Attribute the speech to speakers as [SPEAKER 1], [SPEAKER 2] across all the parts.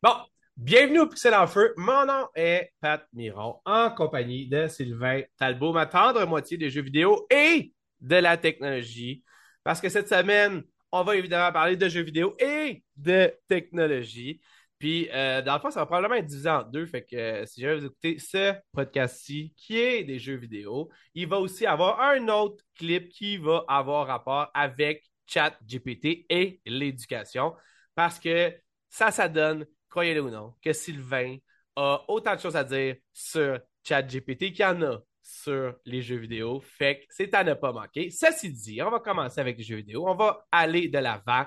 [SPEAKER 1] Bon, bienvenue au Pixel en Feu. Mon nom est Pat Miron, en compagnie de Sylvain Talbot, ma tendre moitié des jeux vidéo et de la technologie. Parce que cette semaine, on va évidemment parler de jeux vidéo et de technologie. Puis, euh, dans le fond, ça va probablement être divisé en deux. Fait que euh, si jamais vous écoutez ce podcast-ci, qui est des jeux vidéo, il va aussi avoir un autre clip qui va avoir rapport avec ChatGPT et l'éducation. Parce que ça, ça donne croyez-le ou non, que Sylvain a autant de choses à dire sur ChatGPT qu'il y en a sur les jeux vidéo. Fait que c'est à ne pas manquer. Ceci dit, on va commencer avec les jeux vidéo. On va aller de l'avant.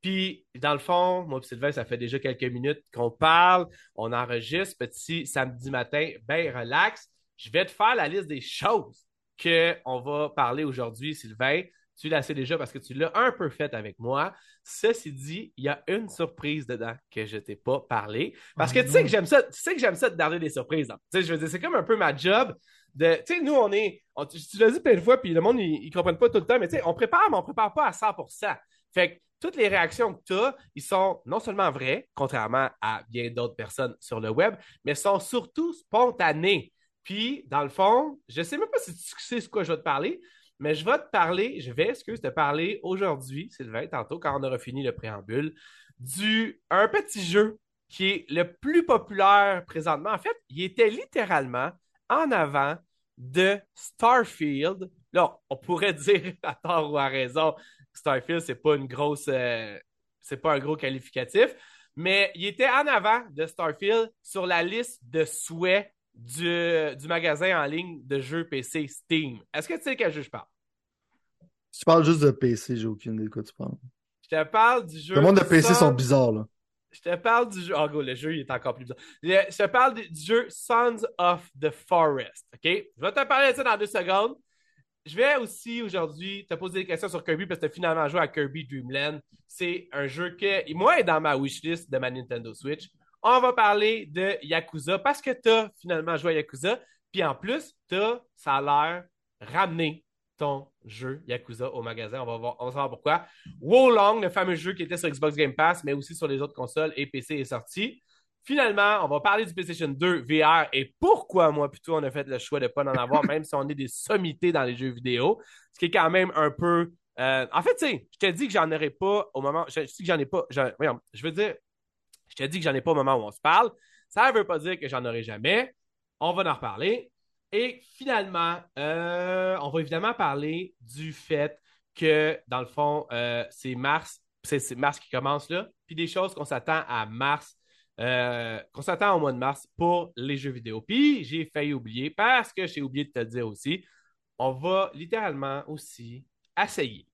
[SPEAKER 1] Puis, dans le fond, moi et Sylvain, ça fait déjà quelques minutes qu'on parle. On enregistre petit samedi matin, ben relax. Je vais te faire la liste des choses qu'on va parler aujourd'hui, Sylvain. Tu l'as assez déjà parce que tu l'as un peu fait avec moi. Ceci dit, il y a une surprise dedans que je t'ai pas parlé. Parce que tu sais que j'aime ça, tu sais que j'aime ça de garder des surprises. Tu sais, je veux dire, c'est comme un peu ma job de. Tu sais, nous, on est. tu l'as dit plein de fois, puis le monde, ils, ne comprennent pas tout le temps, mais tu sais, on prépare, mais on prépare pas à 100%. Fait que toutes les réactions que tu as, ils sont non seulement vraies, contrairement à bien d'autres personnes sur le web, mais sont surtout spontanées. Puis, dans le fond, je sais même pas si tu sais ce quoi je vais te parler, mais je vais te parler, je vais, excuse, te parler aujourd'hui, Sylvain, tantôt, quand on aura fini le préambule, du un petit jeu qui est le plus populaire présentement. En fait, il était littéralement en avant de Starfield. Là, on pourrait dire à tort ou à raison, Starfield, c'est pas une grosse, euh, c'est pas un gros qualificatif, mais il était en avant de Starfield sur la liste de souhaits du, du, magasin en ligne de jeux PC Steam. Est-ce que tu sais quel jeu je parle?
[SPEAKER 2] Tu parles juste de PC, j'ai aucune idée de quoi tu parles.
[SPEAKER 1] Je te parle du jeu.
[SPEAKER 2] Le monde de PC sont bizarres, là.
[SPEAKER 1] Je te parle du jeu. Oh, go, le jeu, il est encore plus bizarre. Je te parle du jeu Sons of the Forest. OK? Je vais te parler de ça dans deux secondes. Je vais aussi aujourd'hui te poser des questions sur Kirby parce que tu as finalement joué à Kirby Dreamland. C'est un jeu que, moi, est dans ma wishlist de ma Nintendo Switch on va parler de Yakuza parce que tu as finalement joué à Yakuza. Puis en plus, as, ça a l'air, ramené ton jeu Yakuza au magasin. On va, voir, on va savoir pourquoi. Wolong, le fameux jeu qui était sur Xbox Game Pass, mais aussi sur les autres consoles et PC est sorti. Finalement, on va parler du PlayStation 2 VR et pourquoi moi plutôt on a fait le choix de ne pas en avoir, même si on est des sommités dans les jeux vidéo. Ce qui est quand même un peu. Euh, en fait, tu sais, je t'ai dit que j'en aurais pas au moment. Je, dis que j'en ai pas. voyons, je veux dire, je te dis que j'en ai pas au moment où on se parle. Ça ne veut pas dire que j'en aurai jamais. On va en reparler. Et finalement, euh, on va évidemment parler du fait que, dans le fond, euh, c'est mars, c'est mars qui commence là, puis des choses qu'on s'attend à mars, euh, qu'on s'attend au mois de mars pour les jeux vidéo. Puis j'ai failli oublier, parce que j'ai oublié de te le dire aussi, on va littéralement aussi essayer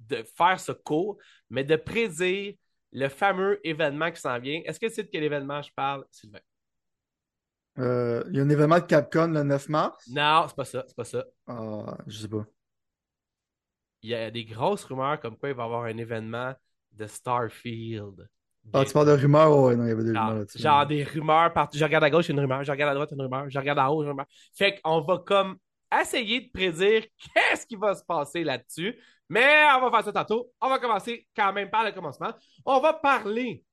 [SPEAKER 1] de faire ce cours, mais de prédire le fameux événement qui s'en vient. Est-ce que tu sais de quel événement je parle, Sylvain?
[SPEAKER 2] Euh, il y a un événement de Capcom le 9 mars?
[SPEAKER 1] Non, c'est pas ça, c'est pas ça.
[SPEAKER 2] Ah, je sais pas.
[SPEAKER 1] Il y a des grosses rumeurs comme quoi il va y avoir un événement de Starfield.
[SPEAKER 2] Ah, tu parles de rumeurs? ouais, non, il y avait des rumeurs là-dessus.
[SPEAKER 1] Genre des rumeurs partout. Je regarde à gauche, une rumeur. Je regarde à droite, une rumeur. Je regarde en haut, une rumeur. Fait qu'on va comme essayer de prédire qu'est-ce qui va se passer là-dessus. Mais on va faire ça tantôt. On va commencer quand même par le commencement. On va parler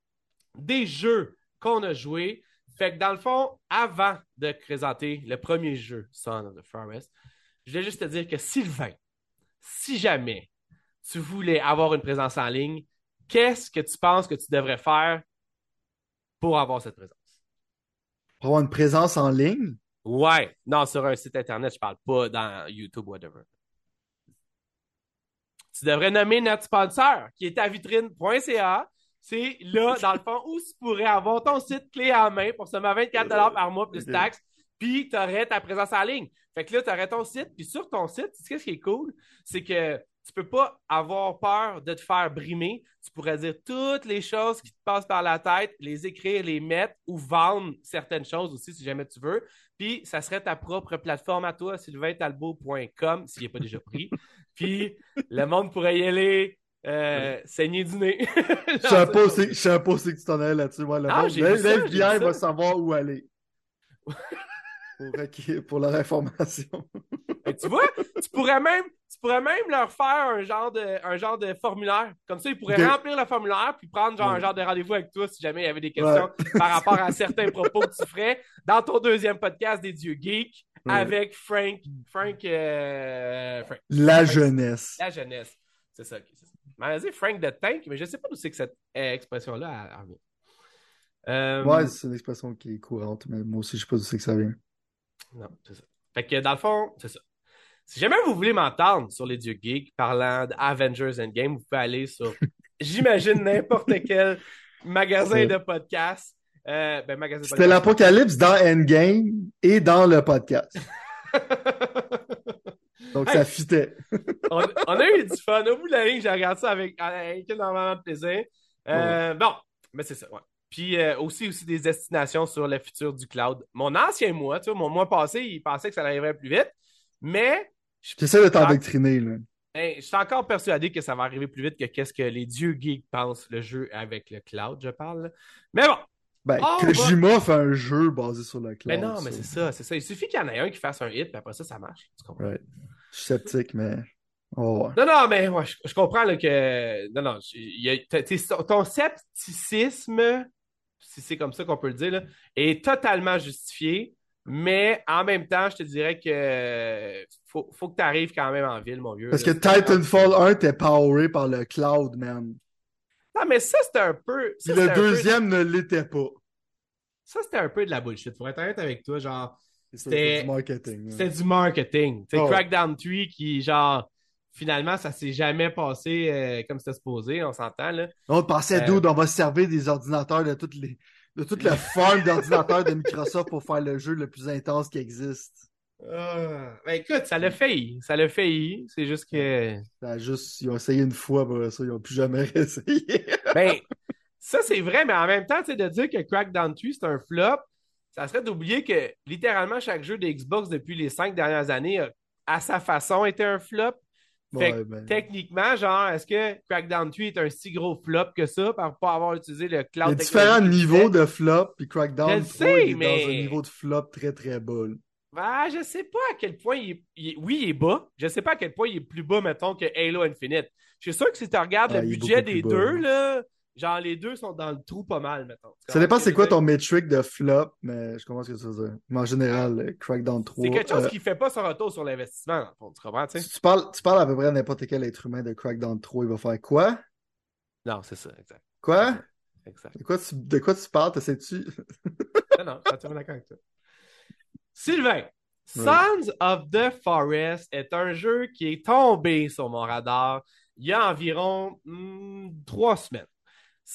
[SPEAKER 1] des jeux qu'on a joués. Fait que dans le fond, avant de présenter le premier jeu, Son of the Forest, je vais juste te dire que Sylvain, si jamais tu voulais avoir une présence en ligne, qu'est-ce que tu penses que tu devrais faire pour avoir cette présence?
[SPEAKER 2] Pour avoir une présence en ligne?
[SPEAKER 1] Ouais. Non, sur un site internet, je parle pas dans YouTube, whatever. Tu devrais nommer notre sponsor, qui est à vitrine.ca. C'est là, dans le fond, où tu pourrais avoir ton site clé en main pour seulement 24 par mois plus taxes, puis tu aurais ta présence en ligne. Fait que là, tu aurais ton site, puis sur ton site, tu sais ce qui est cool? C'est que tu peux pas avoir peur de te faire brimer. Tu pourrais dire toutes les choses qui te passent par la tête, les écrire, les mettre ou vendre certaines choses aussi si jamais tu veux. Puis ça serait ta propre plateforme à toi, sylvaintalbot.com, s'il n'est pas déjà pris. Puis le monde pourrait y aller. Euh, saigner du nez.
[SPEAKER 2] je sais pas si, sais pas si tu t'en allais là-dessus. Moi, le ah, FBI va savoir où aller. pour, leur information.
[SPEAKER 1] Et tu vois, tu pourrais même, tu pourrais même leur faire un genre de, un genre de formulaire. Comme ça, ils pourraient remplir le formulaire puis prendre genre un genre de rendez-vous avec toi si jamais il y avait des questions par rapport à certains propos que tu ferais dans ton deuxième podcast des dieux geeks
[SPEAKER 2] Ouais.
[SPEAKER 1] avec Frank, Frank, euh, Frank,
[SPEAKER 2] La jeunesse.
[SPEAKER 1] la jeunesse. C'est ça. ok, c'est ça. On m'a dit Frank the Tank, mais je sais pas d'où c'est que cette euh, expression-là vient. Euh,
[SPEAKER 2] Ouais, c'est une expression qui est courante, mais moi aussi, je sais pas d'où c'est que ça vient.
[SPEAKER 1] Non, c'est ça. Fait que dans le fond, c'est ça. Si jamais vous voulez m'entendre sur les dieux geeks parlant d'Avengers Endgame, vous pouvez aller sur, j'imagine, n'importe quel magasin de podcast. Euh, ben, magasin de
[SPEAKER 2] C'était
[SPEAKER 1] podcast.
[SPEAKER 2] l'apocalypse dans Endgame et dans le podcast. Donc,
[SPEAKER 1] Hey.
[SPEAKER 2] ça fitait.
[SPEAKER 1] on, on a eu du fun. Au bout de la ligne, j'ai regardé ça avec, avec énormément de plaisir. Euh, Bon, mais c'est ça, ouais. Puis euh, aussi, aussi des destinations sur le futur du cloud. Mon ancien mois, tu vois, mon mois passé, il pensait que ça arriverait plus vite, mais je
[SPEAKER 2] J'essaie de t'endoctriner, là.
[SPEAKER 1] Hey, je suis encore persuadé que ça va arriver plus vite que qu'est-ce que les dieux geeks pensent le jeu avec le cloud, je parle. là. Mais bon,
[SPEAKER 2] Ben,
[SPEAKER 1] Oh,
[SPEAKER 2] Kojima fait un jeu basé sur le cloud.
[SPEAKER 1] mais non, mais c'est ça, c'est ça. Il suffit qu'il y en ait un qui fasse un hit, puis après ça, ça marche. Tu comprends?
[SPEAKER 2] Ouais. Je suis sceptique, mais voir.
[SPEAKER 1] Non, non, mais ouais, je, je comprends là, que. Non, non, y a- ton scepticisme, si c'est comme ça qu'on peut le dire, là, est totalement justifié. Mais en même temps, je te dirais que faut, faut que tu arrives quand même en ville, mon vieux.
[SPEAKER 2] Parce que. Titanfall 1 était poweré par le cloud, man.
[SPEAKER 1] Non, mais ça, c'était un peu. ça,
[SPEAKER 2] le
[SPEAKER 1] peu-
[SPEAKER 2] deuxième ne l'était pas.
[SPEAKER 1] Ça, c'était un peu de la bullshit. Pour être honnête avec toi, genre,
[SPEAKER 2] C'était du marketing.
[SPEAKER 1] c'était du marketing.
[SPEAKER 2] Oh.
[SPEAKER 1] Crackdown 3 qui, genre, finalement, ça s'est jamais passé euh, comme c'était supposé, on s'entend, là.
[SPEAKER 2] On pensait,
[SPEAKER 1] Euh,
[SPEAKER 2] dude, on va se servir des ordinateurs de toutes les de toute la farm d'ordinateurs de Microsoft pour faire le jeu le plus intense qui existe.
[SPEAKER 1] Ah, ben écoute, ça l'a failli. Ça l'a failli. C'est juste que.
[SPEAKER 2] Ça juste, ils ont essayé une fois, ça, ils n'ont plus jamais réessayé.
[SPEAKER 1] Ben, ça, c'est vrai, mais en même temps, de dire que Crackdown 3, c'est un flop, ça serait d'oublier que littéralement chaque jeu de Xbox depuis les cinq dernières années a, à sa façon été un flop. Fait que,
[SPEAKER 2] Ouais, ben,
[SPEAKER 1] techniquement, genre, est-ce que Crackdown 3 est un si gros flop que ça par pas avoir utilisé le
[SPEAKER 2] il y
[SPEAKER 1] cloud
[SPEAKER 2] a différents niveaux de flop, puis Crackdown
[SPEAKER 1] Je le
[SPEAKER 2] 3
[SPEAKER 1] sais,
[SPEAKER 2] est
[SPEAKER 1] mais-
[SPEAKER 2] dans un niveau de flop très très bas. là.
[SPEAKER 1] Ah, je sais pas à quel point il est, il est- Oui, il est bas. Je sais pas à quel point il est plus bas, mettons, que Halo Infinite. Je suis sûr que si tu regardes
[SPEAKER 2] Ah,
[SPEAKER 1] le budget des
[SPEAKER 2] bas,
[SPEAKER 1] deux, là, genre les deux sont dans le trou pas mal, mettons. Tu
[SPEAKER 2] Ça dépend c'est quoi ton métrique de flop, mais je comprends ce que tu veux dire. Mais en général, euh, Crackdown 3.
[SPEAKER 1] dire? C'est quelque chose
[SPEAKER 2] euh,
[SPEAKER 1] qui fait pas son retour sur l'investissement, dans le fond, tu comprends, tu sais?
[SPEAKER 2] tu parles, tu parles à peu près à n'importe quel être humain de Crackdown 3, il va faire quoi?
[SPEAKER 1] Non, c'est ça, exact.
[SPEAKER 2] Quoi?
[SPEAKER 1] Exact.
[SPEAKER 2] De quoi tu, de quoi tu parles? T'essaies-tu?
[SPEAKER 1] Non, non, je suis d'accord avec toi. Sylvain, Sons of the Forest est un jeu qui est tombé sur mon radar il y a environ hmm, trois semaines.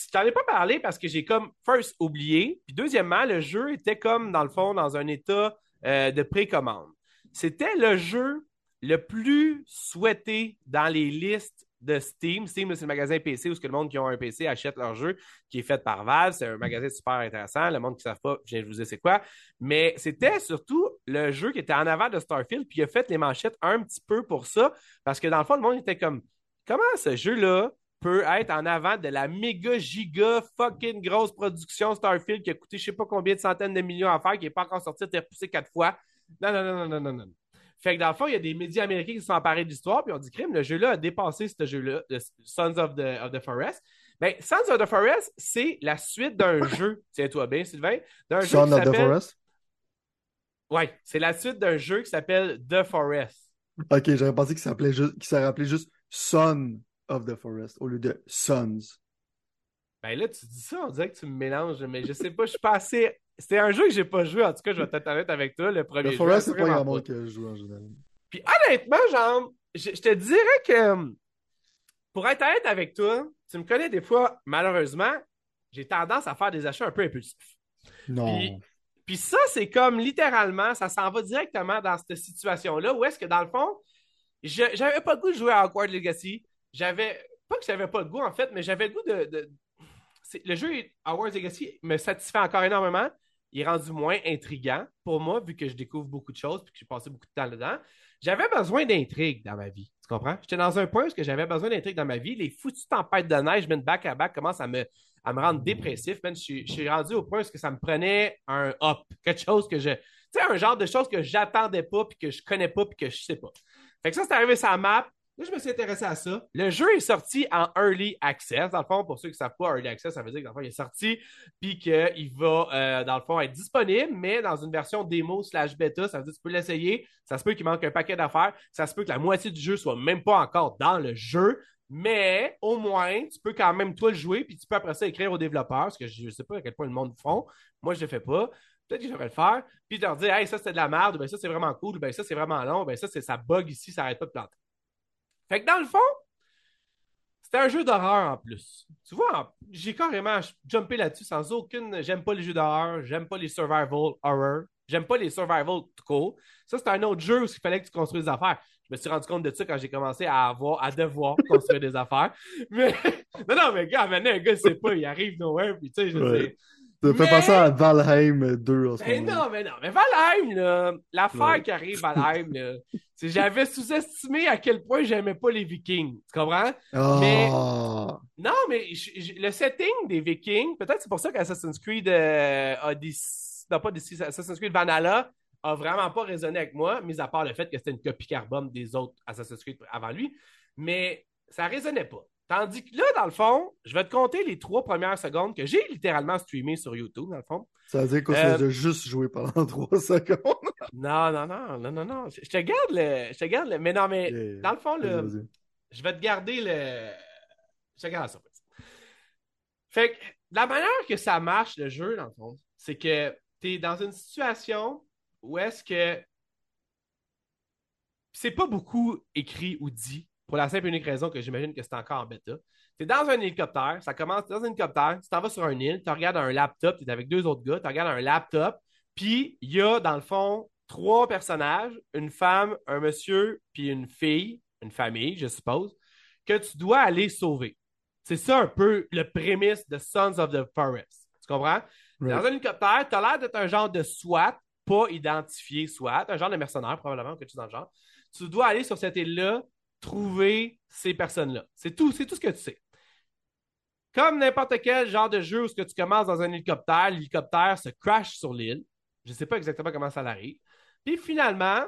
[SPEAKER 1] Je t'en ai pas parlé parce que j'ai comme first oublié, puis deuxièmement, le jeu était comme dans le fond dans un état euh, de précommande. C'était le jeu le plus souhaité dans les listes de Steam. Steam, c'est le magasin PC où ce que le monde qui ont un PC achète leur jeu, qui est fait par Valve. C'est un magasin super intéressant. Le monde qui ne savent pas, je viens de vous dire c'est quoi. Mais c'était surtout le jeu qui était en avant de Starfield, puis il a fait les manchettes un petit peu pour ça, parce que dans le fond, le monde était comme comment ce jeu-là peut être en avant de la méga giga fucking grosse production Starfield qui a coûté je sais pas combien de centaines de millions à faire, qui n'est pas encore sorti, été repoussé quatre fois. Non, non, non, non, non, non, non. Fait que dans le fond, il y a des médias américains qui se sont emparés de l'histoire, puis on dit crime, le jeu-là a dépassé ce jeu-là, Sons of the, of the Forest. Ben, Sons of the Forest, c'est la suite d'un jeu, tiens-toi bien, Sylvain, d'un jeu
[SPEAKER 2] Son
[SPEAKER 1] qui
[SPEAKER 2] of the. Forest?
[SPEAKER 1] Ouais, c'est la suite d'un jeu qui s'appelle The Forest.
[SPEAKER 2] Ok, j'aurais pensé qu'il s'appelait juste, qu'il s'est rappelé juste Son of the Forest au lieu de Sons.
[SPEAKER 1] Ben là, tu dis ça, on dirait que tu me mélanges, mais je sais pas, je suis pas assez. C'était un jeu que j'ai pas joué, en tout cas, je vais être honnête avec toi, le premier
[SPEAKER 2] The. Forest, c'est pas grand monde que je joue en général.
[SPEAKER 1] Puis honnêtement, genre, je, je te dirais que pour être honnête avec toi, tu me connais des fois, malheureusement, j'ai tendance à faire des achats un peu impulsifs.
[SPEAKER 2] Non.
[SPEAKER 1] Puis, puis ça, c'est comme littéralement, ça s'en va directement dans cette situation-là où est-ce que dans le fond, je j'avais pas le goût de jouer à Hogwarts Legacy. J'avais, pas que j'avais pas le goût en fait, mais j'avais le goût de. le jeu Hogwarts Legacy me satisfait encore énormément. Il est rendu moins intriguant pour moi, vu que je découvre beaucoup de choses et que j'ai passé beaucoup de temps dedans. J'avais besoin d'intrigue dans ma vie. Tu comprends? J'étais dans un point où j'avais besoin d'intrigue dans ma vie. Les foutues tempêtes de neige, même back à back, commencent à me, à me rendre dépressif. man. Je, je suis rendu au point où ça me prenait un up. Quelque chose que je. Tu sais, un genre de choses que j'attendais pas, puis que je connais pas, puis que je sais pas. Fait que ça, c'est arrivé sur la map. Là, je me suis intéressé à ça. Le jeu est sorti en Early Access. Dans le fond, pour ceux qui ne savent pas, Early Access, ça veut dire que dans le fond, il est sorti, puis qu'il va, euh, dans le fond, être disponible, mais dans une version démo slash bêta. Ça veut dire que tu peux l'essayer. Ça se peut qu'il manque un paquet d'affaires. Ça se peut que la moitié du jeu soit même pas encore dans le jeu. Mais au moins, tu peux quand même toi le jouer, puis tu peux après ça écrire aux développeurs, parce que je ne sais pas à quel point le monde le font. Moi, je ne le fais pas. Peut-être que je devrais le faire. Puis leur dire, hey, ça c'est de la merde, ben ça c'est vraiment cool, ben ça c'est vraiment long, ben ça c'est ça bug ici, ça n'arrête pas de planter. Fait que dans le fond, c'était un jeu d'horreur en plus. Tu vois, j'ai carrément jumpé là-dessus sans aucune. J'aime pas les jeux d'horreur, j'aime pas les survival horror, j'aime pas les survival tout court. Ça, c'est un autre jeu où il fallait que tu construises des affaires. Je me suis rendu compte de ça quand j'ai commencé à avoir, à devoir construire des affaires. Mais non, non, mais gars, maintenant, un gars, c'est pas, il arrive nowhere, puis tu sais, je sais.
[SPEAKER 2] Ça fait penser à Valheim 2 en ce
[SPEAKER 1] mais Non, mais non, mais Valheim, là, l'affaire qui arrive, Valheim, là, c'est j'avais sous-estimé à quel point j'aimais pas les Vikings. Tu comprends?
[SPEAKER 2] Oh.
[SPEAKER 1] Mais, non, mais le setting des Vikings, peut-être c'est pour ça qu'Assassin's Creed euh, Odyssey, non pas Odyssey, Assassin's Creed Vanilla a vraiment pas résonné avec moi, mis à part le fait que c'était une copie carbone des autres Assassin's Creed avant lui. Mais ça résonnait pas. Tandis que là, dans le fond, je vais te compter les trois premières secondes que j'ai littéralement streamé sur YouTube, dans le fond.
[SPEAKER 2] Ça veut dire qu'on euh... de juste jouer pendant trois secondes?
[SPEAKER 1] non, non, non, non, non, non. Je te garde le. Je te garde le. Mais non, mais dans le fond, le... je vais te garder le. Je te garde la surprise. Fait que la manière que ça marche, le jeu, dans le fond, c'est que tu es dans une situation où est-ce que c'est pas beaucoup écrit ou dit pour la simple et unique raison que j'imagine que c'est encore en bêta. Tu es dans un hélicoptère, ça commence dans un hélicoptère, tu t'en vas sur une île, tu regardes un laptop, tu es avec deux autres gars, tu regardes un laptop, puis il y a dans le fond trois personnages, une femme, un monsieur, puis une fille, une famille, je suppose, que tu dois aller sauver. C'est ça un peu le prémisse de Sons of the Forest. Tu comprends? Dans un hélicoptère, tu as l'air d'être un genre de SWAT, pas identifié SWAT, un genre de mercenaire probablement, quelque chose dans le genre. Tu dois aller sur cette île-là, trouver ces personnes-là. C'est tout, c'est tout ce que tu sais. Comme n'importe quel genre de jeu où tu commences dans un hélicoptère, l'hélicoptère se crash sur l'île. Je ne sais pas exactement comment ça arrive. Puis finalement,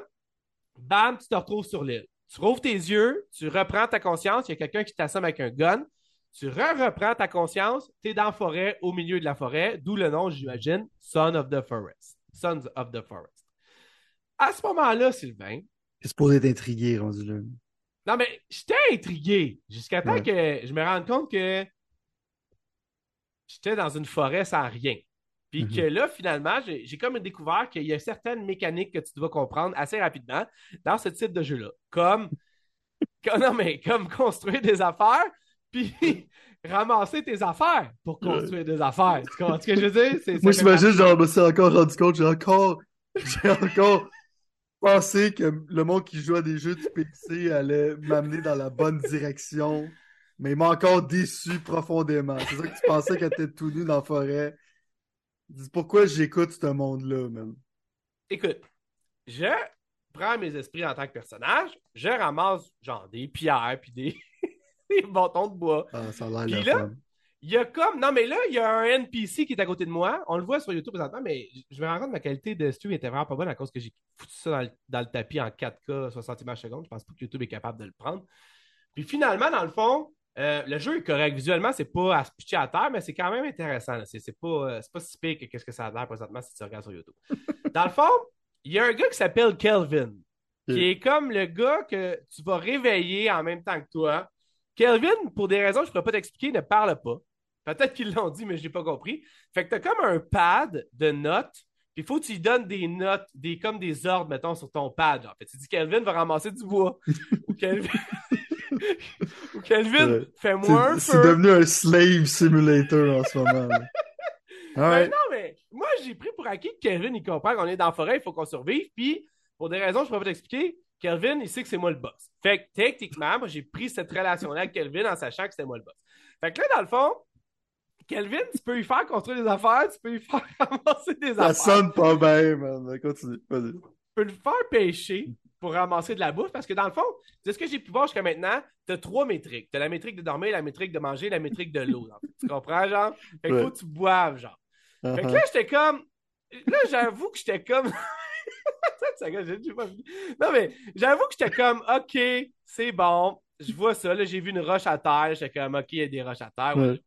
[SPEAKER 1] bam, tu te retrouves sur l'île. Tu rouvres tes yeux, tu reprends ta conscience, il y a quelqu'un qui t'assomme avec un gun, tu re-reprends ta conscience, tu es dans la forêt, au milieu de la forêt, d'où le nom, j'imagine, Son of the Forest. Sons of the Forest. À ce moment-là, Sylvain.
[SPEAKER 2] C'est supposé être intrigué, rendu là.
[SPEAKER 1] Non, mais j'étais intrigué jusqu'à temps que je me rende compte que j'étais dans une forêt sans rien. Puis que mhm. là, finalement, j'ai comme découvert qu'il y a certaines mécaniques que tu dois comprendre assez rapidement dans ce type de jeu-là. Comme, non, mais comme construire des affaires, puis ramasser tes affaires pour construire des affaires. Tu comprends ce que je veux dire?
[SPEAKER 2] Moi, j'imagine, genre, je me suis encore rendu compte, j'ai encore, j'ai encore pensé que le monde qui joue à des jeux du PC allait m'amener dans la bonne direction, mais il m'a encore déçu profondément. C'est ça que tu pensais qu'elle était tout nu dans la forêt. Pourquoi j'écoute ce monde-là, même.
[SPEAKER 1] Écoute, je prends mes esprits en tant que personnage, je ramasse genre des pierres puis des, des bâtons de bois.
[SPEAKER 2] Ah, ça a
[SPEAKER 1] l'air là, il y a comme. Non, mais là, il y a un NPC qui est à côté de moi. On le voit sur YouTube présentement, mais je me rends compte que ma qualité de stream était vraiment pas bonne à cause que j'ai foutu ça dans le, tapis en 4K, 60 images secondes. Je pense pas que YouTube est capable de le prendre. Puis finalement, dans le fond, euh, le jeu est correct. Visuellement, c'est pas à se pitcher à terre, mais c'est quand même intéressant. C'est pas, euh, pas si pire que qu'est-ce que ça a l'air présentement si tu regardes sur YouTube. dans le fond, il y a un gars qui s'appelle Kelvin, qui est comme le gars que tu vas réveiller en même temps que toi. Kelvin, pour des raisons que je ne pourrais pas t'expliquer, ne parle pas. Peut-être qu'ils l'ont dit, mais je n'ai pas compris. Fait que tu as comme un pad de notes, puis il faut que tu lui donnes des notes, des, comme des ordres, mettons, sur ton pad. En fait, tu dis Kelvin va ramasser du bois. ou Kelvin. ou Kelvin, fais-moi un
[SPEAKER 2] C'est devenu un slave simulator en ce moment.
[SPEAKER 1] Ben non, mais moi, j'ai pris pour acquis que Kelvin, il comprend qu'on est dans la forêt, il faut qu'on survive, puis pour des raisons, je ne pourrais pas t'expliquer, Kelvin, il sait que c'est moi le boss. Fait que techniquement, moi, j'ai pris cette relation-là avec Kelvin en sachant que c'était moi le boss. Fait que là, dans le fond, Kelvin, tu peux lui faire construire des affaires, tu peux lui faire ramasser des affaires.
[SPEAKER 2] Ça sonne pas bien, man. Continue. Vas-y. Tu
[SPEAKER 1] peux le faire pêcher pour ramasser de la bouffe parce que dans le fond, c'est ce que j'ai pu voir jusqu'à maintenant, tu as trois métriques. Tu as la métrique de dormir, la métrique de manger, la métrique de l'eau. Tu comprends, genre? Fait faut que tu boives, genre. Fait que là, j'étais comme. Là, j'avoue que j'étais comme. non, mais j'avoue que j'étais comme, OK, c'est bon. Je vois ça. Là, j'ai vu une roche à terre. J'étais comme, OK, il y a des roches à terre.
[SPEAKER 2] Ouais.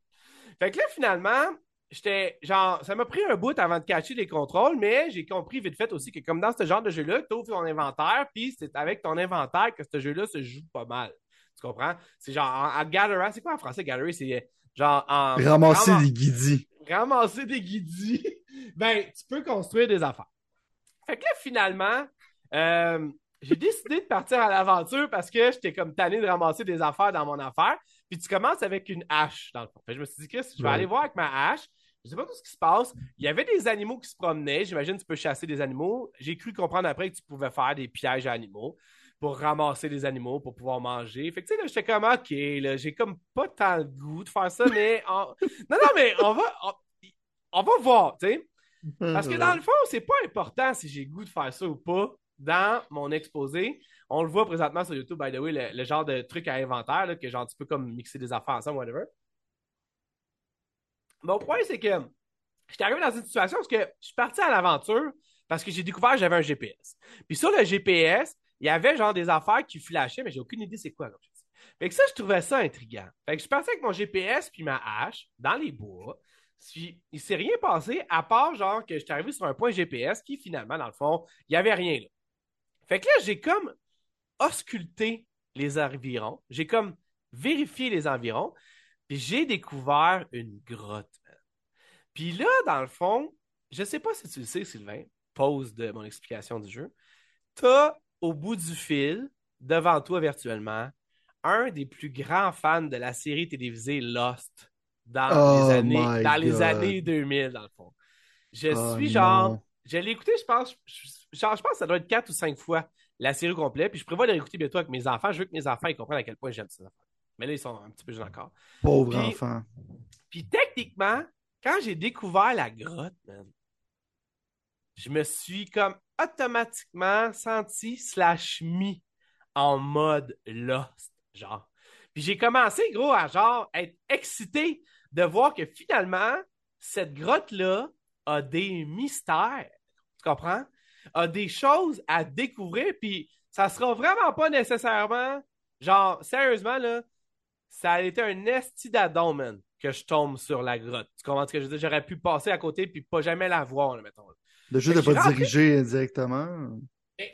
[SPEAKER 1] Fait que là, finalement, j'étais genre, ça m'a pris un bout avant de cacher les contrôles, mais j'ai compris vite fait aussi que comme dans ce genre de jeu-là, tu ouvres ton inventaire, puis c'est avec ton inventaire que ce jeu-là se joue pas mal. Tu comprends? C'est genre en, en gallery, c'est quoi en français gallery? C'est genre en.
[SPEAKER 2] Ramasser
[SPEAKER 1] ram-
[SPEAKER 2] des guidis.
[SPEAKER 1] ramasser des guidis. ben, tu peux construire des affaires. Fait que là, finalement, euh, j'ai décidé de partir à l'aventure parce que j'étais comme tanné de ramasser des affaires dans mon affaire. Puis tu commences avec une hache, dans le fond. Fait je me suis dit, Chris, je vais
[SPEAKER 2] Ouais.
[SPEAKER 1] aller voir avec ma hache. Je sais pas tout ce qui se passe. Il y avait des animaux qui se promenaient. J'imagine que tu peux chasser des animaux. J'ai cru comprendre après que tu pouvais faire des pièges à animaux pour ramasser des animaux pour pouvoir manger. Fait que tu sais, là, j'étais comme, OK, là, j'ai comme pas tant le goût de faire ça, mais... on- Non, non, mais on va... On, on va voir, tu sais. Parce que dans le fond, c'est pas important si j'ai goût de faire ça ou pas dans mon exposé. On le voit présentement sur YouTube, by the way, le, genre de truc à inventaire, là, que genre tu peux comme mixer des affaires ensemble, whatever. Mon point, c'est que j'étais arrivé dans une situation où que je suis parti à l'aventure parce que j'ai découvert que j'avais un GPS. Puis sur le GPS, il y avait genre des affaires qui flashaient, mais j'ai aucune idée c'est quoi. Fait que ça, je trouvais ça intriguant. Fait que je suis parti avec mon GPS puis ma hache dans les bois. Puis, il s'est rien passé à part genre que j'étais arrivé sur un point GPS qui finalement, dans le fond, il n'y avait rien là. Fait que là, j'ai comme ausculté les environs. J'ai comme vérifié les environs. Puis j'ai découvert une grotte. Puis là, dans le fond, je sais pas si tu le sais, Sylvain, pause de mon explication du jeu. T'as au bout du fil, devant toi virtuellement, un des plus grands fans de la série télévisée Lost dans,
[SPEAKER 2] Oh
[SPEAKER 1] les, années,
[SPEAKER 2] my
[SPEAKER 1] dans les années 2000, dans le fond. Je
[SPEAKER 2] Oh
[SPEAKER 1] suis
[SPEAKER 2] non.
[SPEAKER 1] genre. Je l'ai écouté, je pense. je- Genre, je pense que ça doit être quatre ou cinq fois la série au complet. Puis je prévois de l'écouter bientôt avec mes enfants. Je veux que mes enfants ils comprennent à quel point j'aime ces affaires. Mais là, ils sont un petit peu jeunes encore.
[SPEAKER 2] Pauvre
[SPEAKER 1] Puis-
[SPEAKER 2] enfant.
[SPEAKER 1] Puis techniquement, quand j'ai découvert la grotte, man, je me suis comme automatiquement senti slash mis en mode lost, genre. Puis j'ai commencé, gros, à genre être excité de voir que finalement, cette grotte-là a des mystères. Tu comprends? A des choses à découvrir, puis ça sera vraiment pas nécessairement, genre, sérieusement, là, ça a été un esti d'adon, man, que je tombe sur la grotte. Tu comprends ce que je veux dire? J'aurais pu passer à côté puis pas jamais la voir, là, mettons. là.
[SPEAKER 2] Le jeu de pas
[SPEAKER 1] rentré-
[SPEAKER 2] diriger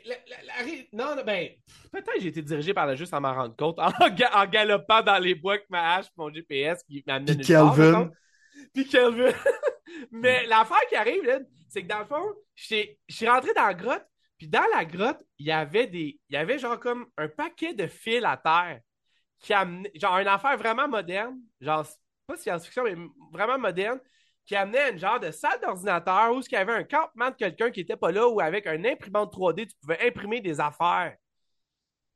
[SPEAKER 1] la- la- la ré- non, non, ben, peut-être que j'ai été dirigé par le jeu sans m'en rendre compte, en, ga- en galopant dans les bois avec ma hache mon GPS qui m'amenait
[SPEAKER 2] Puis
[SPEAKER 1] part, mettons. Puis Kelvin. Mais l'affaire qui arrive, c'est que dans le fond, je suis rentré dans la grotte, puis dans la grotte, il y avait des. Il y avait genre comme un paquet de fils à terre qui amenait. Genre une affaire vraiment moderne, genre pas science-fiction, mais vraiment moderne, qui amenait une genre de salle d'ordinateur où il y avait un campement de quelqu'un qui était pas là, ou avec un imprimante 3D, tu pouvais imprimer des affaires.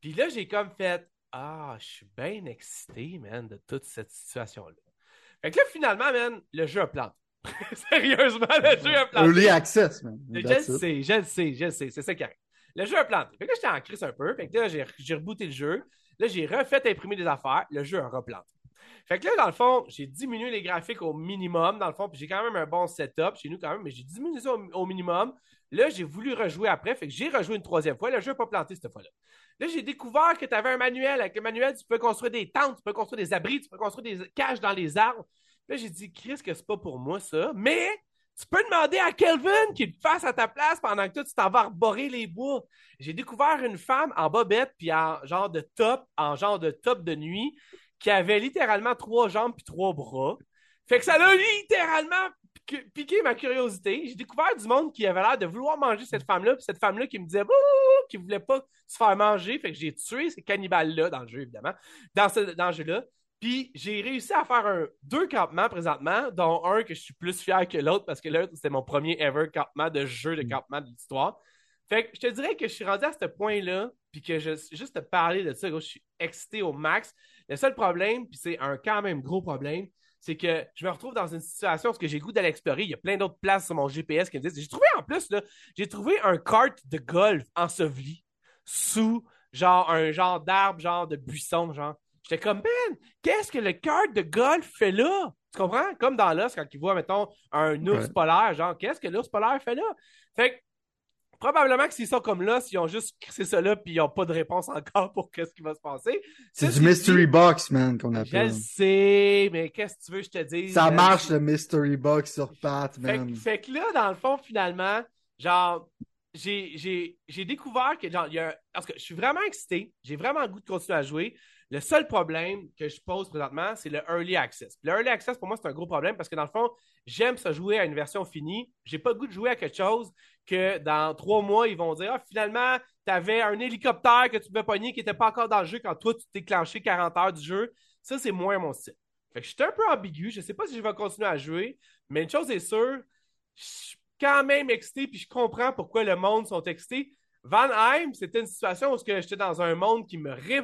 [SPEAKER 1] Puis là, j'ai comme fait Ah, je suis bien excité, man, de toute cette situation-là. Fait que là, finalement, man, le jeu a planté. Sérieusement, le jeu a planté.
[SPEAKER 2] Early access, man.
[SPEAKER 1] Je le sais, je le sais, je le sais, c'est ça qui arrive. Le jeu a planté. Fait que là, j'étais en crise un peu. Fait que là, j'ai, rebooté le jeu. Là, j'ai refait imprimer des affaires. Le jeu a replanté. Fait que là, dans le fond, j'ai diminué les graphiques au minimum, dans le fond, puis j'ai quand même un bon setup chez nous quand même, mais j'ai diminué ça au, au minimum. Là, j'ai voulu rejouer après, fait que j'ai rejoué une troisième fois. Le jeu n'a pas planté cette fois-là. Là, j'ai découvert que tu avais un manuel. Avec le manuel, tu peux construire des tentes, tu peux construire des abris, tu peux construire des cages dans les arbres. Là, j'ai dit, Chris, que c'est pas pour moi ça, mais tu peux demander à Kelvin qu'il le fasse à ta place pendant que toi, tu t'en vas arborer les bois. J'ai découvert une femme en bobette puis en genre de top, en genre de top de nuit, qui avait littéralement trois jambes puis trois bras. Fait que ça l'a littéralement piqué- ma curiosité. J'ai découvert du monde qui avait l'air de vouloir manger cette femme-là, puis cette femme-là qui me disait qui voulait pas se faire manger. Fait que j'ai tué ces cannibales-là dans le jeu, évidemment, dans ce, dans le jeu-là. Puis j'ai réussi à faire un, deux campements présentement, dont un que je suis plus fier que l'autre parce que l'autre, c'était mon premier ever campement de jeu de campement de l'histoire. Fait que je te dirais que je suis rendu à ce point-là, puis que je, juste te parler de ça, gros, je suis excité au max. Le seul problème, puis c'est un quand même gros problème, c'est que je me retrouve dans une situation où j'ai goût d'aller explorer. Il y a plein d'autres places sur mon GPS qui me disent. J'ai trouvé en plus, là, j'ai trouvé un kart de golf enseveli sous genre un genre d'arbre, genre de buisson, genre. J'étais comme, man, qu'est-ce que le kart de golf fait là? Tu comprends? Comme dans l'os, quand il voit, mettons, un ours
[SPEAKER 2] Ouais.
[SPEAKER 1] polaire, genre, qu'est-ce que l'ours polaire fait là? Fait que, probablement que s'ils sont comme là, s'ils ont juste crissé ça là, puis ils n'ont pas de réponse encore pour qu'est-ce qui va se passer.
[SPEAKER 2] C'est du mystery box, man, qu'on
[SPEAKER 1] Je
[SPEAKER 2] appelle.
[SPEAKER 1] le sais, mais qu'est-ce que tu veux que je te dise?
[SPEAKER 2] Ça marche, le mystery box sur Pat,
[SPEAKER 1] Fait,
[SPEAKER 2] man.
[SPEAKER 1] que- fait que là, dans le fond, finalement, genre, j'ai découvert que, genre, il y a. Parce que je suis vraiment excité. J'ai vraiment le goût de continuer à jouer. Le seul problème que je pose présentement, c'est le early access. Le early access, pour moi, c'est un gros problème parce que, dans le fond, j'aime ça jouer à une version finie. J'ai pas le goût de jouer à quelque chose que dans trois mois, ils vont dire Ah, finalement, t'avais un hélicoptère que tu pouvais pogner qui était pas encore dans le jeu quand toi, tu t'es clenché 40 heures du jeu. Ça, c'est moins mon style. Fait que je suis un peu ambigu. Je sais pas si je vais continuer à jouer, mais une chose est sûre, je suis quand même excité, puis je comprends pourquoi le monde sont excités. Vanheim, c'était une situation où j'étais dans un monde qui me ré-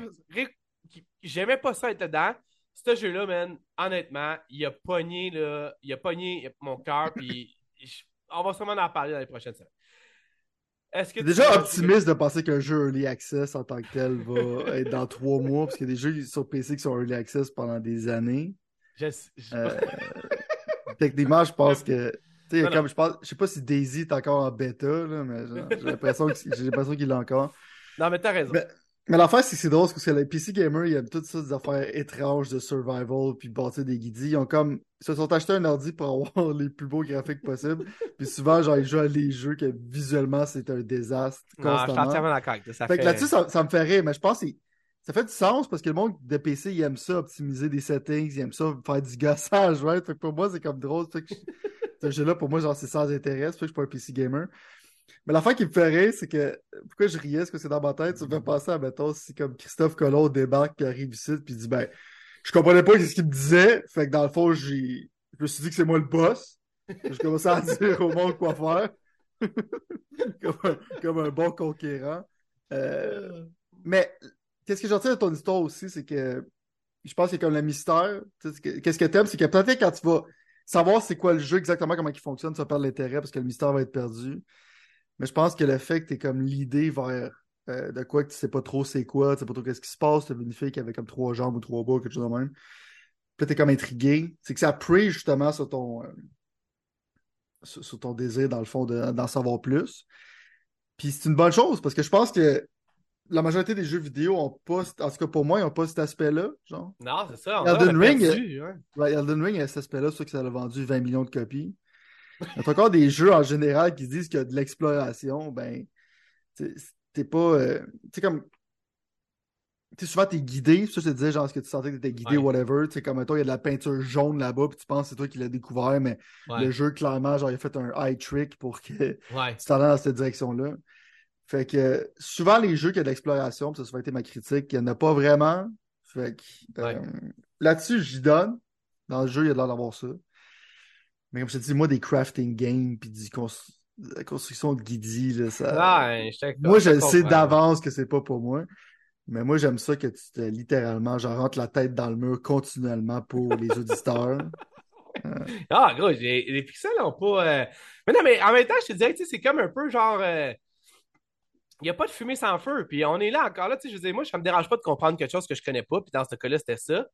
[SPEAKER 1] qui- J'aimais pas ça être dedans. Ce jeu-là, man, honnêtement, il a pogné, là, il a pogné mon cœur, puis on va sûrement en parler dans les prochaines semaines. Est-ce que
[SPEAKER 2] déjà optimiste de penser qu'un jeu Early Access en tant que tel va être dans trois mois, parce qu'il y a des jeux sur PC qui sont Early Access pendant des années.
[SPEAKER 1] Je-
[SPEAKER 2] Euh, techniquement, je pense que. Tu sais, comme je pense, je sais pas si Daisy est encore en bêta, là, mais j'ai l'impression que- j'ai l'impression qu'il l'a encore.
[SPEAKER 1] Non, mais t'as raison.
[SPEAKER 2] Mais- Mais l'affaire, c'est que c'est drôle, parce que les PC gamers, ils aiment toutes sortes d'affaires étranges de survival, puis bâtir des guidis. Ils ont comme. Ils se sont achetés un ordi pour avoir les plus beaux graphiques possibles. Puis souvent, genre, ils jouent à des jeux que visuellement, c'est un désastre.
[SPEAKER 1] Non, je suis entièrement d'accord. Ça
[SPEAKER 2] Fait que
[SPEAKER 1] fait-
[SPEAKER 2] là-dessus, ça, ça me fait rire, mais je pense que ça fait du sens parce que le monde de PC, il aime ça, optimiser des settings, il aime ça, faire du gossage, right? Fait que pour moi, c'est comme drôle. Fait que je- ce jeu-là, pour moi, genre, c'est sans intérêt, c'est que je suis pas un PC gamer. Mais l'affaire qui me fait rire, c'est que pourquoi je riais, c'est que c'est dans ma tête, ça me fait penser à, mettons, si comme Christophe Colomb débarque puis arrive ici, puis dit, ben, je comprenais pas ce qu'il me disait, fait que dans le fond, j'ai, je me suis dit que c'est moi le boss. Je commençais à dire au monde quoi faire. comme, un, comme un bon conquérant. Euh, mais qu'est-ce que j'en retiens de ton histoire aussi, c'est que je pense que comme le mystère, qu'est-ce que t'aimes, c'est que peut-être quand tu vas savoir c'est quoi le jeu, exactement comment il fonctionne, vas perdre l'intérêt parce que le mystère va être perdu. Mais je pense que le fait que tu es comme l'idée vers euh, de quoi que tu sais pas trop c'est quoi, tu sais pas trop qu'est-ce qui se passe, tu une fille qui avait comme trois jambes ou trois bras, quelque chose de même. Puis t'es comme intrigué. C'est que ça prie justement sur ton euh, sur, sur ton désir, dans le fond, de- d'en savoir plus. Puis c'est une bonne chose parce que je pense que la majorité des jeux vidéo ont pas, en tout cas pour moi, ils ont pas cet aspect-là, genre.
[SPEAKER 1] Non, c'est ça. on
[SPEAKER 2] Elden
[SPEAKER 1] a
[SPEAKER 2] Ring,
[SPEAKER 1] perdu, ouais.
[SPEAKER 2] Ouais, Elden Ring a cet aspect-là, sûr que ça a vendu 20 millions de copies. Il y a encore des jeux en général qui disent qu'il y a de l'exploration, ben, t'es pas. euh, tu sais, comme. Tu souvent, t'es guidé. Ça, je te disais, genre, est-ce que tu sentais que t'étais guidé,
[SPEAKER 1] Ouais.
[SPEAKER 2] whatever. Tu sais, comme, mettons, il y a de la peinture jaune là-bas, puis tu penses que c'est toi qui l'as découvert, mais
[SPEAKER 1] Ouais.
[SPEAKER 2] le jeu, clairement, genre, il a fait un eye trick pour que
[SPEAKER 1] Ouais.
[SPEAKER 2] tu t'en dans cette direction-là. Fait que souvent, les jeux qui ont de l'exploration, puis ça a souvent été ma critique, il n'y en a pas vraiment. Fait que euh, là-dessus, j'y donne. Dans le jeu, il y a de l'air d'avoir ça. Mais comme je te dis, moi, des crafting games, puis du la construction de guidis, là, ça.
[SPEAKER 1] Ouais, je
[SPEAKER 2] moi, je le sais d'avance que c'est pas pour moi. Mais moi, j'aime ça que tu te littéralement, genre, rentres la tête dans le mur continuellement pour les auditeurs.
[SPEAKER 1] Ah, gros, les pixels n'ont pas. euh, Mais non, mais en même temps, je te dirais, tu sais, c'est comme un peu genre. euh, Il n'y a pas de fumée sans feu. Puis on est là encore là, tu sais, je veux dire, moi, ça me dérange pas de comprendre quelque chose que je connais pas. Puis dans ce cas-là, c'était ça.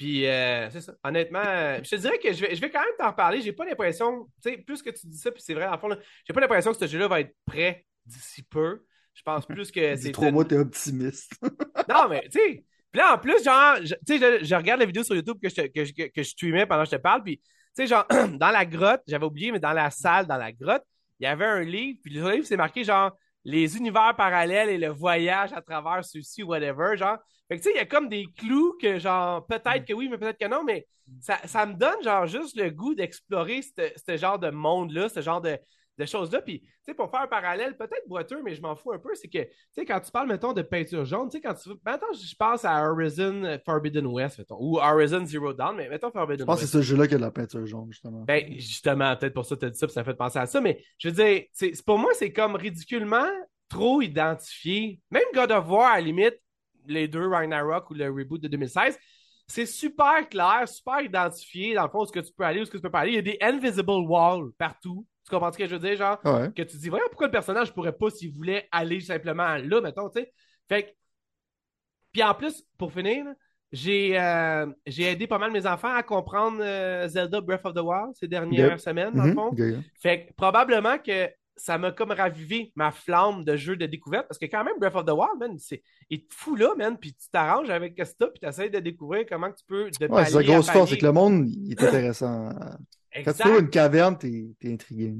[SPEAKER 1] Puis euh, c'est ça. Honnêtement, euh, je te dirais que je vais, je vais quand même t'en parler. J'ai pas l'impression, tu sais, plus que tu dis ça, puis c'est vrai, en fond, j'ai pas l'impression que ce jeu-là va être prêt d'ici peu. Je pense plus que c'est.
[SPEAKER 2] trois mois, t'es optimiste.
[SPEAKER 1] Non, mais tu sais. Puis là, en plus, genre, tu sais, je, je regarde la vidéo sur YouTube que je, que, je- que je streamais pendant que je te parle. Puis, tu sais, genre, dans la grotte, j'avais oublié, mais dans la salle, dans la grotte, il y avait un livre. Puis le livre, c'est marqué, genre, les univers parallèles et le voyage à travers ceux-ci, whatever, genre. Fait que, tu sais, il y a comme des clous que, genre, peut-être que oui, mais peut-être que non, mais ça, ça me donne, genre, juste le goût d'explorer ce ce genre de monde-là, ce genre de, de choses-là. Puis, tu sais, pour faire un parallèle, peut-être boiteux, mais je m'en fous un peu, c'est que, tu sais, quand tu parles, mettons, de peinture jaune, tu sais, quand tu. Mettons, je pense à Horizon Forbidden West, mettons, ou Horizon Zero Dawn, mais mettons Forbidden
[SPEAKER 2] Je pense que
[SPEAKER 1] West.
[SPEAKER 2] c'est ce jeu-là qui a de la peinture jaune, justement.
[SPEAKER 1] Ben, justement, peut-être pour ça tu as dit ça, puis ça fait penser à ça, mais je veux dire, pour moi, c'est comme ridiculement trop identifié. Même God of War, à la limite, les deux, Ragnarok ou le reboot de 2016, c'est super clair, super identifié, dans le fond, où ce que tu peux aller, où ce que tu peux pas aller. Il y a des invisible walls partout. Tu comprends ce que je veux dire, genre?
[SPEAKER 2] Ouais.
[SPEAKER 1] que tu te dis, voyons pourquoi le personnage pourrait pas s'il voulait aller simplement là, mettons, tu sais? Fait que- Puis en plus, pour finir, j'ai euh, j'ai aidé pas mal mes enfants à comprendre euh, Zelda Breath of the Wild ces dernières semaines, dans le
[SPEAKER 2] Mhm.
[SPEAKER 1] fond. Fait que probablement que ça m'a comme ravivé ma flamme de jeu de découverte parce que quand même Breath of the Wild, man, c'est il te fout là, man, puis tu t'arranges avec ça, puis tu essaies de découvrir comment tu peux de
[SPEAKER 2] Ouais, c'est la grosse force, c'est que le monde il est intéressant. Quand tu
[SPEAKER 1] Exact.
[SPEAKER 2] trouves une caverne, t'es es intrigué.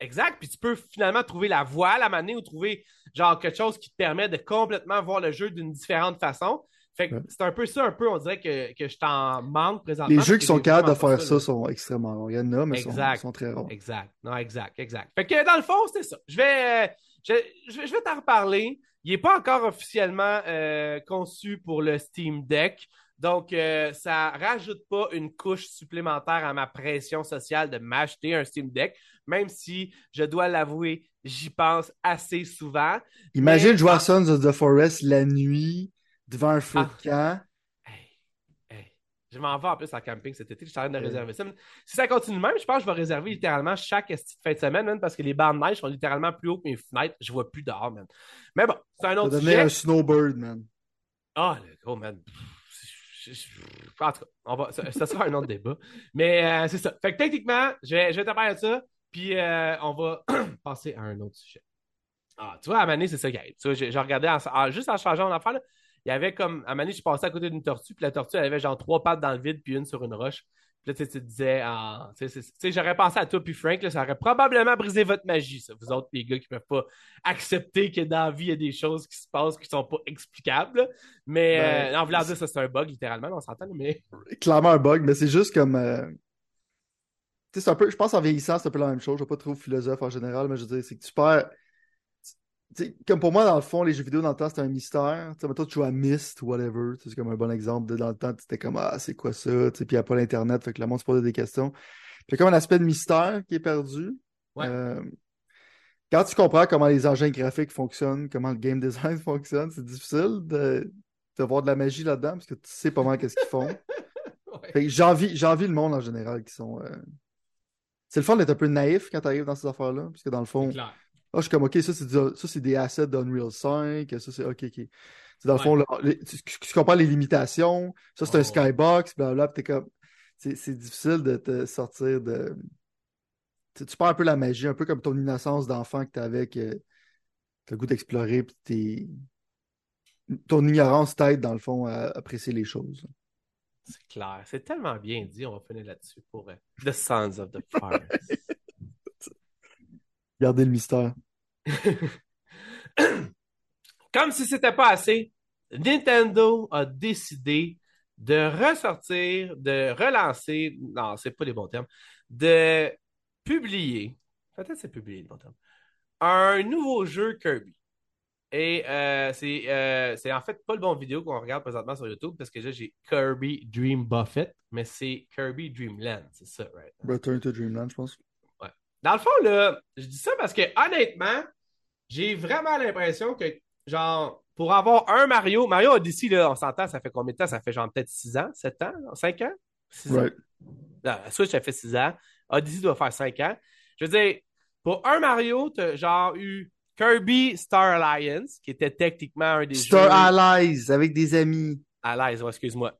[SPEAKER 1] Exact. Puis tu peux finalement trouver la voie à maner ou trouver genre quelque chose qui te permet de complètement voir le jeu d'une différente façon. Fait que
[SPEAKER 2] Ouais.
[SPEAKER 1] c'est un peu ça, un peu, on dirait que, que je t'en manque présentement.
[SPEAKER 2] Les jeux qui sont capables de faire ça sont extrêmement rares. Il y en a, mais sont,
[SPEAKER 1] Exact.
[SPEAKER 2] sont très rares.
[SPEAKER 1] Exact. Non, exact, exact. Fait que dans le fond, c'était ça. Je vais, je, je vais, je vais t'en reparler. Il n'est pas encore officiellement euh, conçu pour le Steam Deck. Donc, euh, ça rajoute pas une couche supplémentaire à ma pression sociale de m'acheter un Steam Deck, même si, je dois l'avouer, j'y pense assez souvent.
[SPEAKER 2] Imagine
[SPEAKER 1] Mais-
[SPEAKER 2] jouer Sons of the Forest la nuit devant un feu
[SPEAKER 1] Ah.
[SPEAKER 2] de camp.
[SPEAKER 1] Je m'en vais en plus en camping cet été. Je suis en train de
[SPEAKER 2] Ouais.
[SPEAKER 1] réserver ça. Si ça continue même, je pense que je vais réserver littéralement chaque fin de semaine, man, parce que les bancs de neige sont littéralement plus hauts que mes fenêtres. Je vois plus dehors, man. Mais bon, c'est un autre sujet.
[SPEAKER 2] un snowbird, man.
[SPEAKER 1] Ah, le gros, man. En tout cas, on va, ça, sera un autre débat. Mais euh, c'est ça. Fait que techniquement, je vais, je ça, puis euh, on va passer à un autre sujet. Ah, tu vois, à c'est ça qui arrive. Tu vois, j'ai regardé, en- juste en changeant mon affaire, il y avait comme, à Mané, je passais à côté d'une tortue, puis la tortue, elle avait genre trois pattes dans le vide, puis une sur une roche. Puis là, tu sais, tu te disais, ah, tu sais, j'aurais pensé à toi, puis Frank, là, ça aurait probablement brisé votre magie, ça. Vous autres, les gars qui peuvent pas accepter que dans la vie, il y a des choses qui se passent qui sont pas explicables. là. Mais,
[SPEAKER 2] Ben,
[SPEAKER 1] euh, en voulant dire, ça, c'est un bug, littéralement, on s'entend, mais.
[SPEAKER 2] Clairement un bug, mais c'est juste comme. euh, Tu sais, c'est un peu. Je pense en vieillissant, c'est un peu la même chose. Je ne vais pas trop philosophe en général, mais je veux dire, c'est que tu perds. Comme pour moi, dans le fond, les jeux vidéo dans le temps, c'était un mystère. Tu sais, mettons, tu joues à Myst whatever. C'est comme un bon exemple. De, dans le temps, c'était comme Ah, c'est quoi ça? Tu sais, Puis il n'y a pas l'Internet, fait que le monde se posait des questions. Puis il y a comme un aspect de mystère qui est perdu.
[SPEAKER 1] Ouais.
[SPEAKER 2] Euh, quand tu comprends comment les engins graphiques fonctionnent, comment le game design fonctionne, c'est difficile de, de voir de la magie là-dedans parce que tu sais pas mal qu'est-ce qu'ils font.
[SPEAKER 1] Ouais.
[SPEAKER 2] J'envie, le monde en général qui sont. euh, C'est le fun d'être un peu naïf quand tu arrives dans ces affaires-là. Parce que dans le fond,
[SPEAKER 1] C'est clair.
[SPEAKER 2] Ah, je suis comme OK, ça c'est, du- ça, c'est des assets d'Unreal 5, ça c'est OK, OK. C'est dans le
[SPEAKER 1] Ouais.
[SPEAKER 2] fond, les- tu, tu comprends les limitations, ça c'est un
[SPEAKER 1] Oh.
[SPEAKER 2] skybox, blablabla, t'es comme. C'est, c'est difficile de te sortir de. Tu, tu perds un peu la magie, un peu comme ton innocence d'enfant que t'avais, que t'as le goût d'explorer, puis t'es. Ton ignorance t'aide, dans le fond, à apprécier les choses.
[SPEAKER 1] C'est clair. C'est tellement bien dit. On va finir là-dessus pour euh, The Sons of the Forest.
[SPEAKER 2] Garder le mystère.
[SPEAKER 1] Comme si c'était pas assez, Nintendo a décidé de ressortir, de relancer, non, c'est pas les bons termes, de publier, peut-être c'est publier le bon terme, un nouveau jeu Kirby. Et euh, c'est euh, c'est en fait pas le bon vidéo qu'on regarde présentement sur YouTube parce que là j'ai Kirby Dream Buffet, mais c'est Kirby Dreamland, c'est ça, right?
[SPEAKER 2] Return to Dreamland, je pense.
[SPEAKER 1] Dans le fond, là, je dis ça parce que honnêtement, j'ai vraiment l'impression que, genre, pour avoir un Mario, Mario Odyssey, là, on s'entend, ça fait combien de temps? Ça fait genre peut-être 6 ans, 7 ans, 5 ans? 6 ans? Non, la Switch, ça fait 6 ans. Odyssey doit faire 5 ans. Je veux dire, pour un Mario, t'as genre eu Kirby Star Alliance, qui était techniquement un des
[SPEAKER 2] Star
[SPEAKER 1] jeux...
[SPEAKER 2] Allies avec des amis.
[SPEAKER 1] Allies, excuse-moi.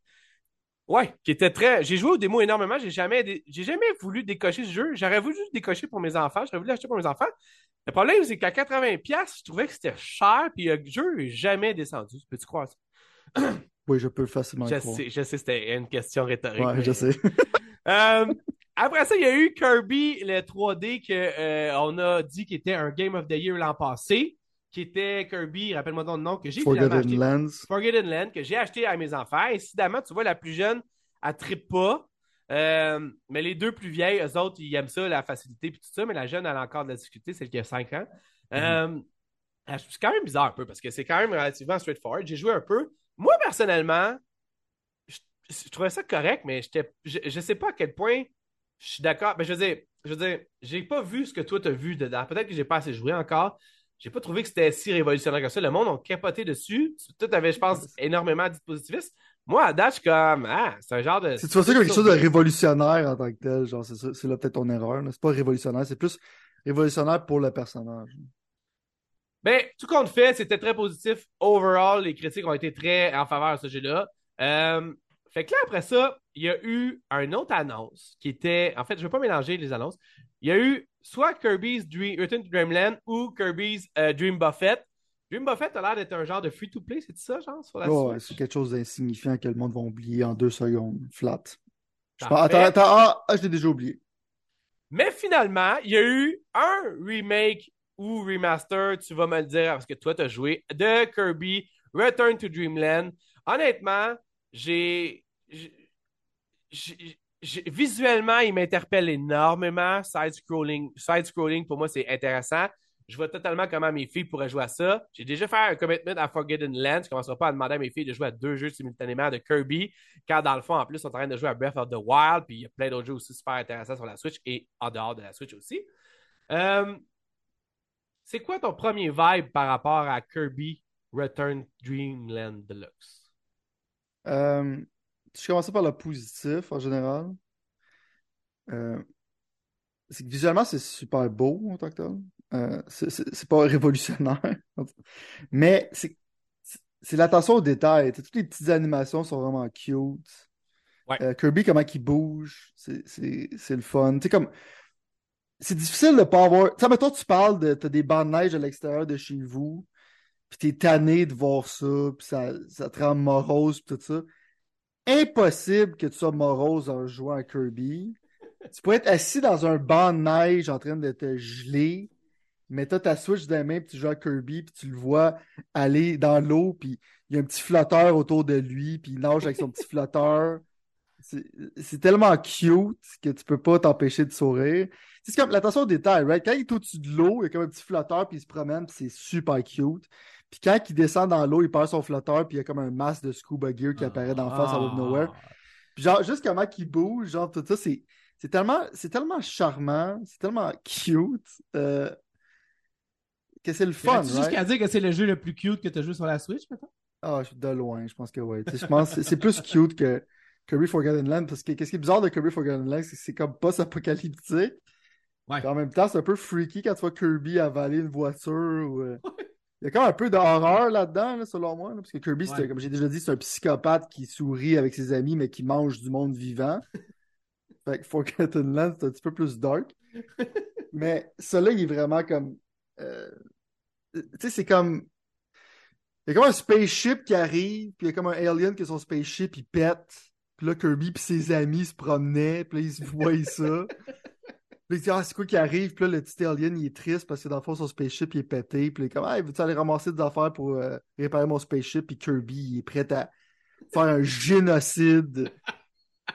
[SPEAKER 1] Ouais, qui était très. J'ai joué au démo énormément. J'ai jamais, dé- j'ai jamais voulu décocher ce jeu. J'aurais voulu juste décocher pour mes enfants. J'aurais voulu l'acheter pour mes enfants. Le problème, c'est qu'à 80$, je trouvais que c'était cher. Puis le jeu n'est jamais descendu. Peux-tu croire ça?
[SPEAKER 2] Oui, je peux facilement
[SPEAKER 1] Je
[SPEAKER 2] croire.
[SPEAKER 1] sais, je sais, c'était une question rhétorique.
[SPEAKER 2] Ouais,
[SPEAKER 1] mais-
[SPEAKER 2] je sais.
[SPEAKER 1] Euh, après ça, il y a eu Kirby, le 3D, que, euh, on a dit qu'il était un Game of the Year l'an passé, qui était Kirby, rappelle-moi le nom, que j'ai
[SPEAKER 2] Forgotten. Lands.
[SPEAKER 1] Forgotten Land, que j'ai acheté à mes enfants. Incidemment, tu vois, la plus jeune, elle trippe pas. Euh, mais les deux plus vieilles, eux autres, ils aiment ça, la facilité puis tout ça, mais la jeune, elle a encore de la difficulté, celle qui a 5 ans. Euh, c'est quand même bizarre un peu parce que c'est quand même relativement straightforward. J'ai joué un peu. Moi, personnellement, je, je trouvais ça correct, mais je, je sais pas à quel point je suis d'accord. Ben, je veux dire, je veux dire, j'ai pas vu ce que toi t'as vu dedans. Peut-être que j'ai pas assez joué encore. J'ai pas trouvé que c'était si révolutionnaire que ça. Le monde a capoté dessus. Tout avait, je pense, énormément de dispositifs. Moi, à date, je suis comme, ah, c'est un genre de.
[SPEAKER 2] Si tu vois ça comme quelque chose de révolutionnaire en tant que tel, genre, c'est c'est là peut-être ton erreur. là. C'est pas révolutionnaire, c'est plus révolutionnaire pour le personnage.
[SPEAKER 1] Ben, tout compte fait, c'était très positif. Overall, les critiques ont été très en faveur de ce jeu-là. Euh, fait que là, après ça, il y a eu une autre annonce qui était. En fait, je ne vais pas mélanger les annonces. Il y a eu soit Kirby's Dream, Return to Dreamland ou Kirby's euh, Dream Buffet. Dream Buffet a l'air d'être un genre de free-to-play, c'est ça, genre, sur la
[SPEAKER 2] Oh, ouais, c'est quelque chose d'insignifiant que le monde va oublier en deux secondes. Flat. Je. Attends, attends, ah, ah, je l'ai déjà oublié.
[SPEAKER 1] Mais finalement, il y a eu un remake ou remaster, tu vas me le dire, parce que toi, tu as joué, de Kirby Return to Dreamland. Honnêtement, j'ai- Visuellement, il m'interpelle énormément. Side-scrolling, side-scrolling, pour moi, c'est intéressant. Je vois totalement comment mes filles pourraient jouer à ça. J'ai déjà fait un commitment à Forgotten Land. Je ne commencerai pas à demander à mes filles de jouer à deux jeux simultanément de Kirby, quand dans le fond, en plus, ils sont en train de jouer à Breath of the Wild, puis il y a plein d'autres jeux aussi super intéressants sur la Switch et en dehors de la Switch aussi. Euh, c'est quoi ton premier vibe par rapport à Kirby Return Dreamland Deluxe?
[SPEAKER 2] Euh, je commençais par le positif en général. Euh, c'est que visuellement, c'est super beau en tant que tel. Euh, c'est- pas révolutionnaire. Mais c'est l'attention aux détails. Toutes les petites animations sont vraiment cute.
[SPEAKER 1] Ouais.
[SPEAKER 2] Euh, Kirby, comment il bouge, c'est le fun. Tu comme. C'est difficile de pas avoir. Tu sais, mettons, tu parles de. T'as des bancs de neige à l'extérieur de chez vous, puis t'es tanné de voir ça, puis ça, ça te rend morose, puis tout ça. Impossible que tu sois morose en jouant à Kirby. Tu pourrais être assis dans un banc de neige en train de te geler, mais t'as ta Switch dans les mains, puis tu joues à Kirby, puis tu le vois aller dans l'eau, puis il y a un petit flotteur autour de lui, puis il nage avec son petit flotteur. C'est c'est tellement cute que tu peux pas t'empêcher de sourire. C'est comme l'attention aux détails, right? Quand il est au-dessus de l'eau, il y a comme un petit flotteur, puis il se promène, puis c'est super cute. Puis quand il descend dans l'eau, il perd son flotteur, puis il y a comme un masque de scuba gear qui apparaît d'en face out of nowhere. Puis genre, juste comment il bouge, genre tout ça, c'est c'est tellement, c'est tellement charmant, c'est tellement cute euh, que c'est le fun,
[SPEAKER 3] Fun,
[SPEAKER 2] right?
[SPEAKER 3] jusqu'à dire que c'est le jeu le plus cute que tu as joué sur la Switch, maintenant?
[SPEAKER 2] Ah, je suis de loin, je pense que oui. Tu je pense que c'est- plus cute que Kirby Forgotten Land, parce que qu'est-ce qui est bizarre de Kirby Forgotten Land, c'est que c'est comme post-apocalyptique.
[SPEAKER 3] Ouais.
[SPEAKER 2] En même temps, c'est un peu freaky quand tu vois Kirby avaler une voiture. Ou, euh, Il y a quand même un peu d'horreur là-dedans, là, selon moi. là, parce que Kirby,
[SPEAKER 3] Ouais.
[SPEAKER 2] comme j'ai déjà dit, c'est un psychopathe qui sourit avec ses amis, mais qui mange du monde vivant. Fait que Forgotten Land, c'est un petit peu plus dark. mais celui-là, il est vraiment comme. euh, Tu sais, c'est comme. Il y a comme un spaceship qui arrive, puis il y a comme un alien qui a son spaceship, il pète. Puis là, Kirby puis ses amis se promenaient, puis là, ils se voient ça. Puis il dit, ah, c'est quoi qui arrive? Puis là, le petit alien, il est triste parce que dans le fond, son spaceship, il est pété. Puis il est comme, ah, veux-tu aller ramasser des affaires pour euh, réparer mon spaceship? Puis Kirby, il est prêt à faire un génocide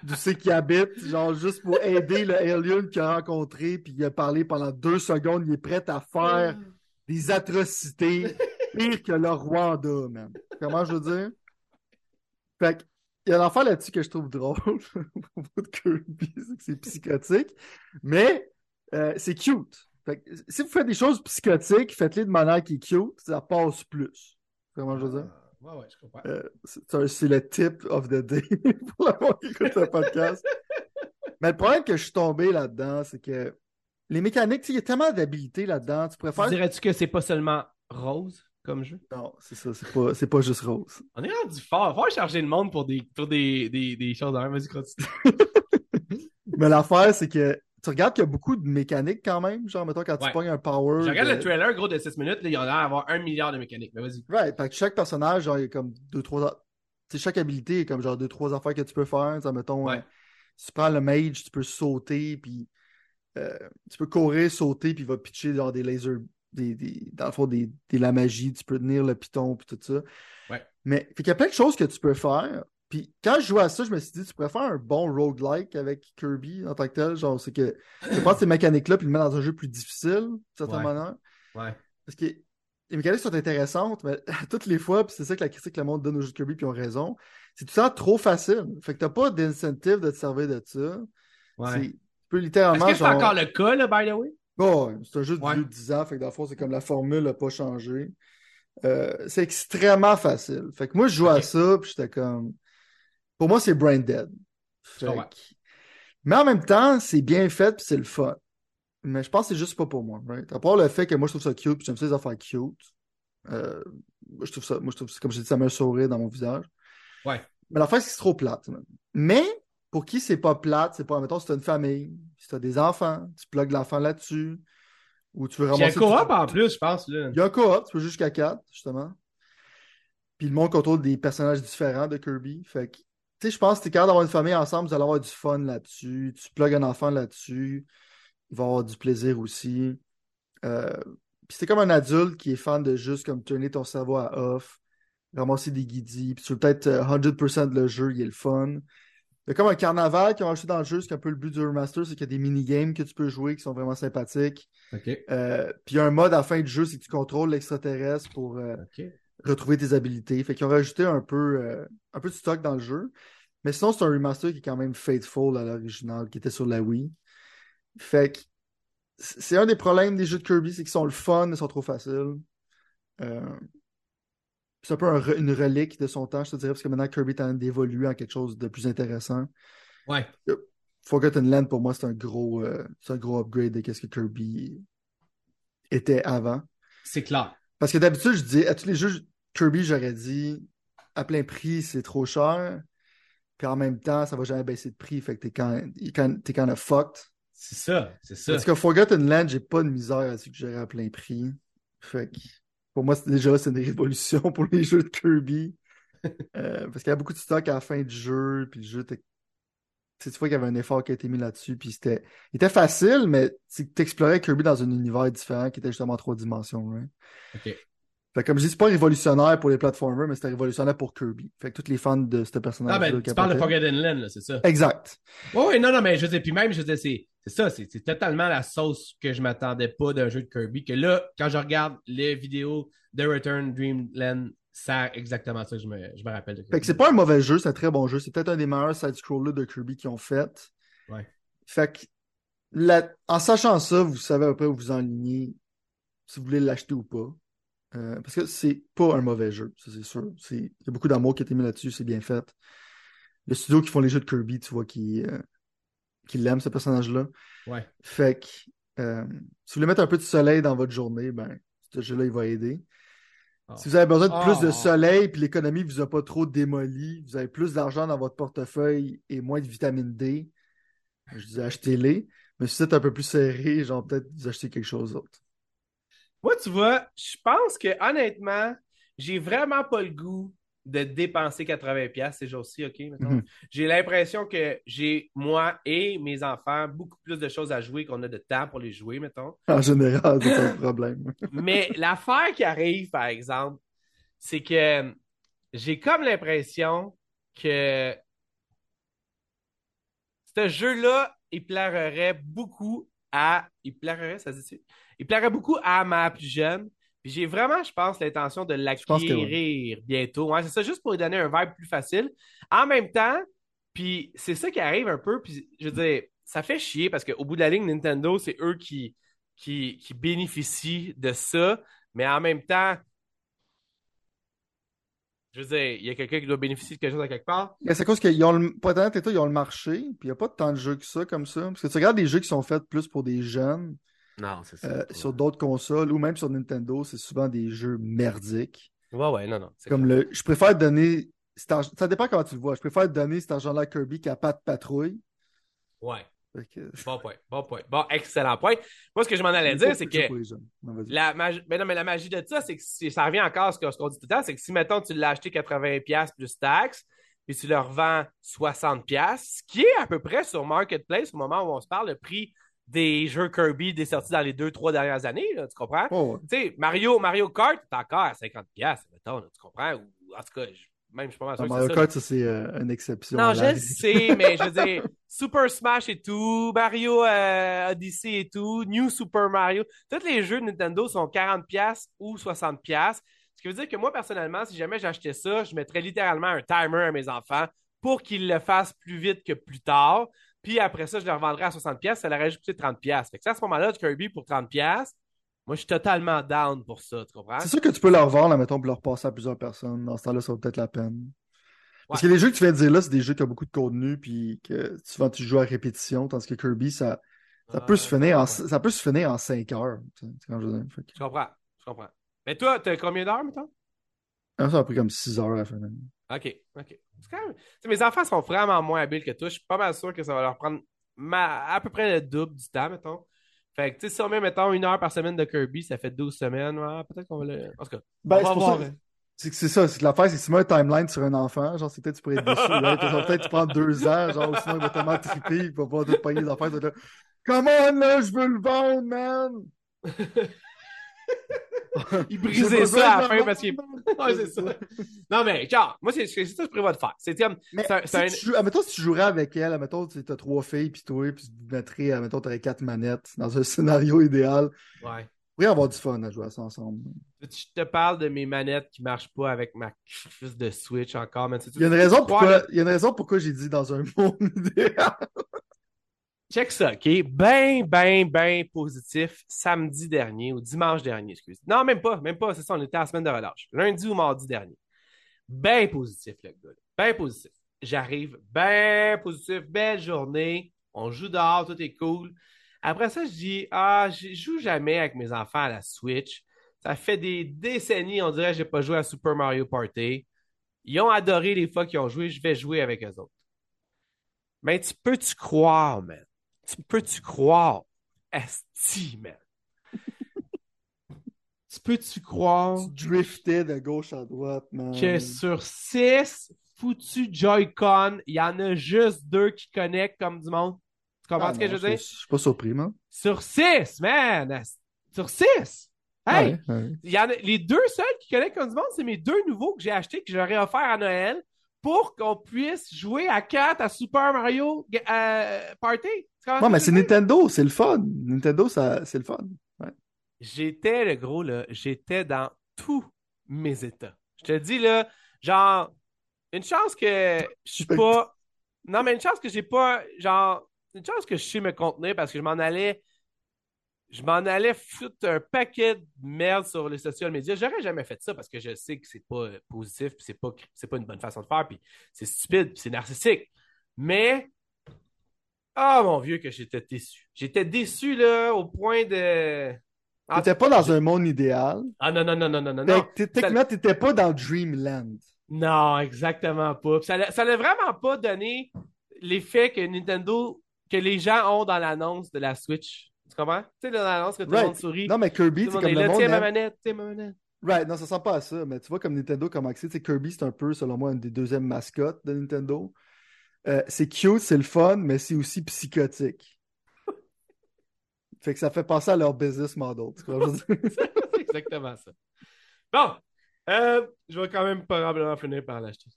[SPEAKER 2] d'où c'est qu'il habite, genre juste pour aider le alien qu'il a rencontré. Puis il a parlé pendant deux secondes, il est prêt à faire des atrocités pires que le Rwanda, man. Comment je veux dire? Fait que, y a un affaire là-dessus que je trouve drôle au propos de Kirby, c'est que c'est psychotique, mais euh, c'est cute. Fait que, si vous faites des choses psychotiques, faites-les de manière qui est cute, ça passe plus. Comment je veux dire?
[SPEAKER 3] Ouais, ouais, je comprends.
[SPEAKER 2] Euh, c'est le tip of the day pour le monde qui écoute le podcast. Mais le problème que je suis tombé là-dedans, c'est que les mécaniques, il y a tellement d'habilités là-dedans. Tu préfères.
[SPEAKER 1] Dirais-tu que c'est pas seulement rose? Comme jeu?
[SPEAKER 2] Non, c'est ça, c'est pas, c'est pas juste rose.
[SPEAKER 1] On est rendu fort. Faut charger le monde pour des, pour des, des, des choses. Hein. Vas-y, continue.
[SPEAKER 2] Mais l'affaire, c'est que tu regardes qu'il y a beaucoup de mécaniques quand même. Genre, mettons, quand tu pognes un power.
[SPEAKER 1] Je regarde
[SPEAKER 2] de-
[SPEAKER 1] le trailer, gros, de 6 minutes. Là, il y en a l'air d'avoir un milliard de mécaniques. Mais vas-y.
[SPEAKER 2] Right. Fait que chaque personnage, genre, il y a comme deux, trois. Tu sais, chaque habilité est comme genre deux, trois affaires que tu peux faire. Ça, mettons,
[SPEAKER 1] Ouais.
[SPEAKER 2] euh, si tu prends le mage, tu peux sauter, puis euh, tu peux courir, sauter, puis il va pitcher genre des lasers, des, des, dans le fond, des, des la magie, tu peux tenir le piton, puis tout ça.
[SPEAKER 1] Ouais.
[SPEAKER 2] Mais, qu'il y a plein de choses que tu peux faire. Puis quand je jouais à ça, je me suis dit, tu pourrais faire un bon roguelike avec Kirby en tant que tel. Genre, c'est que tu prends ces mécaniques-là, puis le mettre dans un jeu plus difficile, de certaine
[SPEAKER 1] Ouais.
[SPEAKER 2] manière.
[SPEAKER 1] Ouais.
[SPEAKER 2] Parce que les mécaniques sont intéressantes, mais toutes les fois, puis c'est ça que la critique que le monde donne aux jeux de Kirby, puis ils ont raison, c'est tout ça trop facile. Fait que t'as pas d'incentive de te servir de ça. Tu peux
[SPEAKER 1] Est-ce
[SPEAKER 2] littéralement.
[SPEAKER 1] que c'est
[SPEAKER 2] genre-
[SPEAKER 1] encore le cas, là, by the way?
[SPEAKER 2] Oh, c'est un jeu de
[SPEAKER 1] Ouais.
[SPEAKER 2] vieux de 10 ans, fait que dans le fond, c'est comme la formule n'a pas changé. Euh, c'est extrêmement facile. Fait que moi, je jouais à ça, puis j'étais comme. Pour moi, c'est brain dead. Mais en même temps, c'est bien fait, puis c'est le fun. Mais je pense que c'est juste pas pour moi. Right? À part le fait que moi, je trouve ça cute, puis j'aime ça les affaires cute. Euh, moi, je trouve ça, moi, je trouve ça, comme j'ai dit, ça met un sourire dans mon visage.
[SPEAKER 1] Ouais.
[SPEAKER 2] Mais l'affaire, c'est trop plate. Mais pour qui c'est pas plate, c'est pas, mettons, si t'as une famille, si t'as des enfants, tu plugues l'enfant là-dessus, ou tu veux
[SPEAKER 1] Il y a un
[SPEAKER 2] ramasser.
[SPEAKER 1] co-op en plus, je pense. Là.
[SPEAKER 2] Il y a un co-op, tu peux jusqu'à 4, justement. Puis le monde contrôle des personnages différents de Kirby. Fait que, tu sais, je pense que t'es capable d'avoir une famille ensemble, vous allez avoir du fun là-dessus. Tu plugues un enfant là-dessus, il va avoir du plaisir aussi. Euh, puis c'est comme un adulte qui est fan de juste comme tourner ton cerveau à off, ramasser des guidis, puis tu veux peut-être euh, 100% de le jeu, il est le fun. Il y a comme un carnaval qui ont acheté dans le jeu, c'est un peu le but du remaster, c'est qu'il y a des mini-games que tu peux jouer qui sont vraiment sympathiques. Euh, puis il y a un mode à la fin du jeu, c'est que tu contrôles l'extraterrestre pour euh, retrouver tes habilités. Fait qu'ils ont rajouté un peu, euh, un peu de stock dans le jeu. Mais sinon, c'est un remaster qui est quand même faithful à l'original, qui était sur la Wii. Fait que c'est un des problèmes des jeux de Kirby, c'est qu'ils sont le fun, mais ils sont trop faciles. C'est un peu un une relique de son temps, je te dirais, parce que maintenant Kirby est en train d'évoluer en quelque chose de plus intéressant.
[SPEAKER 3] Ouais.
[SPEAKER 2] Forgotten Land, pour moi, c'est un gros, euh, c'est un gros upgrade de ce que Kirby était avant.
[SPEAKER 3] C'est clair.
[SPEAKER 2] Parce que d'habitude, je dis à tous les jeux Kirby, j'aurais dit à plein prix, c'est trop cher. Puis en même temps, ça va jamais baisser de prix. Fait que t'es quand t'es kind of fucked.
[SPEAKER 1] C'est ça, c'est ça.
[SPEAKER 2] Parce que Forgotten Land, j'ai pas de misère à suggérer à plein prix. Fait que pour moi, c'est déjà c'est une révolution pour les jeux de Kirby. Euh, parce qu'il y a beaucoup de stock à la fin du jeu. Puis le jeu, t'es- tu vois qu'il y avait un effort qui a été mis là-dessus. Puis c'était. Il était facile, mais tu explorais Kirby dans un univers différent qui était justement en trois dimensions. Fait que comme je dis, c'est pas révolutionnaire pour les platformers, mais c'était révolutionnaire pour Kirby. Fait que tous les fans de ce personnage
[SPEAKER 1] Ah, ben, tu parles de Forgotten Land, là, c'est ça.
[SPEAKER 2] Exact.
[SPEAKER 1] Oui, oui, non, non, mais je sais, puis même, je sais, c'est c'est ça, c'est c'est totalement la sauce que je m'attendais pas d'un jeu de Kirby. Que là, quand je regarde les vidéos de Return Dreamland, c'est exactement ça que je me, je me rappelle de
[SPEAKER 2] Fait que c'est pas un mauvais jeu, c'est un très bon jeu. C'est peut-être un des meilleurs side-scrollers de Kirby qu'ils ont fait.
[SPEAKER 1] Ouais.
[SPEAKER 2] Fait que la- en sachant ça, vous savez à peu près où vous enlignez si vous voulez l'acheter ou pas. Euh, parce que c'est pas un mauvais jeu, ça c'est sûr. C'est- Il y a beaucoup d'amour qui a été mis là-dessus, c'est bien fait. Le studio qui font les jeux de Kirby, tu vois, qui, euh, qui l'aime, ce personnage-là.
[SPEAKER 1] Ouais.
[SPEAKER 2] Fait que euh, si vous voulez mettre un peu de soleil dans votre journée, ben, ce jeu-là, il va aider.
[SPEAKER 1] Ah.
[SPEAKER 2] Si vous avez besoin de plus de
[SPEAKER 1] Oh.
[SPEAKER 2] soleil, puis l'économie vous a pas trop démoli, vous avez plus d'argent dans votre portefeuille et moins de vitamine D, je dis achetez-les. Mais si c'est un peu plus serré, genre peut-être vous achetez quelque chose d'autre.
[SPEAKER 1] Moi, tu vois, je pense que honnêtement, j'ai vraiment pas le goût de dépenser 80$ ces jours-ci, OK?
[SPEAKER 2] Mhm.
[SPEAKER 1] J'ai l'impression que j'ai, moi et mes enfants, beaucoup plus de choses à jouer qu'on a de temps pour les jouer, mettons.
[SPEAKER 2] En général, c'est pas un problème.
[SPEAKER 1] Mais l'affaire qui arrive, par exemple, c'est que j'ai comme l'impression que ce jeu-là, il plairait beaucoup à. Il plairait, ça se dit Il plairait beaucoup à ma plus jeune. Puis j'ai vraiment, je pense, l'intention de l'acquérir bientôt. C'est ça, juste pour lui donner un vibe plus facile. En même temps, puis c'est ça qui arrive un peu. Puis je veux dire, ça fait chier parce qu'au bout de la ligne, Nintendo, c'est eux qui, qui, qui bénéficient de ça. Mais en même temps, je veux dire, il y a quelqu'un qui doit bénéficier de quelque chose à quelque part.
[SPEAKER 2] C'est cause qu'ils ont le, ils ont le marché, puis il n'y a pas tant de jeux que ça comme ça. Parce que tu regardes des jeux qui sont faits plus pour des jeunes,
[SPEAKER 1] Non, c'est
[SPEAKER 2] euh, sur d'autres consoles, ou même sur Nintendo, c'est souvent des jeux merdiques.
[SPEAKER 1] Ouais, ouais, non, non. c'est
[SPEAKER 2] Comme
[SPEAKER 1] clair.
[SPEAKER 2] le. Je préfère donner. argent- Ça dépend comment tu le vois. Je préfère donner cet argent-là à Kirby qu'à Pat Patrouille.
[SPEAKER 1] Ouais,
[SPEAKER 2] que-
[SPEAKER 1] bon point, bon point. Bon, excellent point. Moi, ce que je m'en allais dire, c'est que.
[SPEAKER 2] Non,
[SPEAKER 1] la magie, mais non, mais la magie de ça, c'est que si- ça revient encore à ce que- ce qu'on dit tout le temps, c'est que si, mettons, tu l'as acheté 80$ plus taxes, puis tu le revends 60$, ce qui est à peu près sur Marketplace au moment où on se parle, le prix des jeux Kirby des sorties dans les deux, trois dernières années, là, tu comprends?
[SPEAKER 2] Oh, ouais.
[SPEAKER 1] Tu sais, Mario, Mario Kart, t'es encore à 50$, mettons, là, tu comprends? Ou, en tout cas, même, je suis pas mal sûr que
[SPEAKER 2] Mario. Kart, ça, c'est euh, une exception.
[SPEAKER 1] Non, je sais, mais je veux dire, Super Smash et tout, Mario euh, Odyssey et tout, New Super Mario, tous les jeux de Nintendo sont 40$ ou 60$. Ce qui veut dire que moi, personnellement, si jamais j'achetais ça, je mettrais littéralement un timer à mes enfants pour qu'ils le fassent plus vite que plus tard. Puis après ça, je le revendrais à 60$, ça leur aurait juste coûté 30$. Fait que ça, à ce moment-là, Kirby pour 30$, moi, je suis totalement down pour ça, tu comprends?
[SPEAKER 2] C'est sûr que tu peux leur vendre, mettons, pour leur passer à plusieurs personnes. Dans ce temps-là, ça vaut peut-être la peine. Parce
[SPEAKER 1] Ouais.
[SPEAKER 2] que les jeux que tu viens de dire là, c'est des jeux qui ont beaucoup de contenu, puis que souvent tu joues à répétition, tandis que Kirby, ça, ça, peut,
[SPEAKER 1] Ouais,
[SPEAKER 2] se finir en, ça peut se finir en 5 heures. tu sais, c'est quand je veux dire. Fait que-
[SPEAKER 1] Je comprends, je comprends. Mais toi, t'as combien d'heures, mettons?
[SPEAKER 2] Ah, ça a pris comme 6 heures à la fin.
[SPEAKER 1] OK, OK. Quand même... tu mes enfants sont vraiment moins habiles que toi. Je suis pas mal sûr que ça va leur prendre ma- à peu près le double du temps, mettons. Fait que, tu sais, si on met, mettons, une heure par semaine de Kirby, ça fait 12 semaines. Ouais, peut-être qu'on va le... En tout cas,
[SPEAKER 2] Ben,
[SPEAKER 1] on
[SPEAKER 2] c'est
[SPEAKER 1] va
[SPEAKER 2] pour
[SPEAKER 1] voir.
[SPEAKER 2] ça- C'est que c'est ça, c'est que l'affaire, c'est que si tu mets un timeline sur un enfant, genre, c'est peut-être tu pourrais être déçu, peut-être te prendre deux ans, genre, ou sinon il va tellement triper, il va pas tout pogner les affaires, là, Come on, là, je veux le vendre, man!
[SPEAKER 1] Il brisait ça à la fin parce qu'il... Ouais, c'est ça. Non, mais, genre, moi, c'est c'est ça que je prévois de faire. C'est comme...
[SPEAKER 2] Mais
[SPEAKER 1] C'est un-
[SPEAKER 2] si
[SPEAKER 1] c'est un-
[SPEAKER 2] tu joues, admettons, si tu jouerais avec elle, admettons, tu as trois filles, puis toi, puis tu mettrais, admettons, t'aurais quatre manettes, dans un scénario idéal,
[SPEAKER 1] Ouais.
[SPEAKER 2] pourrait avoir du fun à jouer à ça ensemble.
[SPEAKER 1] Je te parle de mes manettes qui marchent pas avec ma crise de Switch encore. mais tu-
[SPEAKER 2] Il y a une
[SPEAKER 1] tu-
[SPEAKER 2] raison
[SPEAKER 1] tu
[SPEAKER 2] pourquoi, il y a une raison pourquoi j'ai dit dans un monde idéal.
[SPEAKER 1] Check ça, OK? Ben, ben, ben positif samedi dernier ou dimanche dernier, excuse. Non, même pas, même pas, c'est ça, on était en semaine de relâche. Lundi ou mardi dernier. Ben positif, le gars. Ben positif. J'arrive, ben positif, belle journée. On joue dehors, tout est cool. Après ça, je dis, ah, je joue jamais avec mes enfants à la Switch. Ça fait des décennies, on dirait, que j'ai pas joué à Super Mario Party. Ils ont adoré les fois qu'ils ont joué, je vais jouer avec eux autres. Mais tu peux-tu croire, man? Tu peux-tu croire? Esti, man? tu peux-tu croire
[SPEAKER 2] Tu driftais de gauche à droite, man?
[SPEAKER 1] que sur six foutus Joy-Con, il y en a juste deux qui connectent comme du monde? Tu comprends
[SPEAKER 2] Ah,
[SPEAKER 1] ce que
[SPEAKER 2] non,
[SPEAKER 1] je veux dire?
[SPEAKER 2] Je suis pas surpris, man.
[SPEAKER 1] Sur six, man! Sur six! Hey!
[SPEAKER 2] Ouais, ouais.
[SPEAKER 1] Il y en a, les deux seuls qui connectent comme du monde, c'est mes deux nouveaux que j'ai achetés, que j'aurais offert à Noël pour qu'on puisse jouer à 4 à Super Mario euh, Party.
[SPEAKER 2] Non, mais c'est? Nintendo, c'est le fun. Nintendo, ça, c'est le fun.
[SPEAKER 1] J'étais, le gros, là, j'étais dans tous mes états. Je te dis, là, genre, une chance que je suis pas. Non, mais une chance que j'ai pas. Genre, une chance que je sais me contenir parce que je m'en allais. Je m'en allais foutre un paquet de merde sur les social media. J'aurais jamais fait ça parce que je sais que c'est pas euh, positif, puis c'est pas, c'est pas une bonne façon de faire, puis c'est stupide, puis c'est narcissique. Mais, ah mon vieux, que j'étais déçu. J'étais déçu, là, au point de. Ah,
[SPEAKER 2] T'étais pas dans un monde idéal.
[SPEAKER 1] Ah non, non, non, non, non, non,
[SPEAKER 2] Techniquement, t'étais pas dans Dreamland.
[SPEAKER 1] Non, exactement pas. Puis Ça n'a vraiment pas donné l'effet que Nintendo, que les gens ont dans l'annonce de la Switch. Tu comprends? Tu sais, dans l'annonce que tout le
[SPEAKER 2] Right.
[SPEAKER 1] monde sourit.
[SPEAKER 2] Non, mais Kirby, c'est comme
[SPEAKER 1] est
[SPEAKER 2] le
[SPEAKER 1] là,
[SPEAKER 2] monde.
[SPEAKER 1] tiens ma manette, tiens ma manette.
[SPEAKER 2] Right, non, ça sent pas à ça, mais tu vois comme Nintendo comme accès, tu sais, Kirby, c'est un peu, selon moi, une des deuxièmes mascottes de Nintendo. Euh, c'est cute, c'est le fun, mais c'est aussi psychotique. fait que ça fait penser à leur business model.
[SPEAKER 1] C'est exactement ça. Bon, euh, je vais quand même probablement finir par l'acheter.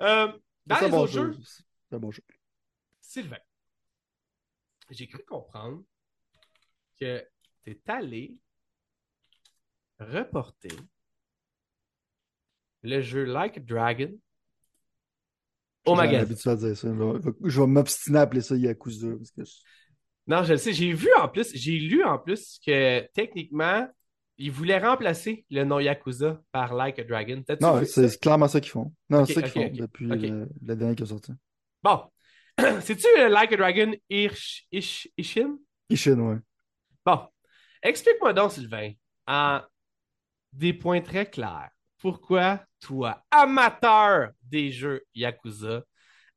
[SPEAKER 1] Euh, dans
[SPEAKER 2] C'est un
[SPEAKER 1] les
[SPEAKER 2] bon
[SPEAKER 1] autres
[SPEAKER 2] jeu.
[SPEAKER 1] jeux,
[SPEAKER 2] C'est un bon jeu.
[SPEAKER 1] Sylvain, j'ai cru comprendre que tu es allé reporter le jeu Like a Dragon au magasin.
[SPEAKER 2] l'habitude à dire ça. Je vais, m'obstiner à appeler ça Yakuza. Parce que je-
[SPEAKER 1] Non, je le sais. J'ai vu en plus, j'ai lu en plus que techniquement, ils voulaient remplacer le nom Yakuza par Like a Dragon.
[SPEAKER 2] Non, c'est clairement ça qu'ils font. Non, c'est ça qu'ils font depuis le, le dernier qui est sorti.
[SPEAKER 1] Bon. C'est-tu le Like a Dragon Ish, Ish, Ishin?
[SPEAKER 2] Ishin, ouais.
[SPEAKER 1] Bon. Explique-moi donc, Sylvain, en des points très clairs, pourquoi toi, amateur des jeux Yakuza,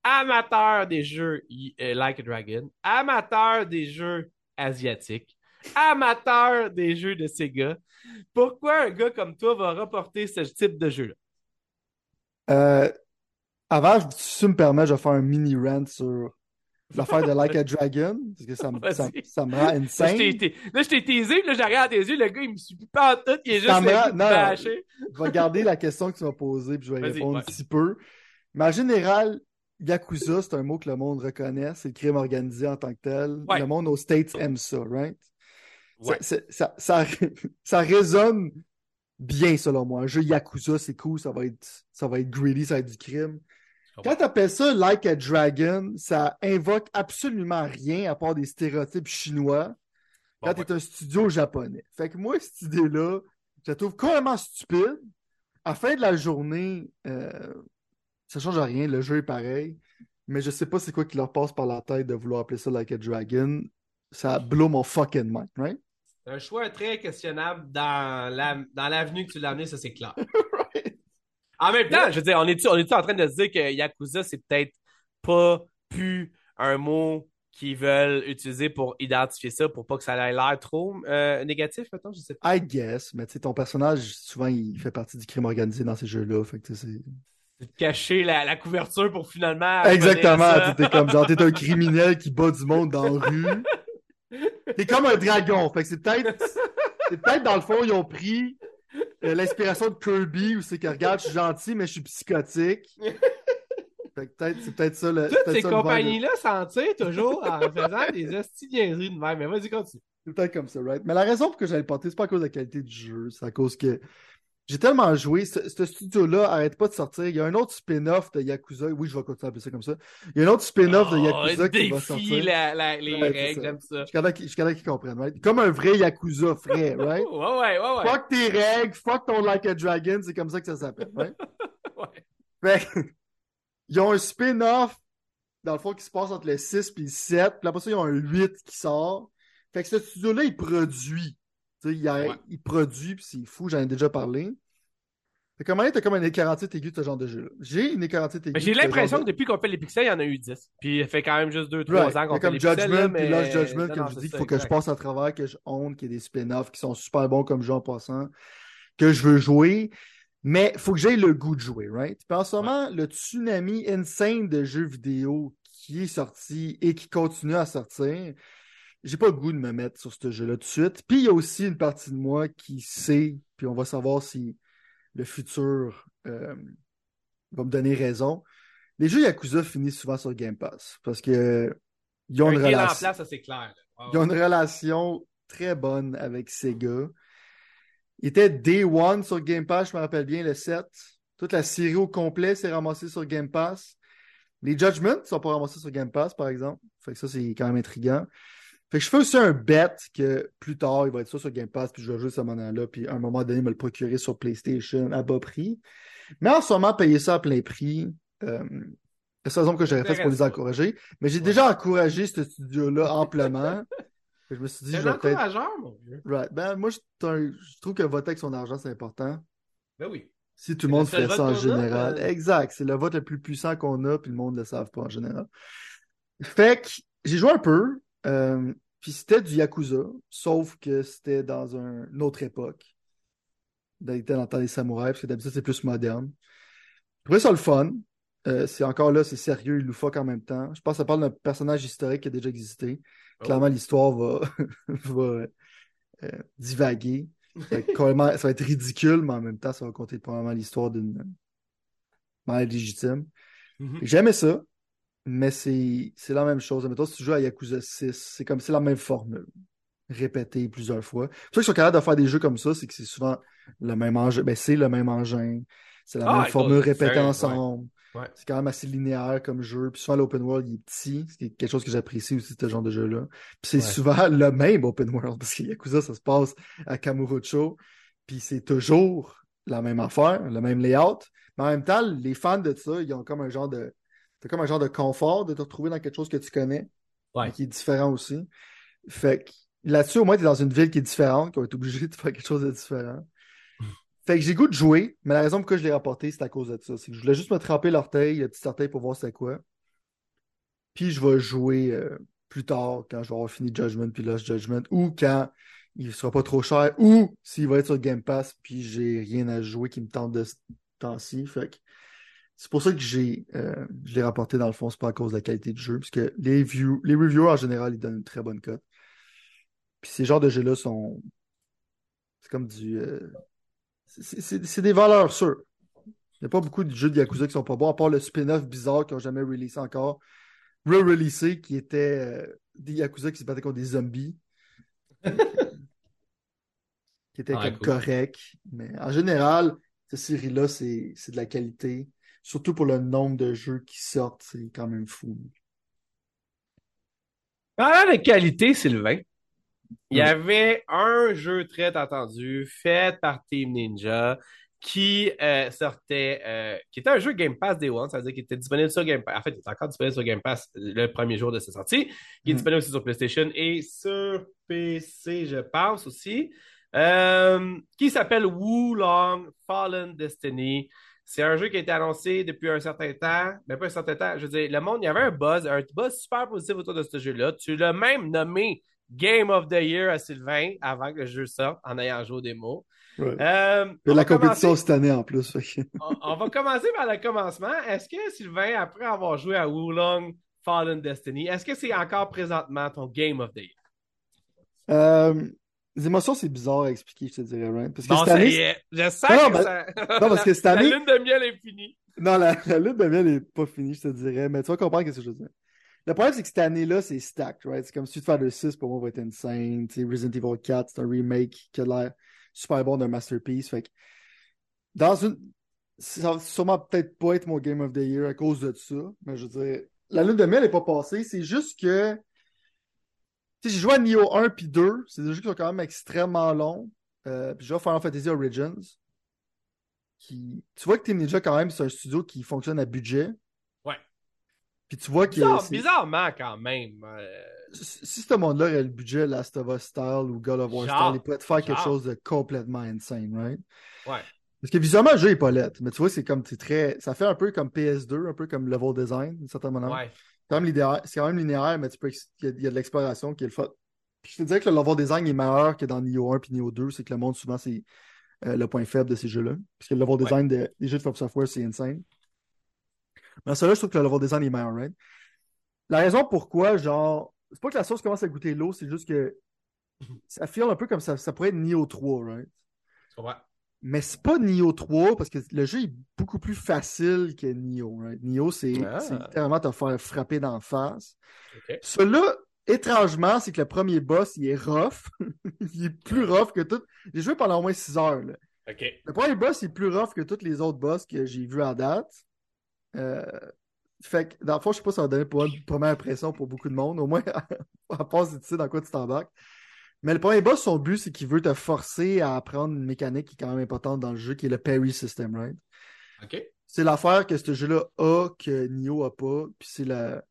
[SPEAKER 1] amateur des jeux euh, Like a Dragon, amateur des jeux asiatiques, amateur des jeux de Sega, pourquoi un gars comme toi va reporter ce type de jeu-là?
[SPEAKER 2] Euh, avant, si tu me permets, je vais faire un mini rant sur l'affaire de Like a Dragon, parce que ça me, ça, me rend insane.
[SPEAKER 1] là, je t'ai teasé, là, j'ai regardé tes yeux, le gars, il me suit pas en tout, il est juste
[SPEAKER 2] me non. Je vais garder la question que tu m'as posée, puis je vais répondre
[SPEAKER 1] ouais.
[SPEAKER 2] un petit peu. Mais en général, Yakuza, c'est un mot que le monde reconnaît, c'est le crime organisé en tant que tel.
[SPEAKER 1] Ouais.
[SPEAKER 2] Le monde aux States aime ça, right?
[SPEAKER 1] Ouais.
[SPEAKER 2] Ça, ça, ça résonne bien, selon moi. Un jeu Yakuza, c'est cool, ça va être, ça va être greedy, ça va être du crime. Quand tu appelles ça Like a Dragon, ça invoque absolument rien à part des stéréotypes chinois
[SPEAKER 1] Bon,
[SPEAKER 2] quand
[SPEAKER 1] ouais.
[SPEAKER 2] tu es un studio japonais. Fait que moi, cette idée-là, je la trouve complètement stupide. À la fin de la journée, euh, ça change rien, le jeu est pareil. Mais je sais pas c'est quoi qui leur passe par la tête de vouloir appeler ça Like a Dragon. Ça blow mon fucking mind, right?
[SPEAKER 1] Un choix très questionnable dans la- dans l'avenue que tu l'as amené, ça c'est clair. En même temps, je veux dire, on est-tu est en train de se dire que Yakuza, c'est peut-être pas plus un mot qu'ils veulent utiliser pour identifier ça, pour pas que ça ait l'air trop euh, négatif, mettons, je sais pas.
[SPEAKER 2] I guess, mais tu sais, ton personnage, souvent, il fait partie du crime organisé dans ces jeux-là. Fait que c'est.
[SPEAKER 1] De cacher la, la couverture pour finalement.
[SPEAKER 2] Exactement, t'es comme genre, t'es un criminel qui bat du monde dans la rue. T'es comme un dragon, fait que c'est peut-être, c'est peut-être dans le fond, ils ont pris l'inspiration de Kirby où c'est que regarde, je suis gentil, mais je suis psychotique. Peut-être, c'est peut-être ça le.
[SPEAKER 1] Toutes ces compagnies-là s'en tirent toujours en faisant des hosties de même. Mais vas-y, continue.
[SPEAKER 2] C'est peut-être comme ça, right? Mais la raison pour que j'allais le porter, c'est pas à cause de la qualité du jeu, c'est à cause que j'ai tellement joué. Ce, ce studio-là arrête pas de sortir. Il y a un autre spin-off de Yakuza. Oui, je vais continuer à appeler ça comme ça. Il y a un autre spin-off de Yakuza
[SPEAKER 1] Oh,
[SPEAKER 2] qui va sortir.
[SPEAKER 1] la, la- les
[SPEAKER 2] Ouais,
[SPEAKER 1] règles, j'aime ça.
[SPEAKER 2] Je suis capable qu'ils- comprennent, right? Comme un vrai Yakuza frais, right?
[SPEAKER 1] Ouais, ouais, ouais, ouais.
[SPEAKER 2] Fuck tes règles, fuck ton Like a Dragon, c'est comme ça que ça s'appelle, right?
[SPEAKER 1] Ouais.
[SPEAKER 2] Fait ils ont un spin-off, dans le fond, qui se passe entre le 6 et le 7. Puis après ça, ils ont un 8 qui sort. Fait que ce studio-là, il produit. Tu sais, il, a-
[SPEAKER 1] Ouais.
[SPEAKER 2] il produit, puis c'est fou, j'en ai déjà parlé. Fait que comment t'as comme un écarantite aigu de ce genre de jeu-là? J'ai une écarantite aiguë.
[SPEAKER 1] J'ai l'impression que depuis qu'on fait les pixels, il y en a eu 10. Puis il fait quand même juste 2-3
[SPEAKER 2] Right.
[SPEAKER 1] ans qu'on fait
[SPEAKER 2] comme
[SPEAKER 1] les pixels.
[SPEAKER 2] Judgment
[SPEAKER 1] là,
[SPEAKER 2] puis
[SPEAKER 1] mais...
[SPEAKER 2] Lost Judgment,
[SPEAKER 1] Non,
[SPEAKER 2] comme
[SPEAKER 1] non,
[SPEAKER 2] je dis, qu'il faut que je passe à travers, que je honte, qu'il y ait des spin-offs qui sont super bons comme jeu en passant, que je veux jouer, mais faut que j'aie le goût de jouer, right? Puis en ce moment, le tsunami insane de jeux vidéo qui est sorti et qui continue à sortir, j'ai pas le goût de me mettre sur ce jeu-là tout de suite. Puis il y a aussi une partie de moi qui sait, puis on va savoir si le futur euh, va me donner raison. Les jeux Yakuza finissent souvent sur Game Pass parce que ils ont
[SPEAKER 1] Un
[SPEAKER 2] une relation.
[SPEAKER 1] place, ça c'est clair. là.
[SPEAKER 2] Ils ont une relation très bonne avec Sega. Il était Day One sur Game Pass, je me rappelle bien, le 7. Toute la série au complet s'est ramassée sur Game Pass. Les Judgments ne sont pas ramassés sur Game Pass, par exemple. Fait que ça, c'est quand même intriguant. Fait que je fais aussi un bet que plus tard, il va être ça sur Game Pass, puis je vais jouer ce moment-là, puis à un moment donné, me le procurer sur PlayStation à bas prix. Mais en ce moment, payer ça à plein prix, euh, c'est la raison que j'aurais fait pour les encourager. Mais j'ai
[SPEAKER 1] Ouais.
[SPEAKER 2] déjà encouragé ce studio-là amplement. Je me suis dit, je vais
[SPEAKER 1] encourageur, mon vieux.
[SPEAKER 2] Right. Ben, moi, je, trouve que voter avec son argent, c'est important.
[SPEAKER 1] Ben oui.
[SPEAKER 2] Si tout le monde fait ça en
[SPEAKER 1] a,
[SPEAKER 2] général. Exact. C'est le vote le plus puissant qu'on a, puis le monde ne le savent pas en général. Fait que j'ai joué un peu, euh, puis c'était du Yakuza, sauf que c'était dans un- une autre époque. Il était dans le temps des samouraïs, parce que d'habitude, c'est plus moderne. Je trouvais ça le fun. Euh, c'est encore là, c'est sérieux et loufoque en même temps. Je pense que ça parle d'un personnage historique qui a déjà existé.
[SPEAKER 1] Oh.
[SPEAKER 2] Clairement, l'histoire va, va euh, divaguer. Que carrément, ça va être ridicule, mais en même temps, ça va compter probablement l'histoire d'une mère légitime.
[SPEAKER 1] Mhm.
[SPEAKER 2] Que J'aimais ça, mais c'est la même chose. Mettons, si tu joues à Yakuza 6, c'est comme c'est la même formule, répétée plusieurs fois. Ça qu'ils sont capables de faire des jeux comme ça, c'est que c'est souvent le même engin. Ben, c'est le même engin, c'est la
[SPEAKER 1] Ah,
[SPEAKER 2] même formule répétée
[SPEAKER 1] ouais.
[SPEAKER 2] ensemble.
[SPEAKER 1] Ouais.
[SPEAKER 2] C'est quand même assez linéaire comme jeu. Puis souvent, l'open world, il est petit. C'est quelque chose que j'apprécie aussi, ce genre de jeu-là. Puis c'est
[SPEAKER 1] Ouais.
[SPEAKER 2] souvent le même open world, parce que Yakuza, ça se passe à Kamurocho. Puis c'est toujours la même affaire, le même layout. Mais en même temps, les fans de ça, ils ont comme un genre de. T'as comme un genre de confort de te retrouver dans quelque chose que tu connais,
[SPEAKER 1] Ouais.
[SPEAKER 2] qui est différent aussi. Fait que là-dessus, au moins, tu es dans une ville qui est différente, qu'on va être obligé de faire quelque chose de différent. Fait que j'ai goût de jouer, mais la raison pour laquelle je l'ai rapporté, c'est à cause de ça. C'est que je voulais juste me tremper l'orteil, le petit orteil pour voir c'est quoi. Puis je vais jouer euh, plus tard, quand je vais avoir fini Judgment puis Lost Judgment, ou quand il sera pas trop cher, ou s'il va être sur Game Pass, puis j'ai rien à jouer qui me tente de ce temps-ci. Fait que c'est pour ça que j'ai euh, je l'ai rapporté dans le fond, c'est pas à cause de la qualité du jeu, parce que les, view, les reviewers en général, ils donnent une très bonne cote. Puis ces genres de jeux-là sont. C'est comme du. euh, c'est- des valeurs sûres. Il n'y a pas beaucoup de jeux de Yakuza qui sont pas bons, à part le spin-off bizarre qu'ils n'ont jamais releasé encore. Re-releasé, qui était euh, des Yakuza qui se battaient contre des zombies. qui était
[SPEAKER 1] Ah,
[SPEAKER 2] comme
[SPEAKER 1] cool.
[SPEAKER 2] correct. Mais en général, cette série-là, c'est c'est de la qualité. Surtout pour le nombre de jeux qui sortent, c'est quand même fou.
[SPEAKER 1] Parlant de qualité, Sylvain, il y avait un jeu très attendu fait par Team Ninja qui euh, sortait, euh, qui était un jeu Game Pass Day One, c'est-à-dire qu'il était disponible sur Game Pass. En fait, il est encore disponible sur Game Pass le premier jour de sa sortie. Il est
[SPEAKER 2] Mm.
[SPEAKER 1] disponible aussi sur PlayStation et sur PC, je pense aussi. Euh, qui s'appelle Wulong Fallen Destiny. C'est un jeu qui a été annoncé depuis un certain temps, mais pas un certain temps. Je veux dire, le monde, il y avait un buzz, un buzz super positif autour de ce jeu-là. Tu l'as même nommé Game of the Year à Sylvain avant que le jeu sorte en ayant joué au démo.
[SPEAKER 2] Ouais.
[SPEAKER 1] Euh,
[SPEAKER 2] Il y
[SPEAKER 1] on
[SPEAKER 2] a la compétition
[SPEAKER 1] commencer-
[SPEAKER 2] cette année en plus.
[SPEAKER 1] on va commencer par le commencement. Est-ce que Sylvain, après avoir joué à Wulong Fallen Destiny, est-ce que c'est encore présentement ton Game of the Year?
[SPEAKER 2] Euh, les émotions, c'est bizarre à expliquer, je te dirais, right? Parce que
[SPEAKER 1] Bon,
[SPEAKER 2] cette année.
[SPEAKER 1] Je sens
[SPEAKER 2] Non,
[SPEAKER 1] que
[SPEAKER 2] ben-
[SPEAKER 1] ça...
[SPEAKER 2] non, parce que cette année-
[SPEAKER 1] la lune de miel est finie.
[SPEAKER 2] Non, la, la lutte de miel n'est pas finie, je te dirais, mais tu vas comprendre ce que je veux dire. Le problème, c'est que cette année-là, c'est stacked, right? C'est comme Street Fighter 6, pour moi, va être insane. Tu sais, Resident Evil 4, c'est un remake qui a l'air super bon d'un masterpiece. Fait que, dans une. Ça va sûrement peut-être pas être mon Game of the Year à cause de ça, mais je veux dire, la lune de miel n'est pas passée, c'est juste que. Tu sais, j'ai joué à Nioh 1 puis 2, c'est des jeux qui sont quand même extrêmement longs. Euh, puis j'ai joué à Final Fantasy Origins qui. Tu vois que Team Ninja, quand même, c'est un studio qui fonctionne à budget.
[SPEAKER 1] Ouais.
[SPEAKER 2] Puis tu vois que.
[SPEAKER 1] Bizarre- bizarrement, quand même. euh,
[SPEAKER 2] Si si ce monde-là avait le budget Last of Us style ou God of War
[SPEAKER 1] Genre.
[SPEAKER 2] style, il pourrait te faire quelque chose de complètement insane, right?
[SPEAKER 1] Ouais.
[SPEAKER 2] Parce que visuellement, le jeu est pas laid, mais tu vois, c'est comme, c'est très. Ça fait un peu comme PS2, un peu comme level design, d'une certaine manière.
[SPEAKER 1] Ouais.
[SPEAKER 2] C'est quand même linéaire, c'est quand même linéaire, mais tu peux, il y a, il y a de l'exploration qui est le fun. Puis je te dirais que le level design est meilleur que dans Nioh 1 puis Nioh 2, c'est que le monde, souvent, c'est euh, le point faible de ces jeux-là. Parce que le level design de- des jeux de From Software, c'est insane. Mais celui-là, je trouve que le level design est meilleur, right? La raison pourquoi, genre, c'est pas que la sauce commence à goûter l'eau, c'est juste que ça file un peu comme ça, ça pourrait être Nioh 3, right?
[SPEAKER 1] Comprends?
[SPEAKER 2] Mais c'est pas Nioh 3 parce que le jeu est beaucoup plus facile que Nioh, right? Nioh, c'est
[SPEAKER 1] Ah.
[SPEAKER 2] littéralement te faire frapper d'en face. Celui-là, étrangement, c'est que le premier boss, il est rough. il est plus rough que tout. J'ai joué pendant au moins 6 heures. là. Le premier boss est plus rough que tous les autres boss que j'ai vus à date. Euh, fait que, dans le fond, je sais pas si ça va donner pour une première impression pour beaucoup de monde. Au moins, à part si tu sais dans quoi tu t'embarques. Mais le premier boss, son but, c'est qu'il veut te forcer à apprendre une mécanique qui est quand même importante dans le jeu, qui est le parry system, right?
[SPEAKER 1] OK.
[SPEAKER 2] C'est l'affaire que ce jeu-là a que Nioh a pas. Puis c'est la.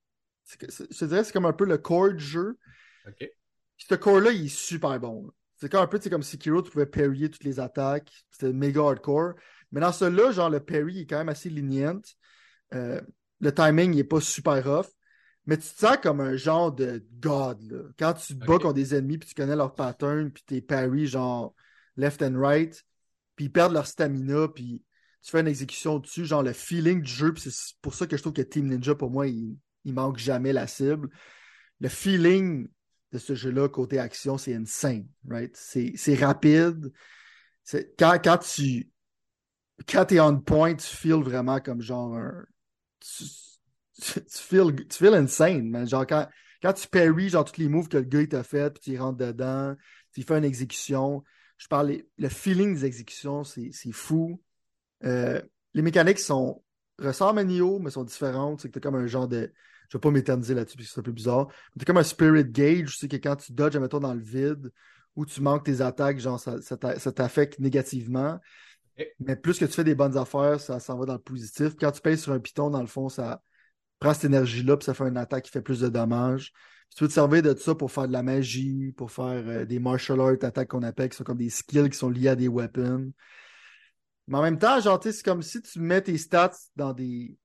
[SPEAKER 2] Je te dirais, c'est comme un peu le core du jeu.
[SPEAKER 1] OK.
[SPEAKER 2] Puis ce core-là, il est super bon. C'est un peu comme Sekiro, tu pouvais parryer toutes les attaques. C'était méga hardcore. Mais dans celui-là, genre, le parry il est quand même assez lenient. Euh, le timing, il est pas super rough. Mais tu te sens comme un genre de god. Là. Quand tu te bats contre des ennemis, puis tu connais leur pattern, puis tes parry, genre left and right, puis ils perdent leur stamina, puis tu fais une exécution dessus, genre le feeling du jeu, puis c'est pour ça que je trouve que Team Ninja, pour moi, il, il manque jamais la cible. Le feeling de ce jeu-là, côté action, c'est insane, right? C'est rapide. Quand, quand tu quand t'es on point, tu feels vraiment comme genre un. Tu, tu, tu feels, tu feels insane, man. Genre quand, quand tu parry, genre tous les moves que le gars il t'a fait, puis tu rentres dedans, tu fais une exécution. Je parle, le feeling des exécutions, c'est c'est fou. Euh, les mécaniques sont ressemblent à Nioh, mais sont différentes. C'est que t'as comme un genre de. Je vais pas m'éterniser là-dessus parce que c'est un peu bizarre. T'as comme un spirit gauge, tu sais que quand tu dodges, mettons, dans le vide, ou tu manques tes attaques, genre ça, ça t'a- ça t'affecte négativement. Mais plus que tu fais des bonnes affaires, ça s'en va dans le positif. Puis quand tu payes sur un piton, dans le fond, ça prend cette énergie-là, puis ça fait une attaque qui fait plus de dommages. Puis tu peux te servir de ça pour faire de la magie, pour faire euh, des martial art attaques qu'on appelle, qui sont comme des skills qui sont liés à des weapons. Mais en même temps, genre, c'est comme si tu mets tes stats dans des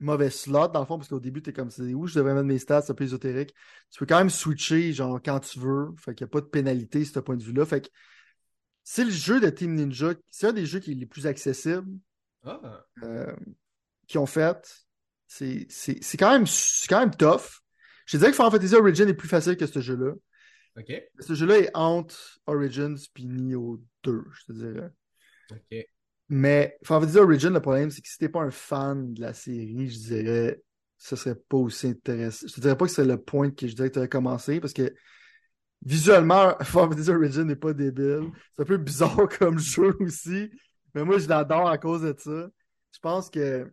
[SPEAKER 2] mauvais slots, dans le fond, parce qu'au début, t'es comme, c'est où je devrais mettre mes stats, c'est un peu ésotérique. Tu peux quand même switcher, genre, quand tu veux. Fait qu'il n'y a pas de pénalité, ce point de vue-là. Fait que c'est le jeu de Team Ninja, c'est un des jeux qui est les plus accessibles
[SPEAKER 1] Ah.
[SPEAKER 2] euh, qu'ils ont fait. C'est c'est- c'est quand, même- quand même tough. Je te dirais que Final Fantasy Origin est plus facile que ce jeu-là.
[SPEAKER 1] OK.
[SPEAKER 2] Ce jeu-là est entre Origins puis Nioh 2, je te dirais.
[SPEAKER 1] OK.
[SPEAKER 2] Mais Final Fantasy Origin, le problème, c'est que si t'es pas un fan de la série, je dirais ce serait pas aussi intéressant. Je te dirais pas que c'est le point que je dirais que tu aurais commencé parce que visuellement, Final Fantasy Origin n'est pas débile. C'est un peu bizarre comme jeu aussi. Mais moi, je l'adore à cause de ça. Je pense que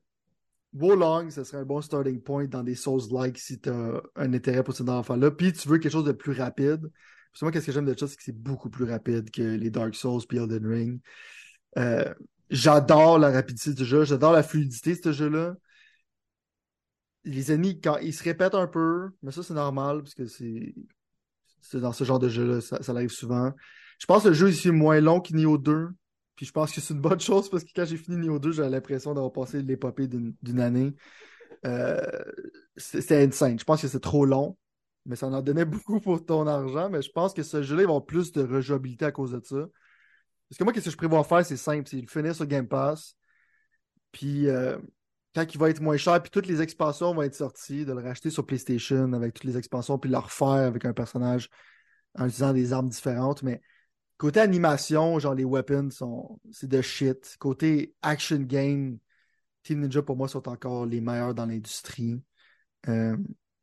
[SPEAKER 2] Wolong, ce serait un bon starting point dans des Souls-like si tu as un intérêt pour cet enfant-là. Puis tu veux quelque chose de plus rapide. Parce moi, qu'est-ce que j'aime de ça, c'est que c'est beaucoup plus rapide que les Dark Souls puis Elden Ring. Euh, j'adore la rapidité du jeu, j'adore la fluidité de ce jeu-là. Les ennemis, quand ils se répètent un peu, mais ça, c'est normal, parce que c'est dans ce genre de jeu-là, ça, arrive souvent. Je pense que le jeu ici est moins long que Nioh 2. Puis je pense que c'est une bonne chose parce que quand j'ai fini Nioh 2, j'avais l'impression d'avoir passé l'épopée d'une année. Euh, C'était insane. Je pense que c'est trop long, mais ça en donnait beaucoup pour ton argent. Mais je pense que ce jeu-là, il va avoir plus de rejouabilité à cause de ça. Parce que moi, qu'est-ce que je prévois faire, c'est simple, c'est le finir sur Game Pass. Puis euh, quand il va être moins cher, puis toutes les expansions vont être sorties, de le racheter sur PlayStation avec toutes les expansions, puis le refaire avec un personnage en utilisant des armes différentes. Mais côté animation, genre les weapons sont c'est de shit. Côté action game, Team Ninja pour moi sont encore les meilleurs dans l'industrie. Euh,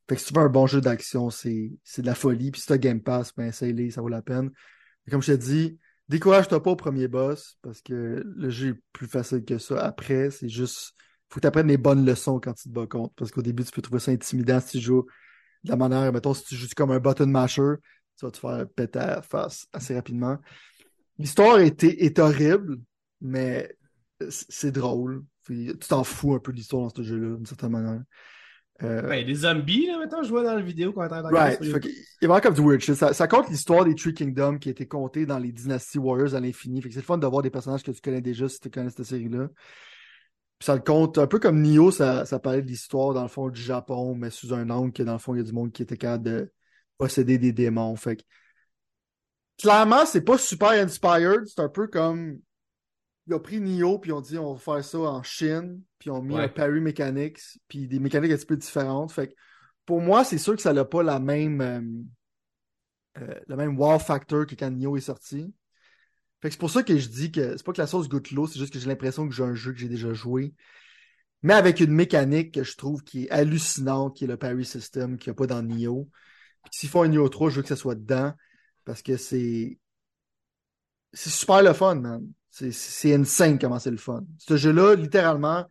[SPEAKER 2] fait que si tu veux un bon jeu d'action, c'est de la folie. Puis si tu as Game Pass, ben essaye-les, ça vaut la peine. Et comme je te dis, décourage-toi pas au premier boss parce que le jeu est plus facile que ça. Après, c'est juste faut que tu apprennes les bonnes leçons quand tu te bats contre. Parce qu'au début, tu peux trouver ça intimidant si tu joues de la manière, mettons, si tu joues comme un button masher, tu vas te faire péter à la face assez rapidement. L'histoire est, est horrible, mais c'est drôle. Puis, tu t'en fous un peu de l'histoire dans ce jeu-là, d'une certaine manière. Euh,
[SPEAKER 1] Ben, des zombies, là, maintenant, je vois dans la vidéo qu'on est en train de
[SPEAKER 2] Right. il y a vraiment comme du weird shit. Ça, ça compte l'histoire des Three Kingdoms qui a été contée dans les Dynasty Warriors à l'infini. Fait que c'est le fun de voir des personnages que tu connais déjà si tu connais cette série-là. Puis ça le compte un peu comme Nioh, ça, ça parlait de l'histoire dans le fond du Japon, mais sous un angle que dans le fond, il y a du monde qui était capable de posséder des démons. Fait que clairement, c'est pas super inspired. C'est un peu comme ils ont pris Nioh puis ils ont dit on va faire ça en Chine, puis ils ont mis
[SPEAKER 1] Ouais.
[SPEAKER 2] un parry mechanics, puis des mécaniques un petit peu différentes. Fait que pour moi, c'est sûr que ça n'a pas la même euh, euh, le même wow factor que quand Nioh est sorti. Fait que c'est pour ça que je dis que c'est pas que la sauce goûte l'eau, c'est juste que j'ai l'impression que j'ai un jeu que j'ai déjà joué. Mais avec une mécanique que je trouve qui est hallucinante, qui est le parry system, qu'il n'y a pas dans Nioh. S'ils font un Nioh 3, je veux que ça soit dedans. Parce que c'est. C'est super le fun, man. C'est- insane comment c'est le fun. Ce jeu-là, littéralement,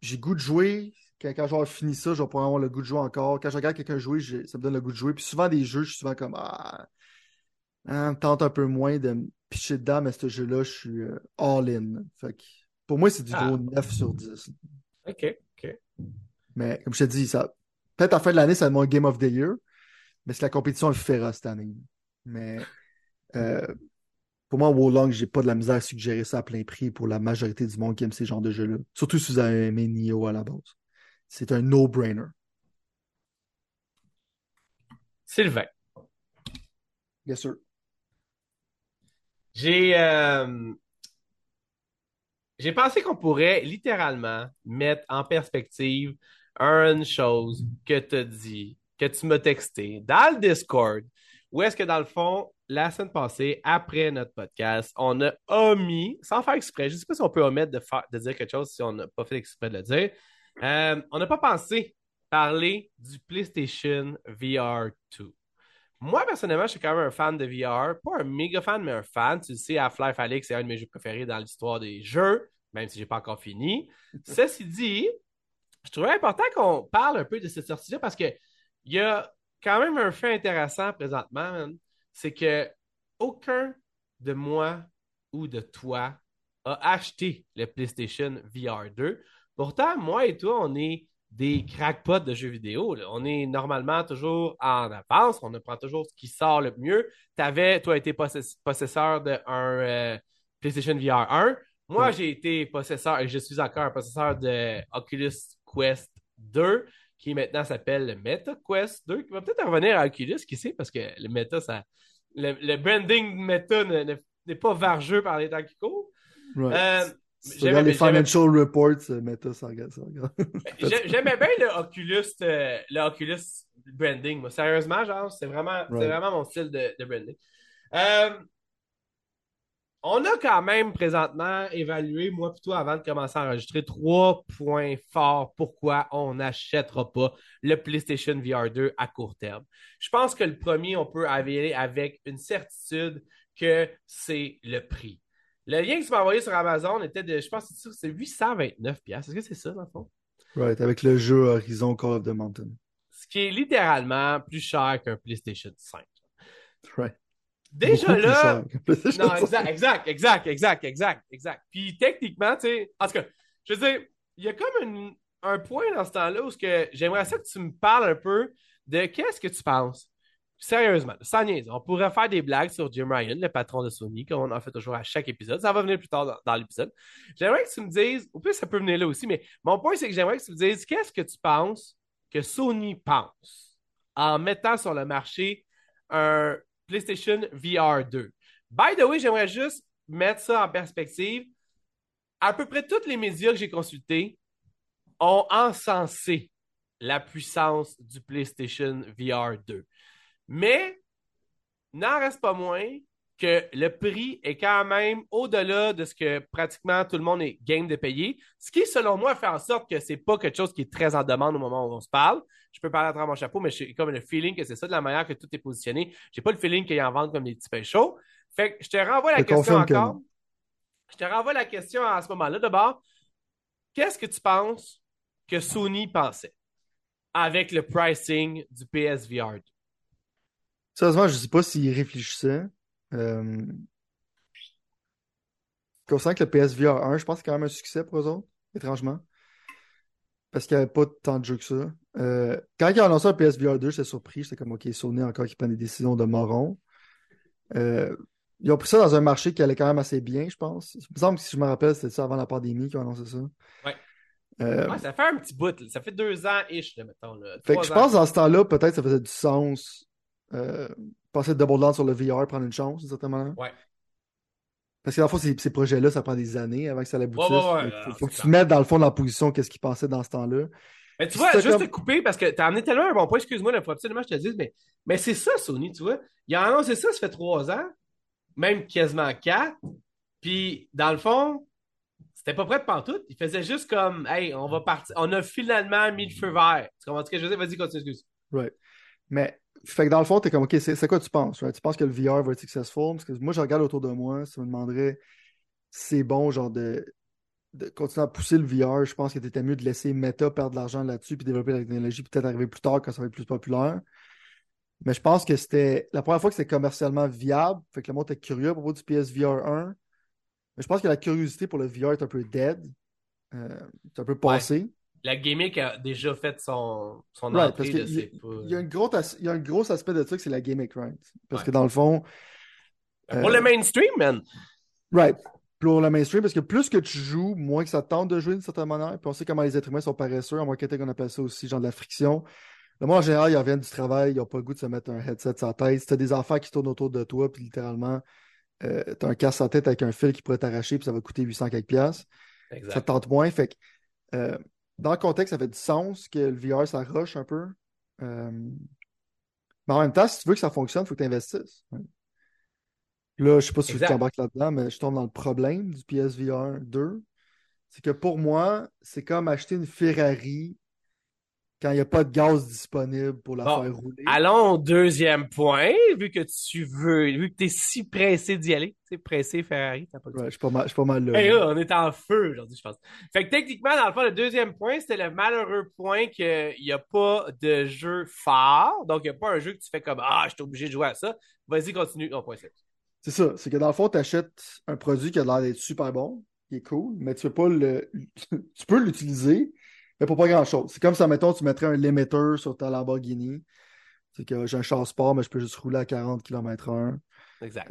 [SPEAKER 2] j'ai goût de jouer. Quand, quand je vais avoir fini ça, je vais pouvoir avoir le goût de jouer encore. Quand je regarde quelqu'un jouer, ça me donne le goût de jouer. Puis souvent, des jeux, je suis souvent comme Ah, hein, me tente un peu moins de me pitcher dedans, mais ce jeu-là, je suis euh, all-in. Pour moi, c'est du
[SPEAKER 1] Ah.
[SPEAKER 2] gros 9 sur 10.
[SPEAKER 1] OK, OK.
[SPEAKER 2] Mais comme je te dis, ça, peut-être à la fin de l'année, ça va être mon Game of the Year. Mais c'est la compétition le féroce cette année. Mais euh, pour moi, Wolong, j'ai pas de la misère à suggérer ça à plein prix pour la majorité du monde qui aime ces genres de jeux-là. Surtout si vous avez aimé Nioh à la base. C'est un no-brainer.
[SPEAKER 1] Sylvain.
[SPEAKER 2] Bien sûr.
[SPEAKER 1] J'ai euh, j'ai pensé qu'on pourrait littéralement mettre en perspective une chose que tu as dit, que tu m'as texté dans le Discord, où est-ce que dans le fond, la semaine passée, après notre podcast, on a omis, sans faire exprès, je ne sais pas si on peut omettre de, faire, de dire quelque chose si on n'a pas fait exprès de le dire, euh, on n'a pas pensé parler du PlayStation VR 2. Moi, personnellement, je suis quand même un fan de VR. Pas un méga fan, mais un fan. Tu le sais, Half-Life Alyx, c'est un de mes jeux préférés dans l'histoire des jeux, même si j'ai pas encore fini. Ceci dit, je trouvais important qu'on parle un peu de cette sortie-là parce que il y a quand même un fait intéressant présentement. C'est que aucun de moi ou de toi a acheté le PlayStation VR 2. Pourtant, moi et toi, on est des crackpots de jeux vidéo. là. On est normalement toujours en avance. On apprend toujours ce qui sort le mieux. T'avais, toi, été possess- possesseur d'un euh, PlayStation VR 1. Moi,
[SPEAKER 2] Ouais.
[SPEAKER 1] j'ai été possesseur, et je suis encore un possesseur de Oculus Quest 2, qui maintenant s'appelle le Meta Quest 2, qui va peut-être revenir à Oculus, qui sait, parce que le Meta, ça, le, le branding Meta ne- ne- n'est pas vargeux par les temps qui courent.
[SPEAKER 2] Right.
[SPEAKER 1] Euh,
[SPEAKER 2] Si les financial reports, euh, Meta, ça regarde ça. regarde.
[SPEAKER 1] J'ai- J'aimais bien le Oculus, euh, le Oculus branding. Moi. Sérieusement, genre, c'est vraiment,
[SPEAKER 2] Right.
[SPEAKER 1] vraiment mon style de, de branding. Euh, on a quand même présentement évalué, moi plutôt avant de commencer à enregistrer, trois points forts pourquoi on n'achètera pas le PlayStation VR 2 à court terme. Je pense que le premier, on peut avérer avec une certitude que c'est le prix. Le lien que tu m'as envoyé sur Amazon était de, je pense que c'est 829 pièces. Est-ce que c'est ça, dans le fond?
[SPEAKER 2] Right, avec le jeu Horizon Call of the Mountain.
[SPEAKER 1] Ce qui est littéralement plus cher qu'un PlayStation 5.
[SPEAKER 2] Right.
[SPEAKER 1] Déjà là, non,
[SPEAKER 2] 5.
[SPEAKER 1] exact, exact, exact, exact, exact, exact. Puis techniquement, tu sais, en tout cas, je veux dire, il y a comme une- un point dans ce temps-là où ce que j'aimerais ça que tu me parles un peu de qu'est-ce que tu penses. Sérieusement, sans niaiser, on pourrait faire des blagues sur Jim Ryan, le patron de Sony, comme on en fait toujours à chaque épisode. Ça va venir plus tard dans, dans l'épisode. J'aimerais que tu me dises, ou plus ça peut venir là aussi, mais mon point, c'est que j'aimerais que tu me dises qu'est-ce que tu penses que Sony pense en mettant sur le marché un PlayStation VR 2. By the way, j'aimerais juste mettre ça en perspective. À peu près tous les médias que j'ai consultés ont encensé la puissance du PlayStation VR 2. Mais, n'en reste pas moins que le prix est quand même au-delà de ce que pratiquement tout le monde est game de payer. Ce qui, selon moi, fait en sorte que c'est pas quelque chose qui est très en demande au moment où on se parle. Je peux parler à travers mon chapeau, mais j'ai comme le feeling que c'est ça de la manière que tout est positionné. J'ai pas le feeling qu'il y en vente comme des petits pains chauds. Fait que je te renvoie la
[SPEAKER 2] Je
[SPEAKER 1] question
[SPEAKER 2] que
[SPEAKER 1] encore. Je te renvoie la question à ce moment-là. D'abord, qu'est-ce que tu penses que Sony pensait avec le pricing du PSVR 2?
[SPEAKER 2] Sérieusement, je sais pas s'ils réfléchissaient. Euh... Considérant que le PSVR 1, je pense que c'est quand même un succès pour eux autres, étrangement. Parce qu'il n'y avait pas tant de jeux que ça. Euh, Quand ils ont annoncé un PSVR 2, j'étais surpris. J'étais comme, OK, Sony encore qui prend des décisions de moron. Euh, Ils ont pris ça dans un marché qui allait quand même assez bien, je pense. Il me semble que si je me rappelle, c'était ça avant la pandémie qu'ils ont annoncé ça.
[SPEAKER 1] Ouais.
[SPEAKER 2] Euh,
[SPEAKER 1] Ouais, ça fait un petit bout. là. Ça fait deux ans-ish, mettons. Là.
[SPEAKER 2] Fait que je
[SPEAKER 1] ans.
[SPEAKER 2] pense dans ce temps-là, peut-être ça faisait du sens euh, passer de Double Down sur le VR, prendre une chance, d'une certaine manière.
[SPEAKER 1] Ouais.
[SPEAKER 2] Parce que dans le fond, ces, ces projets-là, ça prend des années avant que ça l'aboutisse.
[SPEAKER 1] Ouais, ouais, ouais,
[SPEAKER 2] Fait que faut, que tu te mettes dans le fond de la position qu'est-ce qui passait dans ce temps-là.
[SPEAKER 1] Mais tu
[SPEAKER 2] Puis
[SPEAKER 1] vois, juste
[SPEAKER 2] comme-
[SPEAKER 1] te couper parce que t'as amené tellement un bon point, excuse-moi, il faut absolument que je te dise, mais, mais c'est ça, Sony, tu vois. Ils ont annoncé ça, ça fait trois ans, même quasiment quatre. Puis, dans le fond, c'était pas prêt de pantoute. Ils faisaient juste comme, hey, on va partir. On a finalement mis le feu vert. Tu comprends ce que je veux dire? Vas-y, continue, excuse.
[SPEAKER 2] Right. Mais, fait que dans le fond, t'es comme, OK, c'est quoi tu penses? right? Tu penses que le VR va être successful? Parce que moi, je regarde autour de moi, ça me demanderait si c'est bon, genre, de, de continuer à pousser le VR. Je pense que t'étais mieux de laisser Meta perdre de l'argent là-dessus puis développer la technologie, puis peut-être arriver plus tard quand ça va être plus populaire. Mais je pense que c'était la première fois que c'était commercialement viable. Fait que le monde était curieux à propos du PSVR 1. Mais je pense que la curiosité pour le VR est un peu dead. Euh, c'est un peu passé.
[SPEAKER 1] La gimmick a déjà fait son, son
[SPEAKER 2] Right,
[SPEAKER 1] entrée,
[SPEAKER 2] parce
[SPEAKER 1] pas.
[SPEAKER 2] Il y a un gros, as- il y a un gros aspect de ça que c'est la gimmick, right? Parce
[SPEAKER 1] Ouais.
[SPEAKER 2] que dans le fond,
[SPEAKER 1] Pour
[SPEAKER 2] euh,
[SPEAKER 1] le mainstream, man.
[SPEAKER 2] right, pour le mainstream, parce que plus que tu joues, moins que ça te tente de jouer d'une certaine manière. Puis on sait comment les êtres humains sont paresseux, en marketing, on appelle ça aussi genre de la friction. Le monde en général, ils reviennent du travail, ils n'ont pas le goût de se mettre un headset sur la tête. Si tu as des enfants qui tournent autour de toi, puis littéralement, euh, tu as un casque sans tête avec un fil qui pourrait t'arracher, puis ça va coûter 800 quelques piastres. Ça te tente moins. Fait que, euh, dans le contexte, ça fait du sens que le VR, ça rush un peu. Euh, mais en même temps, si tu veux que ça fonctionne, il faut que tu investisses. Ouais. Là, je sais pas si
[SPEAKER 1] Exact.
[SPEAKER 2] tu embarques là-dedans, mais je tombe dans le problème du PSVR 2. C'est que pour moi, c'est comme acheter une Ferrari quand il n'y a pas de gaz disponible pour la
[SPEAKER 1] Bon,
[SPEAKER 2] faire rouler.
[SPEAKER 1] Allons au deuxième point, vu que tu veux, vu que tu es si pressé d'y aller. Tu sais, pressé Ferrari, t'as pas le
[SPEAKER 2] Ouais, je suis pas mal, je suis pas mal là.
[SPEAKER 1] Hey, là, on est en feu aujourd'hui, je pense. Fait que techniquement, dans le fond, le deuxième point, c'était le malheureux point qu'il n'y a pas de jeu phare. Donc, il n'y a pas un jeu que tu fais comme Ah, je suis obligé de jouer à ça. Vas-y, continue. Oh, point sept.
[SPEAKER 2] C'est ça. C'est que dans le fond, tu achètes un produit qui a l'air d'être super bon, qui est cool, mais tu peux pas le. tu peux l'utiliser, mais pour pas grand-chose. C'est comme ça, mettons, tu mettrais un limiter sur ta Lamborghini. C'est que j'ai un char sport, mais je peux juste rouler à 40 km/h.
[SPEAKER 1] Exact.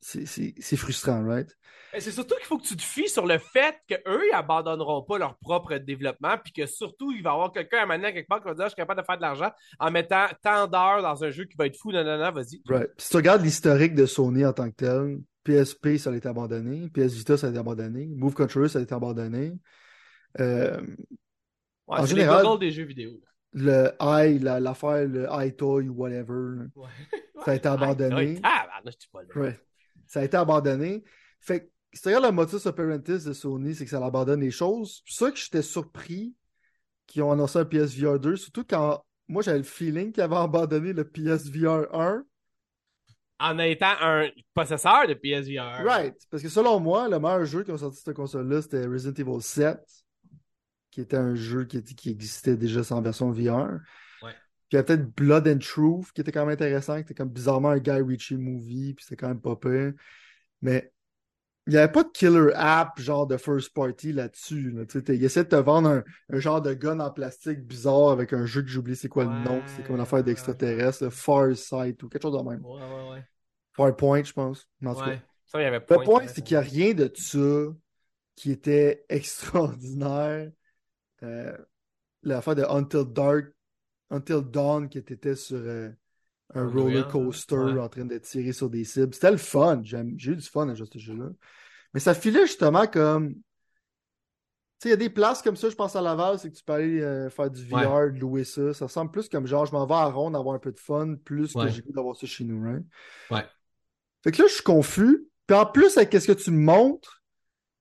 [SPEAKER 2] C'est- C'est frustrant, right?
[SPEAKER 1] C'est surtout qu'il faut que tu te fies sur le fait qu'eux, ils abandonneront pas leur propre développement, puis que surtout, il va y avoir quelqu'un à maintenant, quelque part, qui va dire Je suis capable de faire de l'argent en mettant tant d'heures dans un jeu qui va être fou, non, non, non, vas-y.
[SPEAKER 2] Right. Si tu regardes l'historique de Sony en tant que tel, PSP, ça a été abandonné. PS Vita, ça a été abandonné. Move Controller, ça a été abandonné. Euh,
[SPEAKER 1] Ouais,
[SPEAKER 2] En
[SPEAKER 1] c'est
[SPEAKER 2] général-
[SPEAKER 1] les des jeux vidéo.
[SPEAKER 2] le i, la- l'affaire, le iToy ou whatever, là,
[SPEAKER 1] Ouais.
[SPEAKER 2] ça a été abandonné.
[SPEAKER 1] Ah, bah, je suis pas là.
[SPEAKER 2] Ouais. Ça a été abandonné. Fait que, si tu regardes le motus operandi de Sony, c'est que ça abandonne les choses. C'est pour ça que j'étais surpris qu'ils ont annoncé un PSVR 2, surtout quand moi j'avais le feeling qu'ils avaient abandonné le PSVR 1.
[SPEAKER 1] En étant un possesseur de PSVR.
[SPEAKER 2] Right. Parce que selon moi, le meilleur jeu qui a sorti cette console-là, c'était Resident Evil 7, qui était un jeu qui, était- qui existait déjà sans version VR.
[SPEAKER 1] Ouais.
[SPEAKER 2] Puis il y a peut-être Blood and Truth qui était quand même intéressant, qui était comme bizarrement un Guy Ritchie movie, puis c'était quand même pas pire. Mais il n'y avait pas de killer app genre de first party là-dessus. Là. Il essaie de te vendre un, un genre de gun en plastique bizarre avec un jeu que j'oublie c'est quoi le nom. C'est comme une affaire
[SPEAKER 1] Ouais,
[SPEAKER 2] d'extraterrestre, le Farsight ou quelque chose de même.
[SPEAKER 1] Ouais, ouais, ouais.
[SPEAKER 2] Farpoint, je pense. En tout cas,
[SPEAKER 1] Ouais. Ça, il y avait
[SPEAKER 2] Le
[SPEAKER 1] point,
[SPEAKER 2] point,
[SPEAKER 1] ouais,
[SPEAKER 2] c'est qu'il n'y a rien de ça qui était extraordinaire. Euh, L'affaire de Until Dark, Until Dawn, qui était sur euh, un roller coaster
[SPEAKER 1] ouais.
[SPEAKER 2] en train de tirer sur des cibles. C'était le fun. J'ai eu du fun à jouer ce jeu-là. Mais ça filait justement comme. Tu sais, il y a des places comme ça, je pense à Laval, c'est que tu peux aller euh, faire du VR, louer ça. Ça ressemble plus comme genre, je m'en vais à Ronde avoir un peu de fun, plus que j'ai goût d'avoir ça chez nous, right?
[SPEAKER 1] Ouais.
[SPEAKER 2] Fait que là, je suis confus. Puis en plus, avec ce que tu me montres,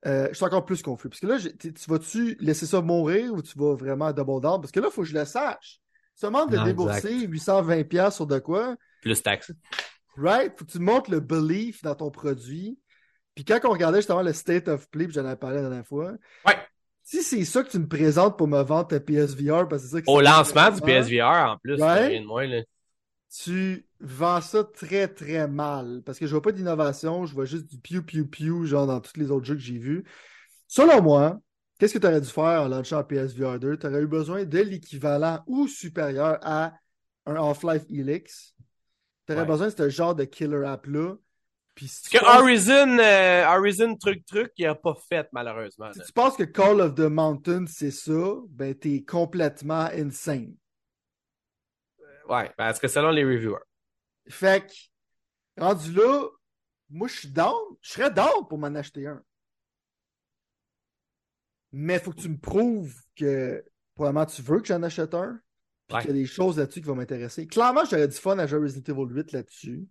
[SPEAKER 2] euh, je suis encore plus confus. Parce que là, tu tu vas-tu laisser ça mourir ou tu vas vraiment double down? Parce que là, il faut que je le sache. Tu demandes de
[SPEAKER 1] Non,
[SPEAKER 2] débourser
[SPEAKER 1] exact.
[SPEAKER 2] 820$ sur de quoi?
[SPEAKER 1] Plus taxe.
[SPEAKER 2] Right? Faut que tu montres le belief dans ton produit. Puis quand on regardait justement le state of play, puis j'en avais parlé la dernière fois,
[SPEAKER 1] Ouais.
[SPEAKER 2] si c'est ça que tu me présentes pour me vendre ta PSVR, parce que c'est ça que
[SPEAKER 1] Au lancement du PSVR, en plus,
[SPEAKER 2] Ouais.
[SPEAKER 1] rien de moins, là.
[SPEAKER 2] tu vends ça très très mal. Parce que je vois pas d'innovation, je vois juste du piou piou piou, genre dans tous les autres jeux que j'ai vus. Selon moi, qu'est-ce que tu aurais dû faire en lançant PSVR 2? Tu aurais eu besoin de l'équivalent ou supérieur à un Half-Life Helix. Tu aurais
[SPEAKER 1] Ouais.
[SPEAKER 2] besoin de ce genre de killer app-là. Puis si
[SPEAKER 1] que
[SPEAKER 2] penses-
[SPEAKER 1] Horizon, euh, Horizon truc truc, il a pas fait, malheureusement.
[SPEAKER 2] si
[SPEAKER 1] là.
[SPEAKER 2] tu penses que Call of the Mountain, c'est ça, ben t'es complètement insane.
[SPEAKER 1] Ouais, parce que selon les reviewers.
[SPEAKER 2] Fait que, rendu là, moi, je suis down. Je serais down pour m'en acheter un. Mais il faut que tu me prouves que, probablement, tu veux que j'en achète un. Puis
[SPEAKER 1] Ouais.
[SPEAKER 2] qu'il y a des choses là-dessus qui vont m'intéresser. Clairement, j'aurais du fun à jouer Resident Evil 8 là-dessus.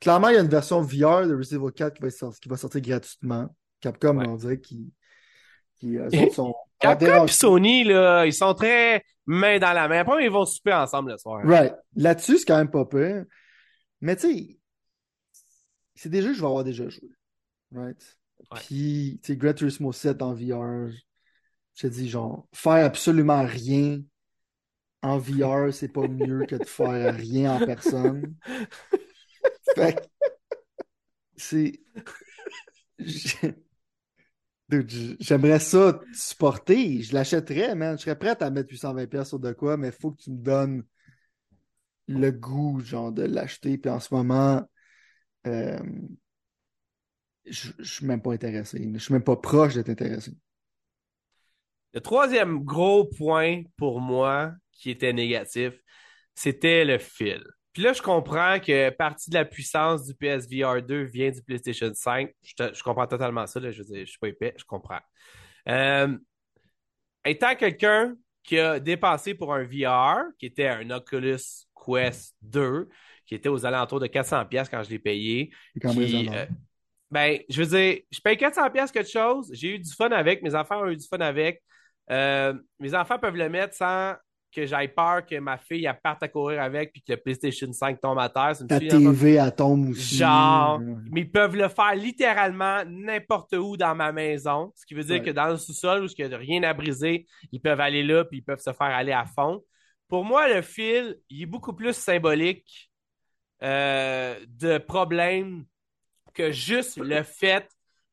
[SPEAKER 2] Clairement, il y a une version VR de Resident Evil 4 qui va, sortir, qui va sortir gratuitement. Capcom,
[SPEAKER 1] Ouais.
[SPEAKER 2] on dirait qu'ils. Qui, sont.
[SPEAKER 1] Capcom et Sony, là, ils sont très main dans la main. Après, ils vont souper ensemble le soir.
[SPEAKER 2] Right. Là-dessus, c'est quand même pas pire. Mais tu sais, c'est des jeux que je vais avoir déjà joué. Right?
[SPEAKER 1] Ouais.
[SPEAKER 2] Puis, tu sais, Gran Turismo 7 en VR, je te dis, genre, faire absolument rien en VR, c'est pas mieux que de faire rien en personne. Fait que, c'est. J'aimerais ça te supporter. Je l'achèterais, man. Je serais prêt à mettre 820$ sur de quoi, mais il faut que tu me donnes le goût, genre, de l'acheter. Puis en ce moment, euh, je je suis même pas intéressé. Je suis même pas proche d'être intéressé.
[SPEAKER 1] Le troisième gros point pour moi qui était négatif, c'était le fil. Puis là, je comprends que partie de la puissance du PSVR 2 vient du PlayStation 5. Je, je comprends totalement ça. Là. Je veux dire, je suis pas épais, je comprends. Euh, étant quelqu'un qui a dépassé pour un VR, qui était un Oculus Quest 2, qui était aux alentours de 400$ pièces quand je l'ai payé,
[SPEAKER 2] quand
[SPEAKER 1] euh, ben, je veux dire, je paye 400 pièces quelque chose, j'ai eu du fun avec, mes enfants ont eu du fun avec. Euh, mes enfants peuvent le mettre sans que j'aille peur que ma fille elle parte à courir avec puis que le PlayStation 5 tombe à terre.
[SPEAKER 2] Ta TV, elle tombe aussi.
[SPEAKER 1] Genre, mais ils peuvent le faire littéralement n'importe où dans ma maison. Ce qui veut dire
[SPEAKER 2] Ouais.
[SPEAKER 1] que dans le sous-sol où il n'y a rien à briser, ils peuvent aller là puis ils peuvent se faire aller à fond. Pour moi, le fil, il est beaucoup plus symbolique euh, de problèmes que juste le fait